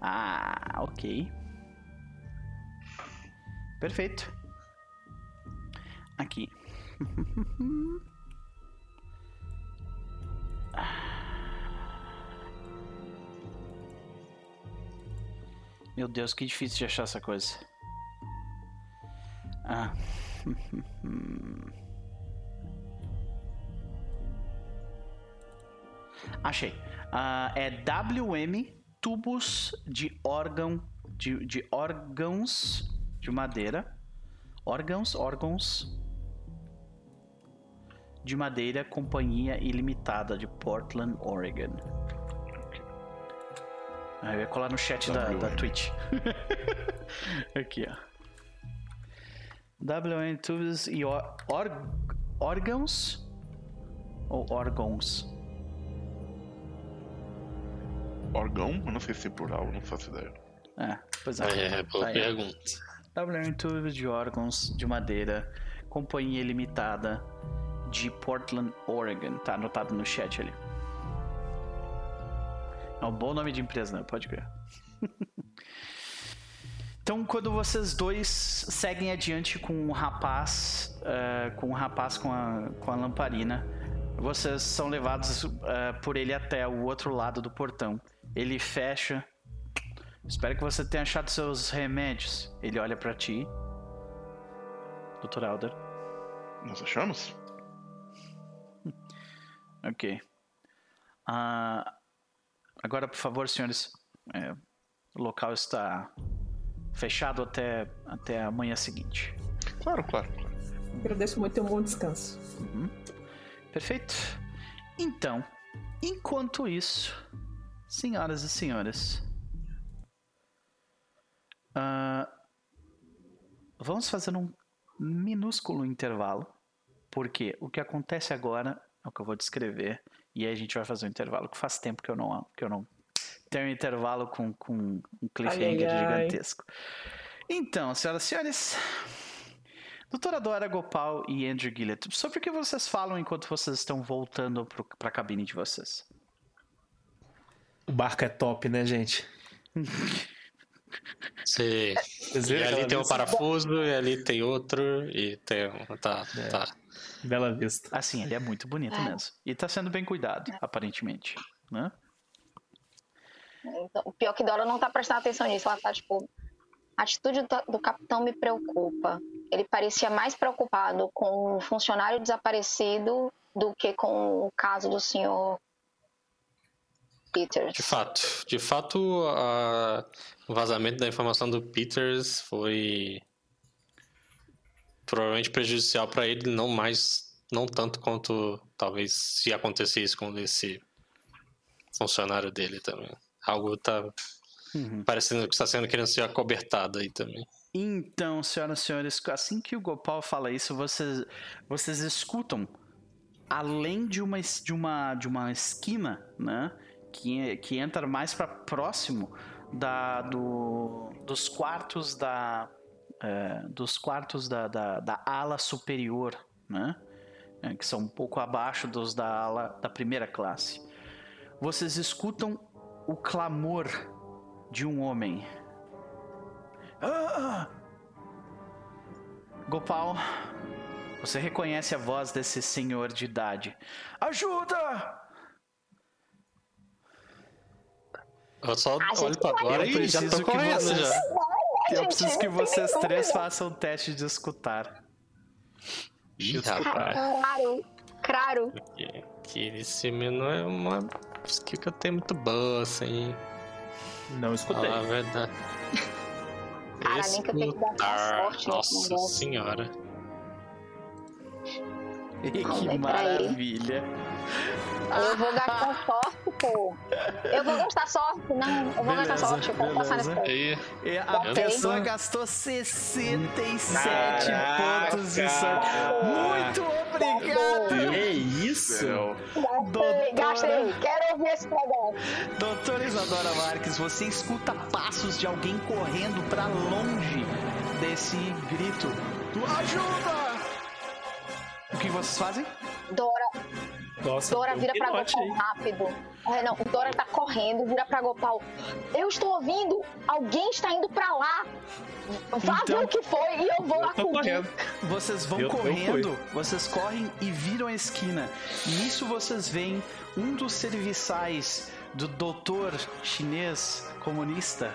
Ah, ok. Perfeito. Aqui. Meu Deus, que difícil de achar essa coisa. Ah. Achei. Ah, é WM tubos de órgão de, de órgãos de madeira. Órgãos, órgãos de madeira, companhia ilimitada de Portland, Oregon. Ah, eu ia colar no chat da, da Twitch. Aqui, ó. WM tubos e or, or, órgãos ou órgãos? Órgão? Eu não sei se é plural, eu não faço ideia. É, pois é. É, boa Aí, ó. pergunta. WM Tubos de órgãos de madeira, companhia limitada de Portland, Oregon. Tá anotado no chat ali. É um bom nome de empresa, né? Pode crer. então, quando vocês dois seguem adiante com o rapaz, eh, com o rapaz com a, com a lamparina, vocês são levados eh, por ele até o outro lado do portão. Ele fecha. Espero que você tenha achado seus remédios. Ele olha pra ti. Dr. Alder. Nós achamos? Ok. Ah, agora, por favor, senhores. é, o local está fechado até, até a manhã seguinte. Claro, claro, claro. Agradeço muito e um bom descanso. Perfeito? Então, enquanto isso, senhoras e senhores, ah, vamos fazer um minúsculo intervalo, porque o que acontece agora é o que eu vou descrever, e aí a gente vai fazer um intervalo, que faz tempo que eu não, que eu não tenho um intervalo com, com um cliffhanger Ai, ai, ai. gigantesco. Então, senhoras e senhores, Doutora Dora Gopal e Andrew Gillett, sobre o que vocês falam enquanto vocês estão voltando para a cabine de vocês? O barco é top, né, gente? Sim. E ali tem um parafuso, e ali tem outro, e tem um. Tá, tá. Bela vista. Assim, ele é muito bonito É. mesmo. E tá sendo bem cuidado, aparentemente. Né? Então, o pior que Dora não tá prestando atenção nisso. Ela tá tipo. A atitude do, do capitão me preocupa. Ele parecia mais preocupado com o funcionário desaparecido do que com o caso do senhor Peters. De fato. De fato, a- o vazamento da informação do Peters foi provavelmente prejudicial para ele, não mais, não tanto quanto talvez se acontecesse com esse funcionário dele também. Algo tá Uhum. parecendo que está sendo querendo ser acobertado aí também. Então, senhoras e senhores, assim que o Gopal fala isso, vocês, vocês escutam, além de uma, de uma, de uma esquina, né? Que, que entra mais para próximo da, do, dos quartos da. É, dos quartos da, da, da ala superior, né? É, que são um pouco abaixo dos da ala da primeira classe. Vocês escutam o clamor de um homem. Ah! Gopal, Você reconhece a voz desse senhor de idade. Ajuda! Eu só olho pra Eu e já tô que correndo já. Eu preciso que vocês três façam um teste de escutar. Ih, rapaz. Claro, claro. Que, que esse menino é uma skill que eu tenho muito boa, assim. Não escutei. Falar a verdade. Cara, nem que eu tenho que dar Escutar. sorte Nossa senhora. que maravilha. Eu vou gastar sorte, pô. Eu vou gastar sorte, não. Eu vou Beleza, gastar sorte, eu vou passar nesse. Aí, E a pessoa gastou 67 Caraca, pontos de sorte. Muito obrigado! Que isso? Gastei, gastei. Quero ouvir esse negócio. Doutora Isadora Marques, você escuta passos de alguém correndo pra longe desse grito. Ajuda! O que vocês fazem? Dora, Nossa, Dora vira pra Gopal aí. rápido. É, não, o Dora tá correndo, vira pra Gopal. Eu estou ouvindo, alguém está indo pra lá. Vá Então- ver o que foi e eu vou lá Eu correndo. Vocês vão Eu- eu correndo, vocês correm e viram a esquina. Nisso vocês veem um dos serviçais do doutor chinês comunista,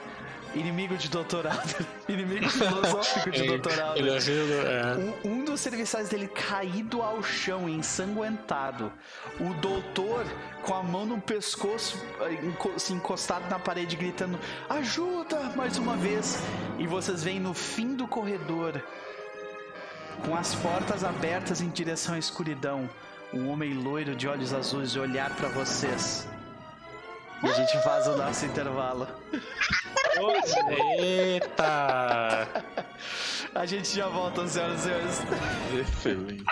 inimigo de doutorado, inimigo filosófico de doutorado. Ele ajuda. É. Um, um dos serviçais dele caído ao chão, ensanguentado. O doutor com a mão no pescoço, eh, se encostado na parede, gritando: Ajuda! Mais uma vez. E vocês veem no fim do corredor, com as portas abertas em direção à escuridão, um homem loiro de olhos azuis olhar pra vocês. E a gente faz o nosso intervalo. Eita! A gente já volta, senhoras e senhores. Excelente.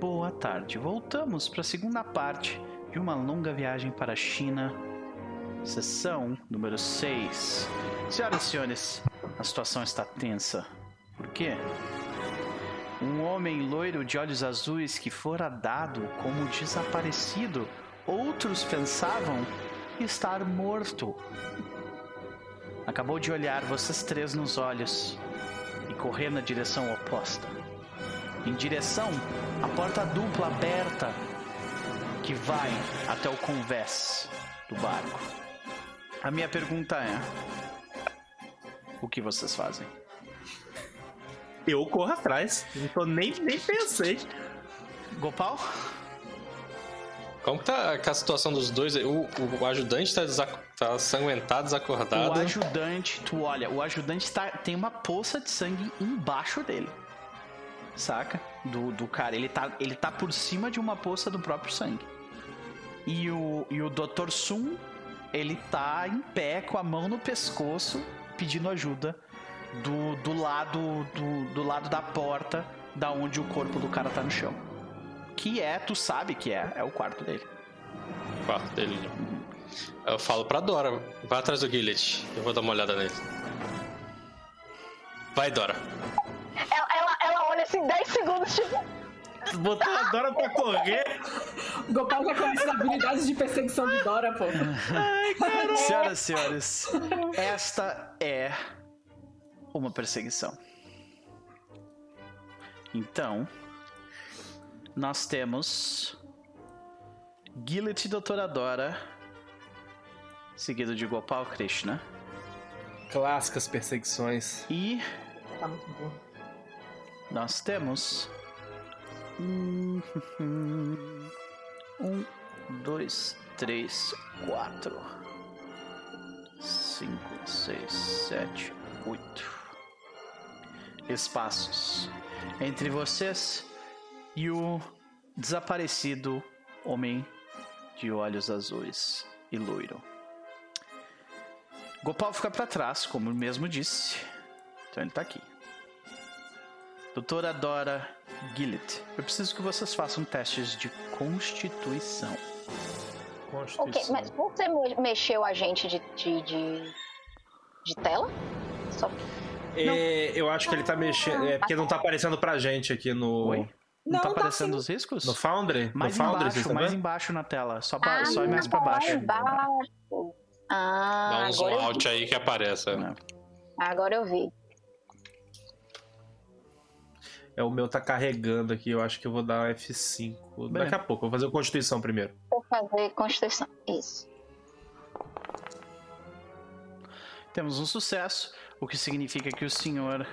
Boa tarde. Voltamos para a segunda parte de uma longa viagem para a China. Sessão número 6. Senhoras e senhores, a situação está tensa. Por quê? Um homem loiro de olhos azuis que fora dado como desaparecido, outros pensavam estar morto. Acabou de olhar vocês três nos olhos e correr na direção oposta em direção à porta dupla aberta que vai até o convés do barco. A minha pergunta é: o que vocês fazem? Eu corro atrás. Não tô nem, nem pensei. Gopal? Como que tá a situação dos dois? O, o ajudante tá, desac... tá sanguentado, desacordado. O ajudante, tu olha, o ajudante tá, tem uma poça de sangue embaixo dele. Saca? Do, do cara. Ele tá, ele tá por cima de uma poça do próprio sangue. E o, e o Dr. Sun, ele tá em pé com a mão no pescoço, pedindo ajuda do, do lado do, do lado da porta da onde o corpo do cara tá no chão. Que é, tu sabe que é, é o quarto dele. O quarto dele. Eu falo pra Dora, vai atrás do Gillet. Eu vou dar uma olhada nele. Vai, Dora. Ela, ela, ela olha assim 10 segundos, tipo. Botou a Dora pra correr. Gopal já conhece as habilidades de perseguição de Dora, pô. Senhoras e senhores, esta é uma perseguição. Então, nós temos Gillet e Doutora Dora, seguido de Gopal Krishna, Clássicas perseguições. e Tá muito bom. nós temos. Um, um, dois, três, quatro, cinco, seis, sete, oito espaços entre vocês e o desaparecido homem de olhos azuis e loiro. Gopal fica para trás, como ele mesmo disse. Então ele tá aqui. Doutora Dora Gillet, eu preciso que vocês façam testes de constituição. Constituição. Ok, mas você me- mexeu a gente de, de, de, de tela? Só... É, eu acho que ele tá mexendo. É porque não tá aparecendo pra gente aqui no. Oi? Não, Não, tá tá aparecendo sim. os riscos? No Foundry? mais no Foundry, embaixo, vocês mais embaixo na tela. Só, pra, Ah, só ir mais pra lá baixo. embaixo. Ah, Dá um zoom out aí que aparece. Não. agora eu vi. É, o meu tá carregando aqui, eu acho que eu vou dar F5. Bem. Daqui a pouco, eu vou fazer o Constituição primeiro. Vou fazer Constituição. Isso. Temos um sucesso, o que significa que o senhor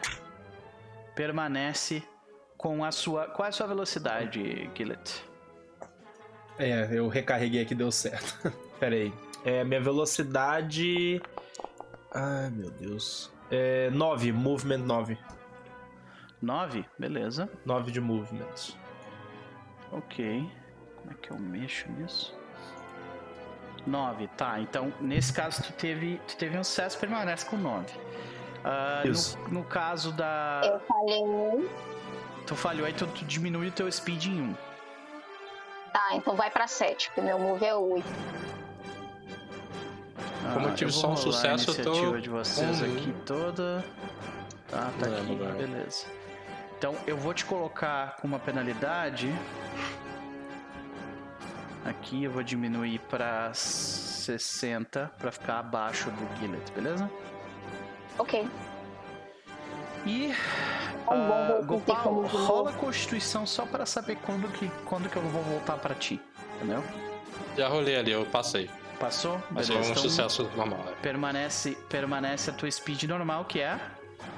permanece com a sua. Qual é a sua velocidade, Gillet? É, eu recarreguei aqui deu certo. Pera aí. É, minha velocidade. Ai, meu Deus. É 9, movement 9. 9? Beleza. 9 de movement. Ok. Como é que eu mexo nisso? 9, tá. Então, nesse caso, tu teve, tu teve um sucesso, permanece com 9. Ah, Isso. no, no caso da. Eu falei. Tu falhou, aí tu, tu diminui o teu speed em 1. Tá, então vai pra 7, porque meu move é 8. Como eu tive vou só um sucesso, a eu tô iniciativa de vocês com- aqui toda. Tá, tá Não, aqui, vai. beleza. Então eu vou te colocar com uma penalidade. Aqui eu vou diminuir pra 60 pra ficar abaixo do Gillet, beleza? Ok. E vou Gopal, rola novo. Constituição só para saber quando que, quando que eu vou voltar pra ti, entendeu? Já rolei ali, eu passei. Passou? Mas foi um então sucesso normal. Permanece, permanece a tua speed normal, que é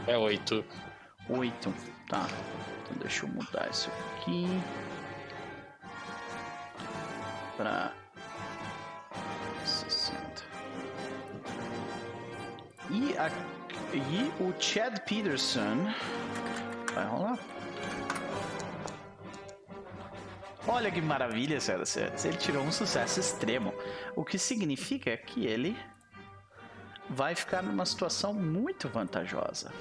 É 8. 8. Tá. Então deixa eu mudar isso aqui. Pra 60. E, a, e o Chad Peterson. Vai rolar. Olha que maravilha, senhoras e senhores. Ele tirou um sucesso extremo. O que significa que ele vai ficar numa situação muito vantajosa.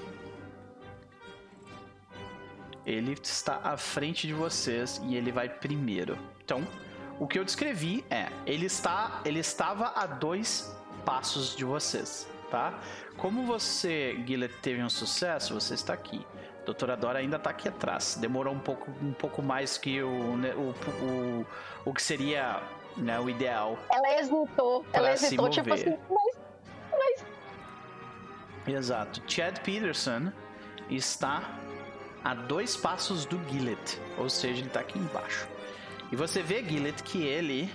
Ele está à frente de vocês e ele vai primeiro. Então, o que eu descrevi é, ele está, ele estava a dois passos de vocês, tá? Como você, Gillet, teve um sucesso, você está aqui. Doutora Dora ainda está aqui atrás. Demorou um pouco, um pouco mais que o, né, o, o, o que seria né, o ideal. Ela hesitou. Ela hesitou, tipo assim, mas Exato. Chad Peterson está a dois passos do Gillet, ou seja, ele está aqui embaixo. E você vê, Gillet, que ele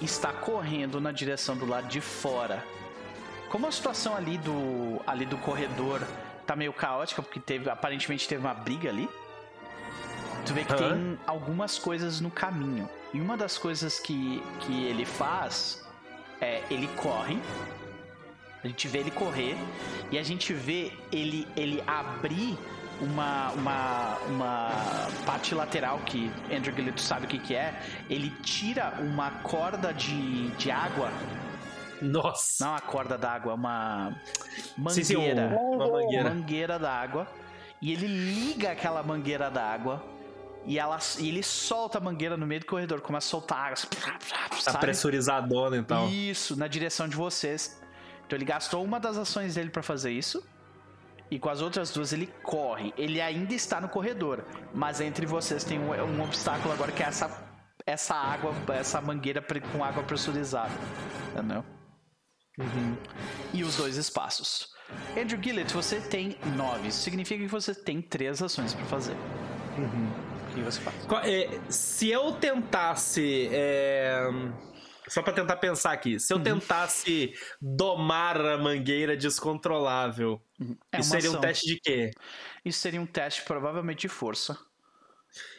está correndo na direção do lado de fora. Como a situação ali do, ali do corredor tá meio caótica, porque teve, aparentemente teve uma briga ali, tu vê que Aham. tem algumas coisas no caminho. E uma das coisas que, que ele faz é ele corre, a gente vê ele correr e a gente vê ele, ele abrir uma, uma, uma parte lateral que Andrew Gillett sabe o que, que é. Ele tira uma corda de, de água, Nossa! não a corda d'água, uma Sim, sim, um- mangueira. uma mangueira. mangueira d'água e ele liga aquela mangueira d'água e, ela, e ele solta a mangueira no meio do corredor, começa a soltar água, Tá sabe? pressurizadona e tal. Isso, na direção de vocês. Então ele gastou uma das ações dele pra fazer isso. E com as outras duas ele corre. Ele ainda está no corredor, mas entre vocês tem um, um obstáculo agora que é essa essa água, essa mangueira com água pressurizada, entendeu? E os dois espaços. Andrew Gillett, você tem nove. Isso significa que você tem três ações pra fazer. O que você faz? Qual- é, se eu tentasse. é, Só pra tentar pensar aqui. Se eu tentasse domar a mangueira descontrolável, É isso seria um ação. teste de quê? Isso seria um teste provavelmente de força.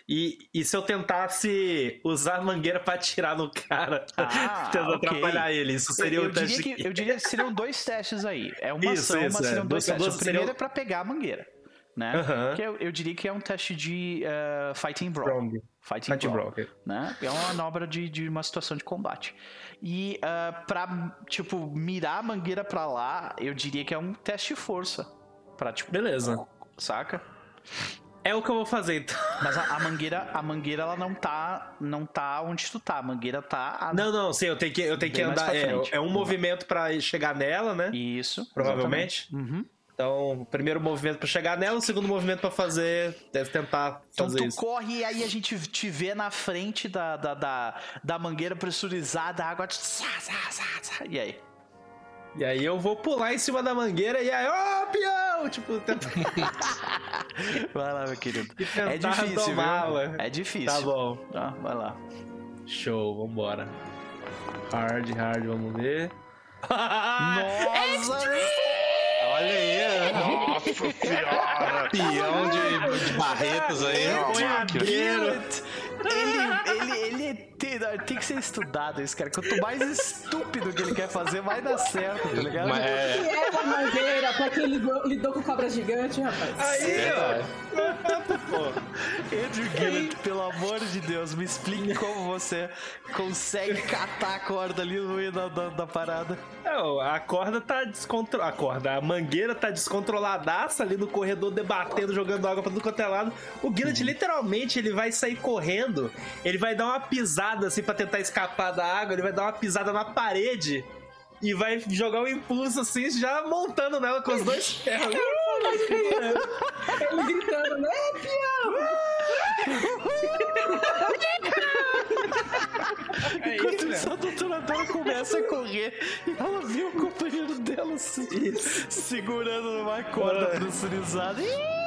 E, e se eu tentasse usar a mangueira pra atirar no cara, Ah, tentando ok. atrapalhar ele, isso seria eu, um eu teste que, eu diria que seriam dois testes aí. É uma Isso, ação, isso, mas é. seriam dois Duas- testes. duas- o primeiro seriam- é pra pegar a mangueira. Né? Aham. Que eu, eu diria que é um teste de eh, Fighting Brawl. Fighting, Fighting Brawl. Brawl. Né? É uma manobra de, de uma situação de combate. E ah, pra, tipo, mirar a mangueira pra lá, eu diria que é um teste de força. Pra, tipo, Beleza. saca? É o que eu vou fazer então. Mas a, a mangueira, a mangueira, ela não tá, não tá onde tu tá. A mangueira tá... a- Não, não, sim, eu tenho que, eu tenho que Bem andar. É, frente. é um movimento pra chegar nela, né? Isso. Provavelmente. Uhum. Então, primeiro movimento pra chegar nela, o segundo movimento pra fazer. Deve tentar Então fazer tu isso. corre e aí a gente te vê na frente da, da, da, da mangueira pressurizada, a água. E aí? E aí eu vou pular em cima da mangueira e aí, ó, peão! Tipo, tenta... Vai lá, meu querido. Tentar É difícil, viu? É difícil. Tá bom. Tá, vai lá. Show, vambora. Hard, hard, vamos ver. Nossa! Olha aí, Nossa senhora! peão de, de barretas aí. Ele, ele, ele tem, tem que ser estudado, esse cara. Quanto mais estúpido que ele quer fazer, mais dá certo, tá ligado? Mas é, E essa mangueira pra quem lidou, lidou com cobra gigante, rapaz. Aí, ó. Andrew Gillett, pelo amor de Deus, me explique como você consegue catar a corda ali no meio da, da, da parada. Não, a corda tá descontrolada. A corda, a mangueira tá descontroladaça ali no corredor, debatendo, jogando água pra tudo quanto é lado. O Gillett, literalmente, ele vai sair correndo, ele vai dar uma pisada assim pra tentar escapar da água, ele vai dar uma pisada na parede e vai jogar um impulso assim, já montando nela com os dois pés. Ele gritando, né, pião? Enquanto isso, a doutora Dora começa a correr e ela vê o companheiro dela se, segurando numa corda Ah. pressurizada. Ih!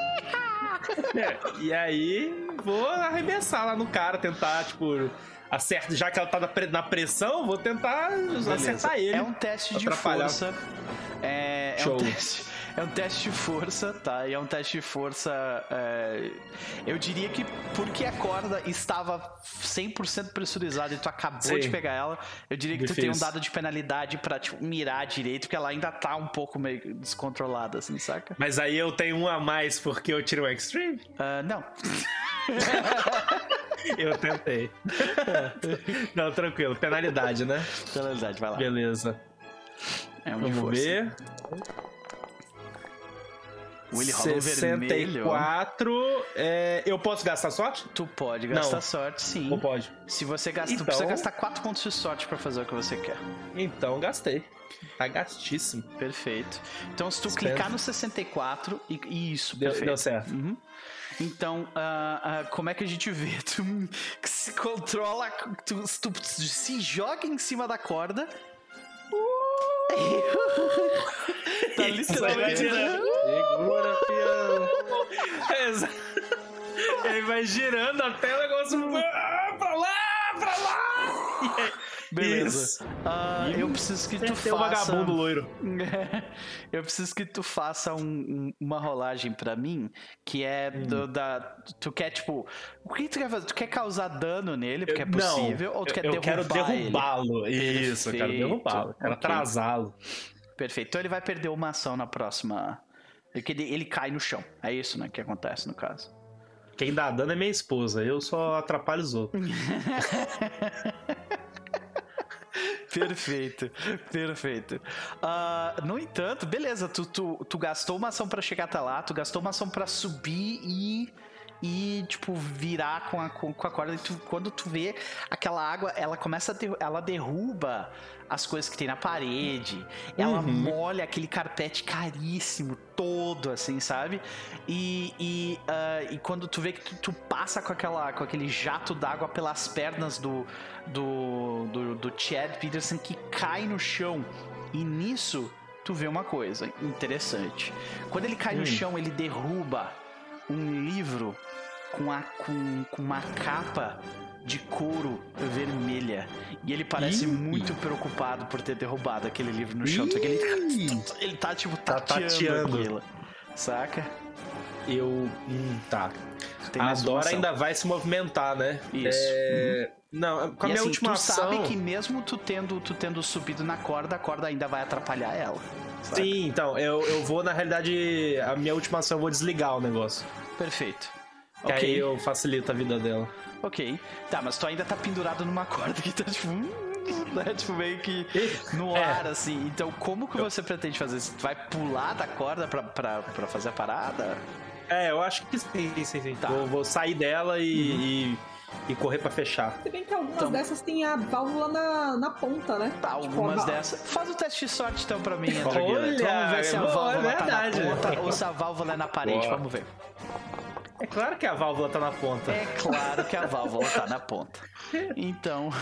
É, e aí, vou arremessar lá no cara, tentar, tipo, acerta, já que ela tá na, pre- na pressão, vou tentar acertar ele. É um teste de força. É, é um teste. É um teste de força, tá? E é um teste de força. é, eu diria que porque a corda estava 100% pressurizada e tu acabou Sim. de pegar ela, eu diria que tu tem um Difícil. dado de penalidade pra tipo, mirar direito, porque ela ainda tá um pouco meio descontrolada, assim, saca? Mas aí eu tenho um a mais porque eu tirei um extreme? Ah, não. Eu tentei. Não, tranquilo. Penalidade, né? Penalidade, vai lá. Beleza. É um Vamos força. ver. O Willy rola um vermelho. 64. É, eu posso gastar sorte? Tu pode gastar Não. sorte, sim. Ou pode? Se você gastar, tu Então- precisa gastar 4 pontos de sorte pra fazer o que você quer. Então gastei. Tá gastíssimo. Perfeito. Então, se tu Spend. clicar no 64 e, e isso, Deu, perfeito. deu certo. Uhum. Então, ah, ah, como é que a gente vê? Tu que se controla, tu, tu se joga em cima da corda. tá literalmente. Segura, peão. Exa- Ele vai girando até o negócio. Ah, pra lá, pra lá. Beleza. Ah, eu preciso que tu faça. vagabundo loiro. Eu preciso que tu faça um- um- uma rolagem pra mim, que é Hum. do- da. Tu quer, tipo. O que tu quer fazer? Tu quer causar dano nele, porque é Não, possível, ou tu quer eu derrubar quero derrubá-lo. Isso, eu quero derrubá-lo. Quero Ok. atrasá-lo. Perfeito. Então ele vai perder uma ação na próxima. Porque ele, ele cai no chão. É isso, né, que acontece no caso. Quem dá dano é minha esposa. Eu só atrapalho os outros. Perfeito, perfeito. Ah, no entanto, beleza, tu, tu, tu gastou uma ação pra chegar até lá, tu gastou uma ação pra subir e. E, tipo, virar com a, com, com a corda. E tu, quando tu vê aquela água, ela começa a. ela derruba as coisas que tem na parede. Ela Uhum. molha aquele carpete caríssimo todo, assim, sabe? E, e, ah, e quando tu vê que tu, tu passa com, aquela, com aquele jato d'água pelas pernas do, do, do, do Chad Peterson que cai no chão. E nisso, tu vê uma coisa interessante. Quando ele cai no Hum. chão, ele derruba um livro com, a, com, com uma capa de couro vermelha. E ele parece Ih. muito preocupado por ter derrubado aquele livro no chão. Ele, Ih, ele tá, tipo, Tá tateando, tateando. aquilo. Saca? Eu. Hum, tá. Tem a Dora ainda vai se movimentar, né? Isso. É, Não, com a e minha assim, última tu ação. sabe que mesmo tu tendo, tu tendo subido na corda, a corda ainda vai atrapalhar ela. saca? Sim, então, eu, eu vou, na realidade, a minha última ação eu vou desligar o negócio. Perfeito. Que Ok, aí eu facilito a vida dela. ok. Tá, mas tu ainda tá pendurado numa corda que tá tipo. hum, Né? Tipo, meio que no É. ar, assim. Então, como que você pretende fazer isso? Tu vai pular da corda pra, pra, pra fazer a parada? É, eu acho que sim, sim, sim. Tá. Vou, vou sair dela e, e, e correr pra fechar. Se bem que algumas Então- dessas tem a válvula na, na ponta, né? Tá, Tipo, algumas vá- dessas. Faz o teste de sorte então pra mim, Gillett. Vamos ver se a boa, válvula é tá na ponta ou se a válvula é na parede. Boa. Vamos ver. É claro que a válvula tá na ponta. É claro que a válvula tá na ponta. Então,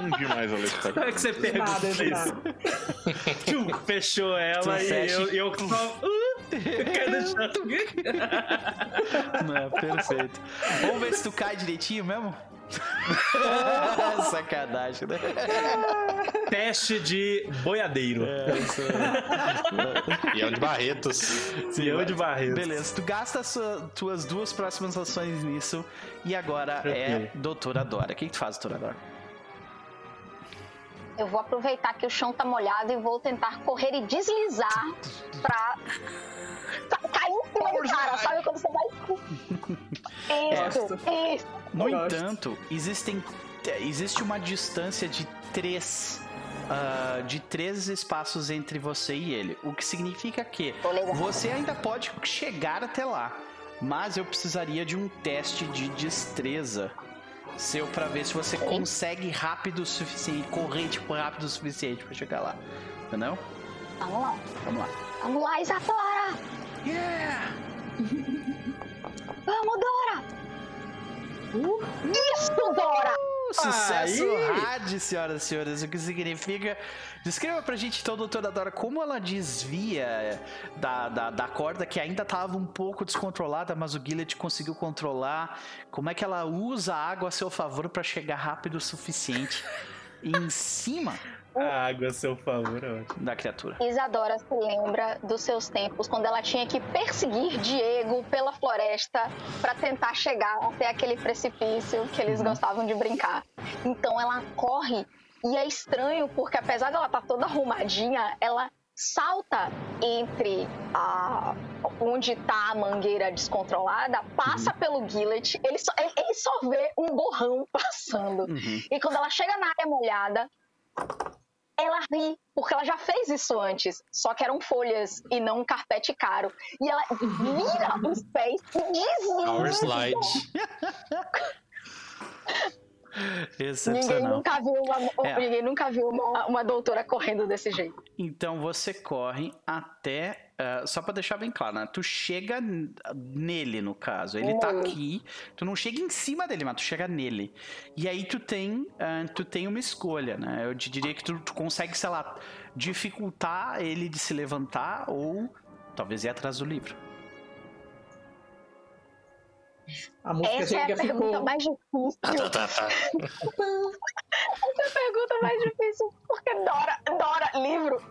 Um demais, Alex. Como é que você Nada, isso? Fechou ela Tu e eu, e- eu só. Uh. Não, perfeito. Vamos ver se tu cai direitinho mesmo? Sacanagem, né? Teste de boiadeiro. É, isso... Peão de Barretos. Peão de Barretos. Beleza, tu gasta as sua- tuas duas próximas ações nisso. E agora é. Doutora Dora. O que, que tu faz, Doutora Dora? Eu vou aproveitar que o chão tá molhado e vou tentar correr e deslizar pra ca- cair em cima do cara, sabe? Quando você vai. Isso, isso. No Eu gosto. entanto, existem, existe uma distância de três. ah, de três espaços entre você e ele. O que significa que você ainda pode chegar até lá. Mas eu precisaria de um teste de destreza seu pra ver se você consegue rápido o suficiente, correr tipo rápido o suficiente pra chegar lá. Entendeu? Vamos lá. Vamos lá. Vamos lá, Isadora! Yeah! Vamos, Dora! Isso, Dora! Sucesso Aí. hard, senhoras e senhores. O que significa. Descreva pra gente, então, doutora Dora, como ela desvia da, da, da corda que ainda tava um pouco descontrolada, mas o Gillet conseguiu controlar. Como é que ela usa a água a seu favor pra chegar rápido o suficiente em cima A água a seu favor, é ótimo. da criatura. Isadora se lembra dos seus tempos quando ela tinha que perseguir Diego pela floresta pra tentar chegar até aquele precipício que eles gostavam de brincar. Então ela corre e é estranho porque apesar dela estar toda arrumadinha, ela salta entre a onde tá a mangueira descontrolada, passa pelo Gillet, ele só, ele- ele só vê um borrão passando. Uhum. E quando ela chega na área molhada, ela ri, porque ela já fez isso antes, só que eram folhas e não um carpete caro. E ela vira os pés e Power desvia. Slide. Ninguém Excepcional. nunca viu, uma, É. ninguém nunca viu uma, uma doutora correndo desse jeito. Então você corre até. Ah, só pra deixar bem claro, né? Tu chega nele, no caso. Ele tá Nele. aqui. Tu não chega em cima dele, mas tu chega nele. E aí tu tem, ah, tu tem uma escolha, né? Eu te diria que tu, tu consegue, sei lá, dificultar ele de se levantar ou talvez ir atrás do livro. A música Essa é a pergunta ficou. mais difícil. Tá, tá, tá. Essa é a pergunta mais difícil, porque Dora, Dora, livro.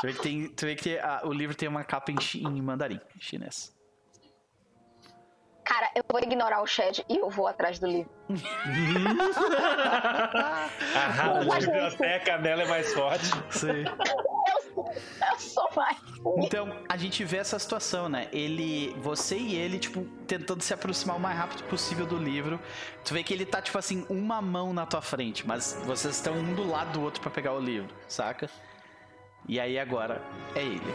Tu vê que, tem, tu vê que tem- ah, o livro tem uma capa em, em mandarim, chinês. Cara, eu vou ignorar o chat e eu vou atrás do livro. A rata de biblioteca dela é mais forte. Sim. Eu sou mais. Então, a gente vê essa situação, né? Ele, você e ele, tipo, tentando se aproximar o mais rápido possível do livro. Tu vê que ele tá, tipo assim, uma mão na tua frente, mas vocês estão um do lado do outro pra pegar o livro, saca? E aí agora é ele.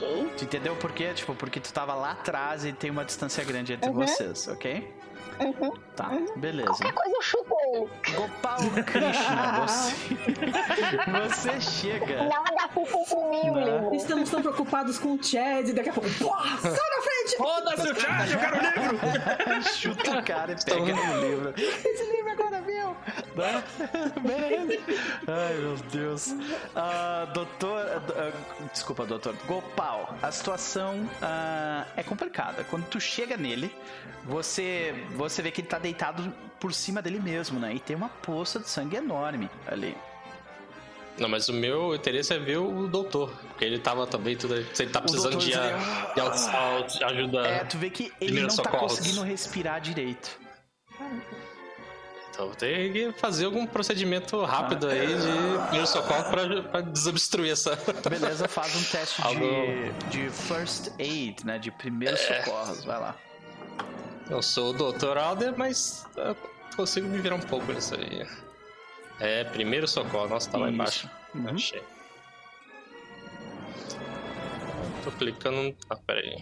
Ok. Tu entendeu por quê? Tipo, porque tu tava lá atrás e tem uma distância grande entre Uhum. vocês, ok? Uhum. Tá, beleza. Qualquer coisa eu chuto ele. Gopal Krishna, você, você chega. O Não. livro. Estamos tão preocupados com o Chad e daqui a pouco. Pô, sai da frente! Foda-se o chat, eu quero o livro! Chuta o cara e pega o livro. Esse livro é. Né? Beleza. Ai, meu Deus. Ah, doutor. ah, desculpa, doutor. Gopal, a situação ah, é complicada. Quando tu chega nele, você, você vê que ele tá deitado por cima dele mesmo, né? E tem uma poça de sangue enorme ali. Não, mas o meu interesse é ver o doutor. Porque ele tava também tudo. Se ele tá precisando de, diria, a- de ajuda. É, tu vê que ele não tá socorros. conseguindo respirar direito. Então tem que fazer algum procedimento rápido aí de primeiro socorro pra, pra desobstruir essa. Beleza, faz um teste de, de first aid, né? De primeiros É. socorros. Vai lá. Eu sou o Dr. Alder, mas eu consigo me virar um pouco nisso aí. É, primeiro socorro. Nossa, tá lá Isso. embaixo. Uhum. Achei. Tô clicando. Ah, pera aí.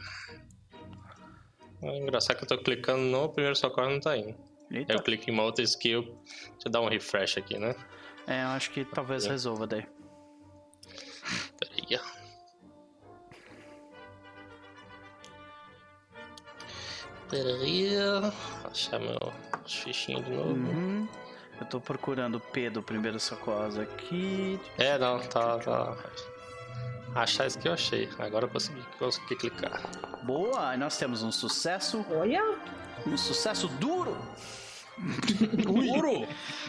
É engraçado que eu tô clicando no primeiro socorro e não tá indo. Aí Eita. eu clico em uma outra skill. Deixa eu dar um refresh aqui, né? É, eu acho que talvez É. resolva daí. Pera aí. Pera aí. Achar meu fichinho de novo. Uhum. Eu tô procurando o P do primeiro socorros aqui. É, não, tá, tá. achar isso que eu achei. Agora eu consegui, consegui clicar. Boa, nós temos um sucesso. Olha. Um sucesso duro. Duro!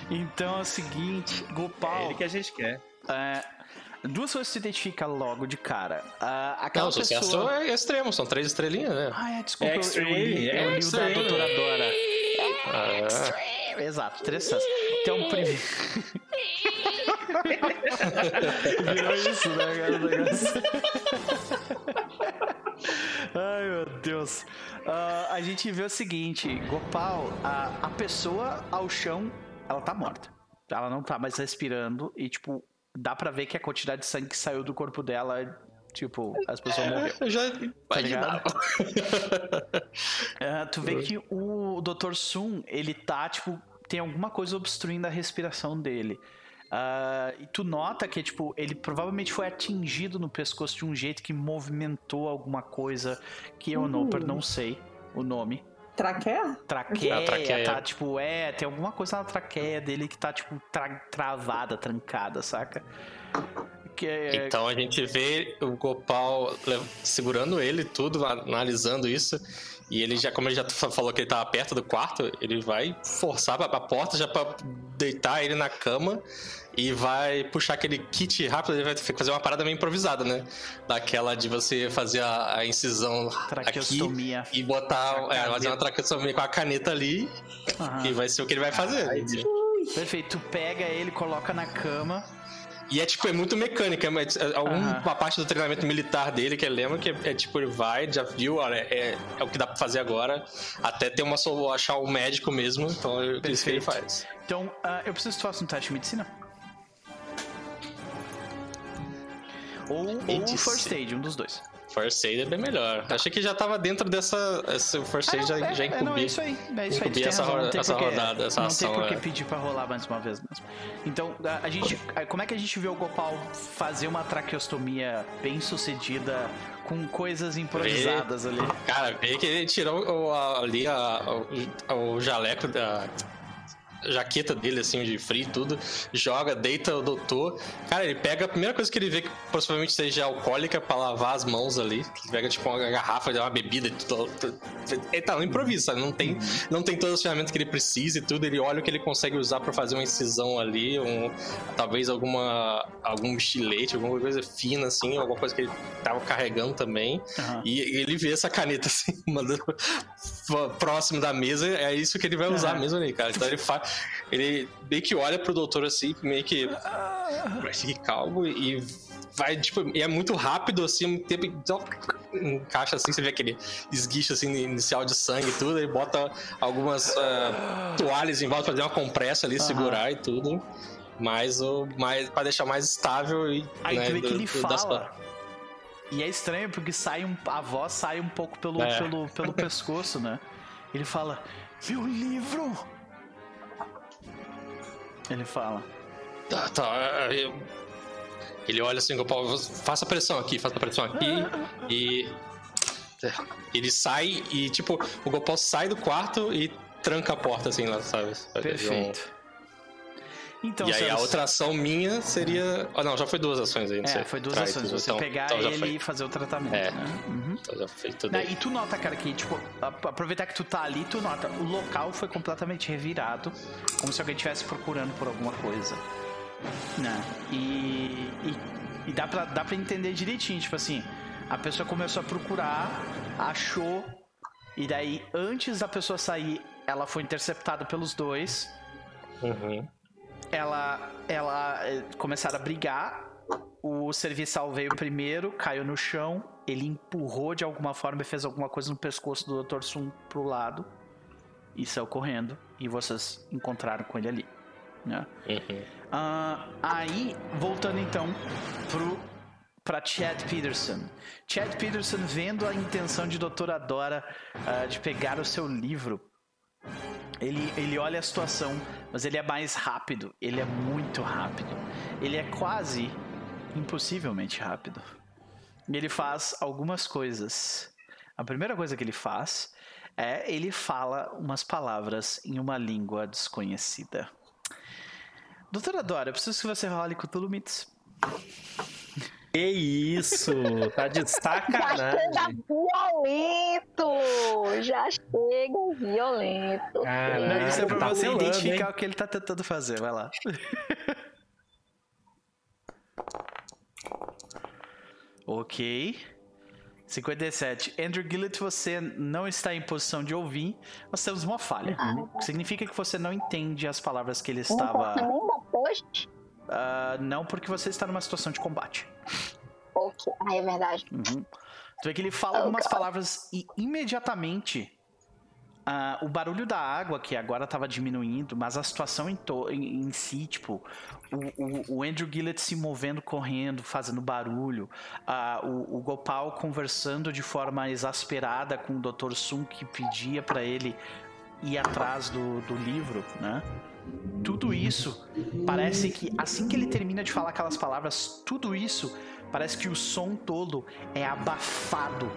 Então é o seguinte, Gopal. É ele que a gente quer. É, duas coisas se identifica logo de cara. Uh, aquela Não, o sucesso pessoa... é extremo, são três estrelinhas, né? Ah, é, desculpa, É eu, eu li, extreme, eu li o da extreme. doutora Dora. Ah, Extreme. Exato, três. Então, primeiro... Virou isso, né, cara? o negócio. Ai, meu Deus. Ah, a gente vê o seguinte, Gopal, a, a pessoa ao chão, ela tá morta. Ela não tá mais respirando e, tipo, dá pra ver que a quantidade de sangue que saiu do corpo dela, tipo, as pessoas morreram. eu já Tá imaginava. Ah, tu vê que o Dr. Sun, ele tá, tipo, tem alguma coisa obstruindo a respiração dele. Ah, e tu nota que, tipo, ele provavelmente foi atingido no pescoço de um jeito que movimentou alguma coisa que eu, Noper, não sei o nome. Traqueia? Traqueia, A traqueia. tá, tipo, é, tem alguma coisa na traqueia dele que tá, tipo, tra- travada, trancada, saca? Que é- Então a gente vê o Gopal segurando ele tudo, a- analisando isso. E ele já, como ele já fa- falou que ele tava perto do quarto, ele vai forçar pra porta já pra deitar ele na cama e vai puxar aquele kit rápido. Ele vai fazer uma parada meio improvisada, né? Daquela de você fazer a, a incisão aqui Traqueostomia. e botar, é, fazer uma traqueostomia com a caneta ali. Aham. E vai ser o que ele vai fazer. Perfeito, tu pega ele, coloca na cama. E é tipo, é muito mecânica, mas é, alguma Aham. parte do treinamento militar dele que ele lembra que é, é tipo, ele vai, já viu, olha, é, é o que dá pra fazer agora, até ter uma achar o médico mesmo, então é isso que ele faz. Então, ah, eu preciso que tu faça um teste de medicina. Ou, ou first aid, um dos dois. First aid é bem melhor. Achei que já tava dentro dessa. Esse first aid já, já é, não, é isso aí. É isso aí. tem essa razão, ro- não tem essa porquê- rodada, essa Não ação, tem por que é. pedir pra rolar mais uma vez mesmo. Então, a, a gente. a- Como é que a gente vê o Gopal fazer uma traqueostomia bem sucedida com coisas improvisadas ali? Cara, vê que ele tirou o- ali a- o, o jaleco da jaqueta dele, assim, de frio e tudo, joga, deita o doutor. Cara, ele pega a primeira coisa que ele vê que possivelmente seja alcoólica pra lavar as mãos ali. Ele pega, tipo, uma garrafa, uma bebida. Tudo, tudo. Ele tá no improviso, sabe? Não tem, não tem todas as ferramentas que ele precisa e tudo. Ele olha o que ele consegue usar pra fazer uma incisão ali, um, talvez alguma algum estilete, alguma coisa fina, assim, alguma coisa que ele tava carregando também. Aham. E ele vê essa caneta assim, mandando próximo da mesa, é isso que ele vai usar Aham. mesmo ali, cara. Então ele faz. Ele meio que olha pro doutor assim, meio que. Vai seguir calmo e vai, tipo, e é muito rápido assim, um tempo. Então, encaixa assim, você vê aquele esguicho assim inicial de sangue e tudo, ele bota algumas ah, toalhas em volta pra fazer uma compressa ali, Aham. segurar e tudo. Mas o mais para deixar mais estável e Aí né, tu vê que ele do- fala. E é estranho porque sai um, a voz sai um pouco pelo, É. pelo, pelo pescoço, né? Ele fala: Meu livro! Ele fala. Tá, tá. é, eu- Ele olha assim, Gopal, faça pressão aqui, faça pressão aqui. E. Ele sai e, tipo, o Gopal sai do quarto e tranca a porta, assim, lá, sabe? Perfeito. Então, e aí a outra ação minha seria. Ah, não, já foi duas ações aí, não É, sei. foi duas Trai ações. tudo. Você Então- pegar então ele foi. e fazer o tratamento, É. né? Uhum. Então já fez tudo. Não, e tu nota, cara, que, tipo, aproveitar que tu tá ali, tu nota, o local foi completamente revirado, como se alguém estivesse procurando por alguma coisa. Né? E, e, e dá, pra, dá pra entender direitinho, tipo assim, a pessoa começou a procurar, achou, e daí, antes da pessoa sair, ela foi interceptada pelos dois, Uhum. Ela, ela eh, começaram a brigar. O serviçal veio primeiro, caiu no chão. Ele empurrou de alguma forma e fez alguma coisa no pescoço do Dr. Sun pro lado. E saiu correndo. E vocês encontraram com ele ali. Né? Uhum. Ah, aí, voltando então pro, pra Chad Peterson. Chad Peterson, vendo a intenção de Doutora Dora ah, de pegar o seu livro, ele, ele olha a situação, mas ele é mais rápido. Ele é muito rápido. Ele é quase impossivelmente rápido. E ele faz algumas coisas. A primeira coisa que ele faz é ele fala umas palavras em uma língua desconhecida. Doutora Dora, eu preciso que você role com Tulumits. Que isso? Tá de Já sacanagem. chega violento! Já chega violento. Caraca. Não, isso é pra tá você identificar hein? o que ele tá tentando fazer. Vai lá. ok. 57. Andrew Gillett, você não está em posição de ouvir. Nós temos uma falha. O que significa que você não entende as palavras que ele Não estava. importa nem da post. Ah, não, porque você está numa situação de combate. Ok. Ah, é verdade. Uhum. Tu vê que ele fala algumas palavras e imediatamente ah, o barulho da água, que agora estava diminuindo, mas a situação em, em- em si, tipo, o, o- o Andrew Gillett se movendo, correndo, fazendo barulho, ah, o, o Gopal conversando de forma exasperada com o Dr. Sun, que pedia para ele ir atrás do, do livro, né? Tudo isso parece que assim que ele termina de falar aquelas palavras, tudo isso parece que o som todo é abafado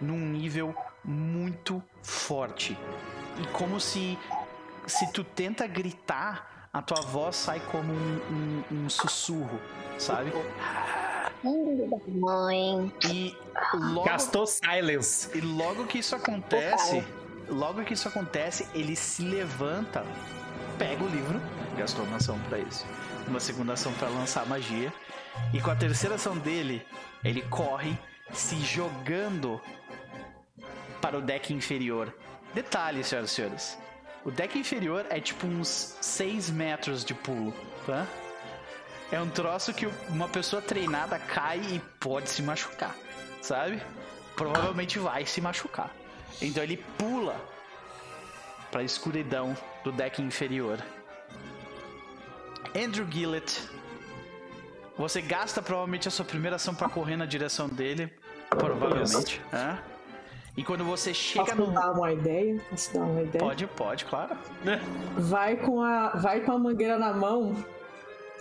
num nível muito forte. E como se se tu tenta gritar, a tua voz sai como um, um- um sussurro, sabe? Mãe. E logo, Gastou silence. e logo que isso acontece, logo que isso acontece, ele se levanta, pega o livro, gastou uma ação pra isso, uma segunda ação pra lançar magia, e com a terceira ação dele, ele corre se jogando para o deck inferior. Detalhe, senhoras e senhores. O deck inferior é tipo uns 6 metros de pulo, tá? É um troço que uma pessoa treinada cai e pode se machucar, sabe? Provavelmente vai se machucar. Então ele pula para a escuridão do deck inferior. Andrew Gillett, você gasta provavelmente a sua primeira ação para correr na direção dele, provavelmente. né? E quando você chega Posso no dar uma ideia? Posso dar uma ideia? Pode, pode, claro. Vai com a, vai com a mangueira na mão.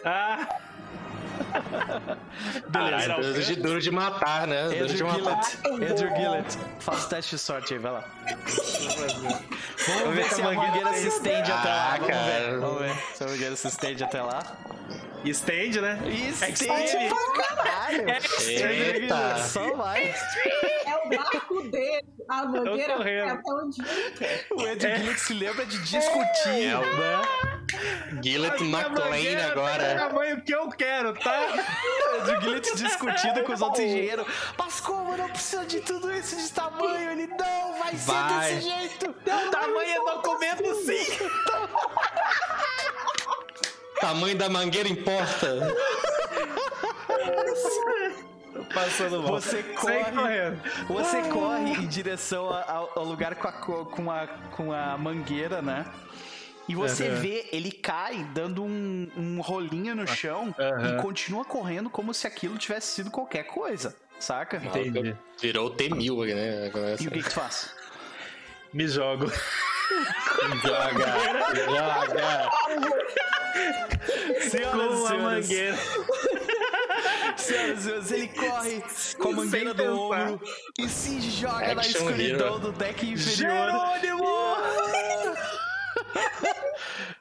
Ah! Beleza. Duro de, duro de matar, né? Duro de matar. Andrew Gillett, faz o teste de sorte aí, vai lá. Vamos ver se a mangueira se estende até lá. Ah, Vamos ver, cara. vamos ver se a mangueira se estende até lá. Estende, né? Extreme. estende pra caralho. Eita. Gillett, Só vai. É o barco dele. A mangueira é até onde. O Andrew Gillett se lembra de discutir, É o- né? Gillett A minha McLean mangueira tá do agora. tamanho que eu quero, tá? Andrew Gillett discutindo com os outros engenheiros. Mas como não precisa de tudo isso de tamanho? Ele não vai ser Vai. desse jeito. Tamanho é documento sim. Tamanho da mangueira importa. Passando mal. Você corre, correndo. você corre em direção ao, ao lugar com a, co- com, a, com a mangueira, né? E você Aham. vê ele cai dando um, um rolinho no chão Aham. e continua correndo como se aquilo tivesse sido qualquer coisa, saca? Entendi. Virou o T-1000, né? Agora, E o que, que tu faz? Me jogo. Joga, joga. Senhoras e senhores, senhoras e senhores, ele corre com a mangueira do ombro e se joga na Action escuridão hero. do deck inferior. Jerônimo!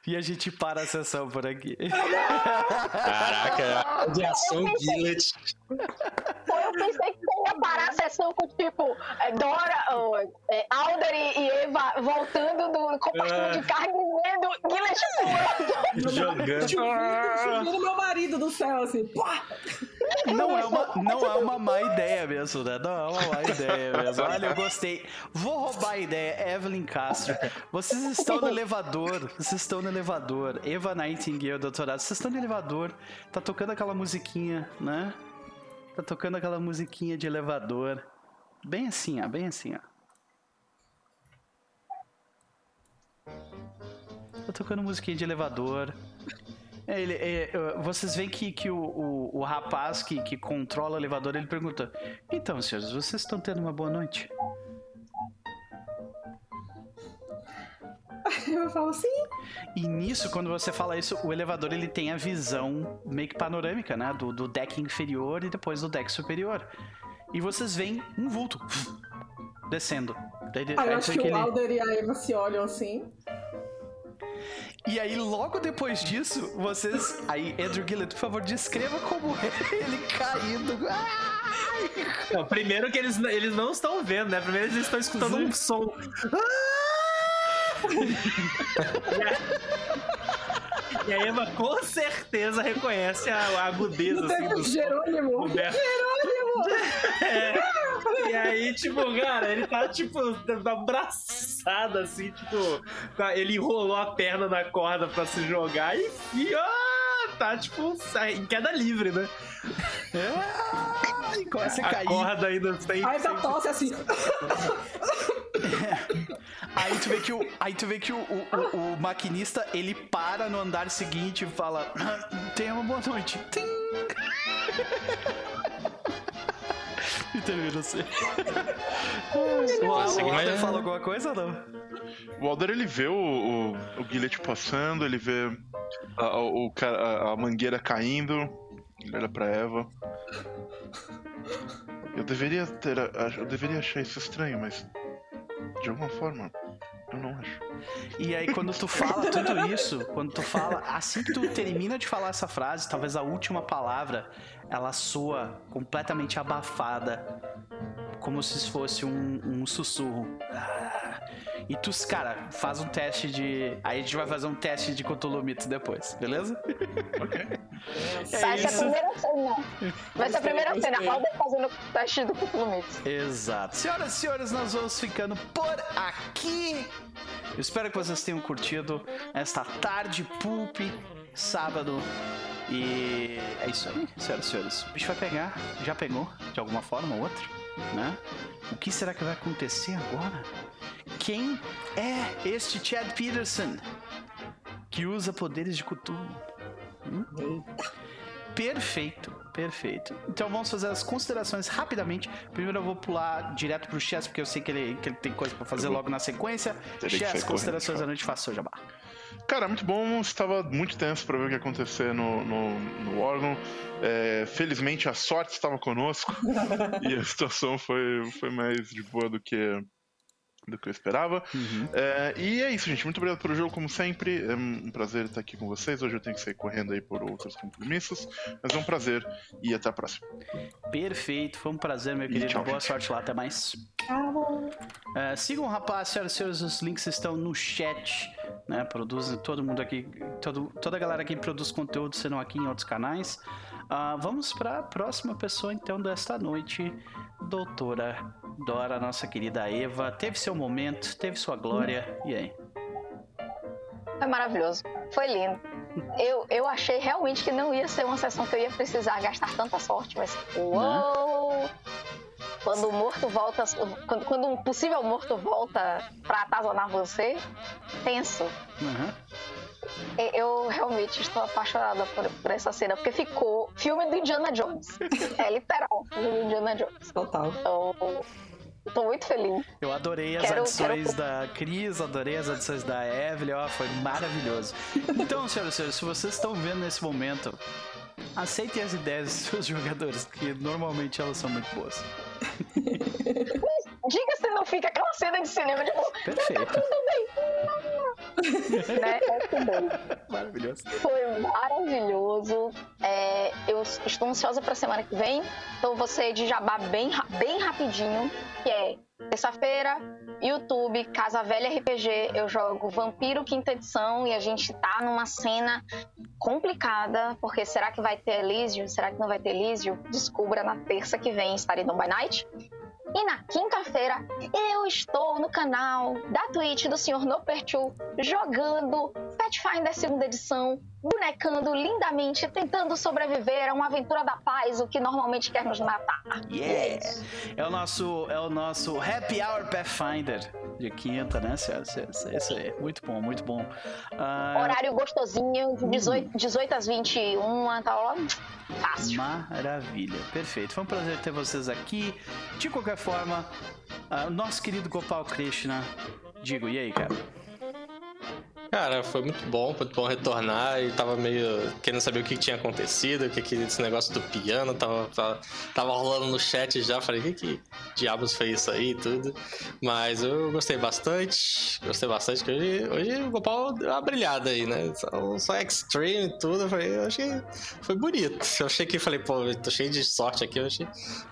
E a gente para a sessão por aqui. Caraca, de ação Gillett. Pô, eu pensei que você ia parar a sessão com, tipo, é, Dora, ó, é, Alder e Eva voltando do compartimento de carne e vendo Gillett Jogando. Subindo meu marido do céu, assim. Pá! Não é, uma, não é uma má ideia mesmo, né? Não é uma má ideia mesmo. Olha, eu gostei. Vou roubar a ideia. Evelyn Castro, vocês estão no elevador. Vocês estão no elevador. Eva Nightingale, doutorado. Vocês estão no elevador. Tá tocando aquela musiquinha, né? Tá tocando aquela musiquinha de elevador. Bem assim, ó. Bem assim, ó. Tá tocando musiquinha de elevador. É, ele, é, vocês veem que, que o, o, o rapaz que, que controla o elevador, ele pergunta: Então, senhores, vocês estão tendo uma boa noite? Eu falo assim. E nisso, quando você fala isso, o elevador ele tem a visão meio que panorâmica, né? Do, do deck inferior e depois do deck superior. E vocês veem um vulto descendo. Daí, Ah, eu acho que que o ele- Alder e a Eva se olham assim. E aí, logo depois disso, vocês. Aí, Andrew Gillett, por favor, descreva como é ele caindo. Ai! Não, primeiro que eles, eles não estão vendo, né? Primeiro eles estão escutando um som. E a Eva com certeza reconhece a, a agudeza assim, do Jerônimo! Roberto. É. E aí, tipo, cara, ele tá, tipo, abraçado, assim, tipo, tá- ele enrolou a perna na corda pra se jogar e, e ah, tá, tipo, em queda livre, né? Ai, começa a A cair. corda ainda sem. Aí tá tosse assim. Aí tu vê que o, aí tu vê que o, o, o- o maquinista ele para no andar seguinte e fala: "Ah, Tenha uma boa noite. Tim. E termina assim. O Walter mas- fala alguma coisa ou não? O Alder ele vê o, o, o passando, ele vê a, o, a, a mangueira caindo, ele olha pra Eva. Eu deveria ter. Eu deveria achar isso estranho, mas. De alguma forma, eu não acho. E aí quando tu fala tudo isso, quando tu fala, assim que tu termina de falar essa frase, talvez a última palavra, ela soa completamente abafada, como se fosse um, um sussurro. Ah. E tu, cara, faz um teste de. Aí a gente vai fazer um teste de Mythos depois, beleza? Vai ser a isso. primeira cena. Vai ser a primeira cena. Alder fazendo o teste do Mythos. Exato. Senhoras e senhores, nós vamos ficando por aqui. Eu espero que vocês tenham curtido esta tarde pulp, sábado. E é isso aí, senhoras e senhores. O bicho vai pegar, já pegou, de alguma forma ou outra, né? O que será que vai acontecer agora? Quem é este Chad Peterson que usa poderes de Cthulhu? Hum? Perfeito, perfeito. Então vamos fazer as considerações rapidamente. Primeiro eu vou pular direto pro Chess, porque eu sei que ele, que ele tem coisa pra fazer logo na sequência. Chess, considerações da noite, faça seu jabá. Cara, muito bom. Estava muito tenso para ver o que ia acontecer no, no, no órgão. É, felizmente a sorte estava conosco e a situação foi, foi mais de boa do que, do que eu esperava. É, e é isso, gente. Muito obrigado pelo jogo, como sempre. É um prazer estar aqui com vocês. Hoje eu tenho que sair correndo aí por outros compromissos, mas é um prazer e até a próxima. Perfeito, foi um prazer, meu querido. tchau, Boa gente. sorte lá, até mais. É, sigam o rapaz, senhoras e senhores, os links estão no chat. Né? Produzem todo mundo aqui, todo, toda a galera aqui produz conteúdo, serão aqui em outros canais. Ah, vamos para a próxima pessoa, então, desta noite, doutora Dora, nossa querida Eva. Teve seu momento, teve sua glória. E aí? Foi maravilhoso. Foi lindo. Eu, eu achei realmente que não ia ser uma sessão que eu ia precisar gastar tanta sorte, mas. Uou! Quando o morto volta. Quando, quando um possível morto volta pra atazanar você, tenso. Uhum. Eu realmente estou apaixonada por, por essa cena, porque ficou filme do Indiana Jones. É literal, filme do Indiana Jones. Total. Então, tô muito feliz. Eu adorei as Quero- adições quero- da Cris, adorei as adições da Evelyn, ó, foi maravilhoso. Então, senhoras e senhores, se vocês estão vendo nesse momento, aceitem as ideias dos seus jogadores, que normalmente elas são muito boas. Diga se não fica aquela cena de cinema de novo. Perfeito. Né? É muito bom. Maravilhoso. Foi maravilhoso. É, eu estou ansiosa para a semana que vem. Então você de jabá bem, bem rapidinho, que é terça-feira, YouTube, Casa Velha RPG. Eu jogo Vampiro Quinta Edição e a gente tá numa cena complicada, porque será que vai ter Elísio? Será que não vai ter Elísio? Descubra na terça que vem, estarei no By Night. E na quinta-feira eu estou no canal da Twitch do Sr. Nopertu jogando Pathfinder segunda edição, bonecando lindamente, tentando sobreviver a uma aventura da paz, o que normalmente quer nos matar. Yeah! É o nosso, é o nosso Happy Hour Pathfinder de quinta, né, senhoras e isso aí. Muito bom, muito bom. Ah, Horário gostosinho, de 18, 18 às 21, tá ó, fácil. Maravilha, perfeito. Foi um prazer ter vocês aqui. De qualquer forma, o nosso querido Gopal Krishna, digo, e aí, cara? Cara, foi muito bom, muito bom retornar e tava meio querendo saber o que tinha acontecido, o que que esse negócio do piano tava, tava, tava rolando no chat já, falei, que que diabos foi isso aí e tudo. Mas eu gostei bastante, gostei bastante, que hoje, hoje o Gopal deu uma brilhada aí, né? Só, só extreme e tudo, eu, falei, eu achei, foi bonito. Eu achei que, falei, pô, tô cheio de sorte aqui, eu achei,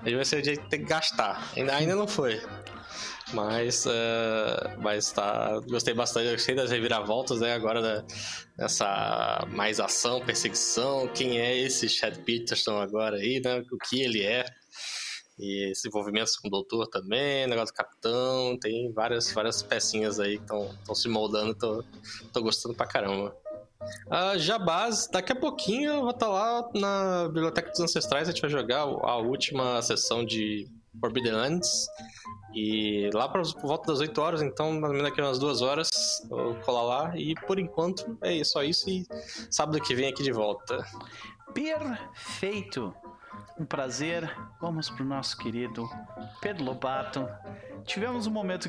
hoje vai ser o dia de ter que gastar. Ainda, ainda não foi. Mas, uh, mas tá, gostei bastante, gostei das reviravoltas, né? Agora da, dessa mais ação, perseguição, quem é esse Chad Peterson agora aí, né? O que ele é. E esse envolvimento com o doutor também, negócio do capitão, tem várias, várias pecinhas aí que estão se moldando, tô, tô gostando pra caramba. Uh, Jabás, daqui a pouquinho eu vou estar tá lá na Biblioteca dos Ancestrais, a gente vai jogar a última sessão de Forbidden Lands. E lá para volta das 8 horas, então, mais ou menos daqui umas duas horas, eu colar lá. E por enquanto é só isso. E sábado que vem aqui de volta. Perfeito! Um prazer. Vamos pro nosso querido Pedro Lobato. Tivemos um momento,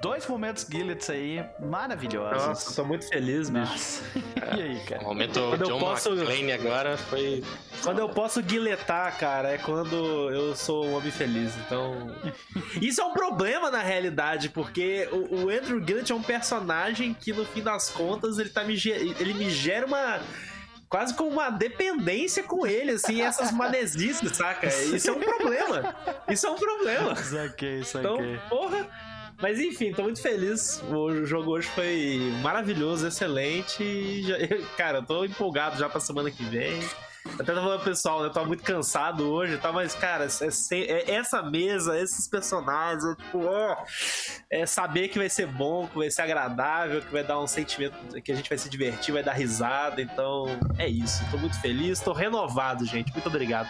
dois momentos Gillets aí maravilhosos. Nossa, tô muito feliz, bicho. Nossa. e aí, cara? O momento quando John eu posso... McClane agora foi. Quando eu posso guiletar, cara, é quando eu sou um homem feliz. Então. Isso é um problema na realidade, porque o, o Andrew Gillett é um personagem que, no fim das contas, ele, tá me, ele me gera uma quase com uma dependência com ele, assim, essas manesices, saca? Isso é um problema. Isso é um problema. Saquei, saquei. Então, porra. Mas enfim, tô muito feliz. O jogo hoje foi maravilhoso, excelente. E já, cara, eu tô empolgado já pra semana que vem. Até tava falando pessoal, né? Eu tava muito cansado hoje, tá? mas, cara, é, é, essa mesa, esses personagens, é, tipo, ó, é saber que vai ser bom, que vai ser agradável, que vai dar um sentimento que a gente vai se divertir, vai dar risada. Então, é isso. Tô muito feliz, tô renovado, gente. Muito obrigado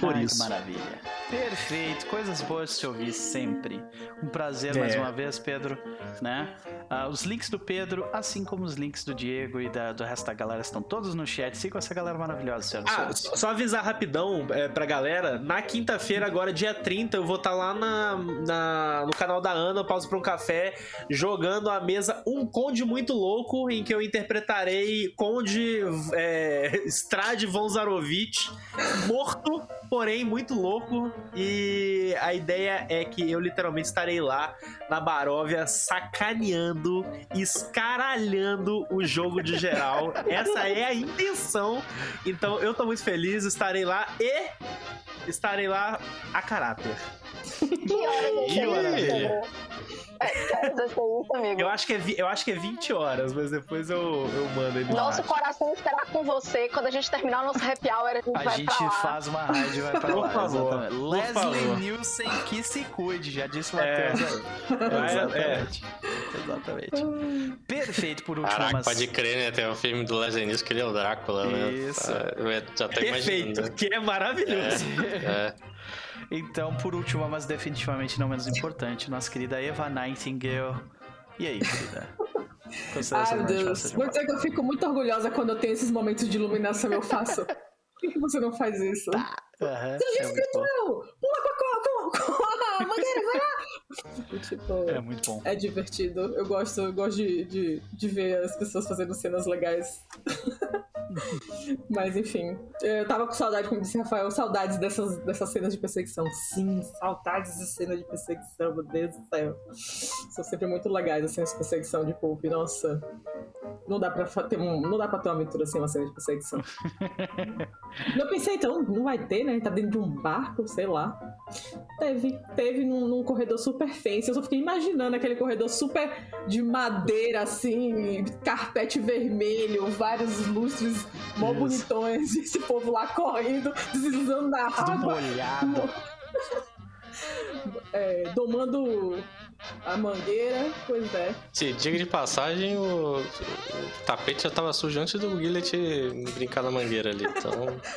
por Ai, isso. Que maravilha. Perfeito. Coisas boas de se ouvir sempre. Um prazer é. mais uma vez, Pedro, né? Uh, os links do Pedro, assim como os links do Diego e da, do resto da galera, estão todos no chat. Siga essa galera maravilhosa, senhora. Ah, só avisar rapidão é, pra galera. Na quinta-feira, agora dia 30, eu vou estar tá lá na, na, no canal da Ana, Pausa pra um Café, jogando a mesa Um Conde Muito Louco, em que eu interpretarei Conde é, Strade von Zarovich, morto, porém muito louco. E a ideia é que eu literalmente estarei lá na Baróvia sacaneando, escaralhando o jogo de geral. Essa é a intenção. Então eu tô muito feliz, estarei lá e estarei lá a caráter. Que maravilha. Eu acho, que é, eu acho que é 20 horas, mas depois eu, eu mando ele Nosso coração estará com você quando a gente terminar o nosso happy hour. A gente, a vai gente faz uma raid e vai pra Por lá. Favor, Leslie favor. Nielsen que se cuide, já disse o É. Matheus. É, Exatamente. Exatamente. Perfeito por último, Caraca, mas... pode crer, né? Tem um filme do Leslie Nielsen que ele é o Drácula, né? Isso. Eu já tô Perfeito, imaginando. que é maravilhoso. É. Então, por último, mas definitivamente não menos importante, nossa querida Eva Nightingale. E aí, querida? Ai, meu Deus. Vou dizer que eu fico muito orgulhosa quando eu tenho esses momentos de iluminação eu faço. Por que, você não faz isso? Aham, Seja é, muito bom. espiritual! Pula com a, com, com a mangueira, vai lá! tipo, é muito bom. é divertido. Eu gosto, eu gosto de, de, de ver as pessoas fazendo cenas legais. Mas enfim, eu tava com saudade, como disse Rafael, saudades dessas, dessas cenas de perseguição. Sim, saudades de cena de perseguição, meu Deus do céu. São sempre muito legais as cenas de perseguição de Pulp. Nossa, não dá pra ter um, não dá pra ter uma aventura sem uma cena de perseguição. Eu pensei, então, não vai ter, né? Tá dentro de um barco, sei lá. Teve, teve num, num corredor super fence. Eu só fiquei imaginando aquele corredor super de madeira, assim, carpete vermelho, vários lustres mó bonitões, esse povo lá correndo, deslizando na água, molhado. é, domando a mangueira, pois é. Se diga de passagem, o, o tapete já tava sujo antes do Gillet brincar na mangueira ali. Então,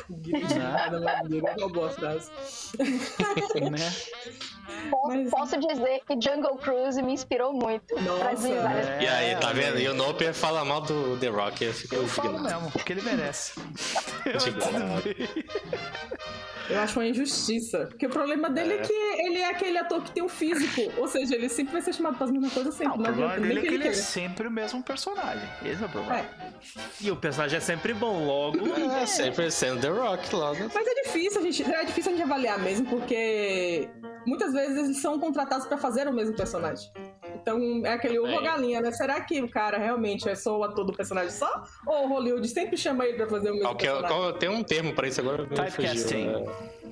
Nada, mangueira, é uma boa frase. né? Posso, Mas- posso dizer que Jungle Cruise me inspirou muito. Nossa, É, esse- e aí, tá vendo? E o Noper fala mal do The Rock, eu fico Eu falo indignado. mesmo, porque ele merece. Indignado. Eu acho uma injustiça. Porque o problema dele é, é que ele é aquele ator que tem um físico. Ou seja, ele sempre vai ser chamado para as mesmas coisas sempre. Não, o problema dele é que ele, é sempre o mesmo personagem. Esse é o problema. É. E o personagem é sempre bom, logo. É, sempre sendo The Rock logo. Mas é difícil a gente, é difícil a gente avaliar mesmo, porque muitas vezes eles são contratados para fazer o mesmo personagem. Então é aquele ovo galinha, né? Será que o cara realmente é só o ator do personagem só? Ou o Hollywood sempre chama ele pra fazer o mesmo qual personagem? Qual, tem um termo pra isso agora. Typecasting.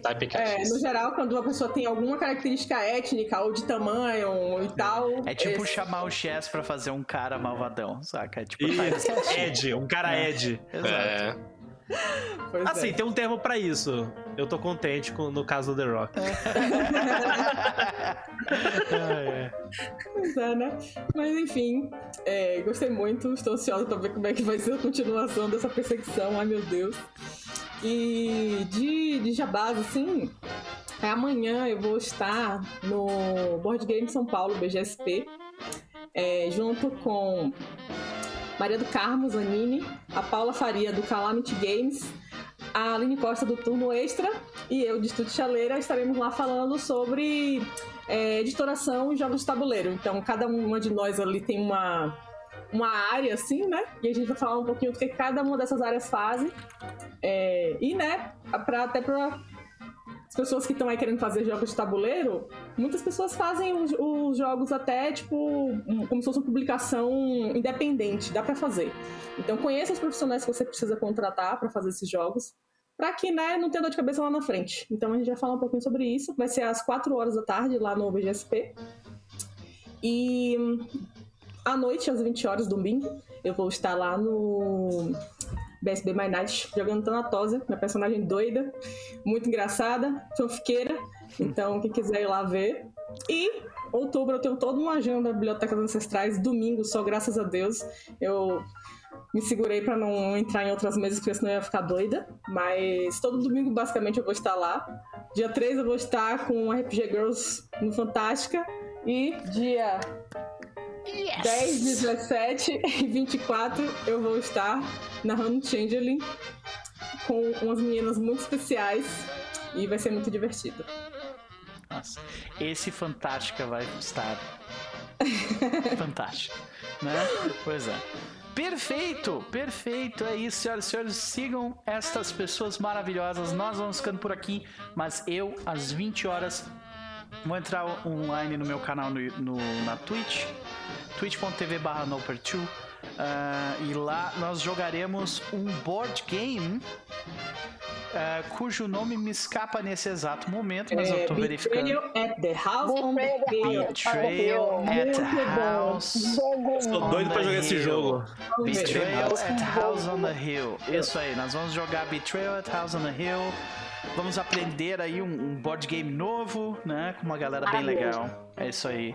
Typecasting. É, no geral, quando a pessoa tem alguma característica étnica ou de tamanho e tal. É tipo esse... chamar o Chess pra fazer um cara malvadão, saca? É tipo Ed, um cara é. Ed. Exato. É. Pois assim, é. tem um termo para isso. Eu tô contente com, no caso do The Rock. é. Pois é, né? Mas enfim, é, gostei muito. Estou ansiosa pra ver como é que vai ser a continuação dessa perseguição. Ai meu Deus. E de, de jabás, assim, é amanhã eu vou estar no Board Game São Paulo, BGSP, é, junto com Maria do Carmo Zanini, a Paula Faria do Calamity Games, a Aline Costa do Turno Extra e eu, de Estúdio Chaleira, estaremos lá falando sobre é, editoração e jogos de tabuleiro. Então, cada uma de nós ali tem uma, uma área, assim, né? E a gente vai falar um pouquinho do que cada uma dessas áreas fazem. É, e, né, pra, até para as pessoas que estão aí querendo fazer jogos de tabuleiro, muitas pessoas fazem os, os, jogos até, tipo, como se fosse uma publicação independente, dá para fazer. Então conheça os profissionais que você precisa contratar para fazer esses jogos, para que, né, não tenha dor de cabeça lá na frente. Então a gente vai falar um pouquinho sobre isso, vai ser às 4 horas da tarde lá no BGSP. E à noite, às 20 horas, domingo, eu vou estar lá no BSB My Night, jogando Thanatósia, minha personagem doida, muito engraçada, fanfiqueira. Então, quem quiser ir lá ver. E outubro eu tenho toda uma agenda da Biblioteca Ancestrais, domingo só, graças a Deus. Eu me segurei para não entrar em outras mesas, porque senão eu ia ficar doida. Mas todo domingo, basicamente, eu vou estar lá. Dia 3 eu vou estar com RPG Girls no Fantástica. E dia Yes. 10, 17 e 24 eu vou estar narrando Changeling com umas meninas muito especiais e vai ser muito divertido. Nossa, esse Fantástica vai estar fantástico, né? Pois é. Perfeito, perfeito, é isso, senhoras e senhores. Sigam estas pessoas maravilhosas. Nós vamos ficando por aqui, mas eu, às 20 horas, vou entrar online no meu canal no, no na Twitch twitch.tv barra noper2 uh, e lá nós jogaremos um board game Uh, cujo nome me escapa nesse exato momento, mas é, eu tô verificando. Betrayal at the House on the Hill. Betrayal at the House. Estou doido pra jogar esse jogo. Betrayal at House on the Hill. Isso aí, nós vamos jogar Betrayal at House on the Hill. Vamos aprender aí um, um board game novo, né? Com uma galera bem legal. É isso aí.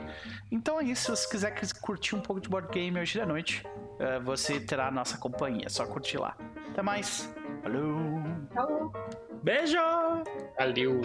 Então é isso. Se quiser curtir um pouco de board game hoje da noite, uh, você terá a nossa companhia. É só curtir lá. Até mais. Falou. Falou. Beijo. Valeu.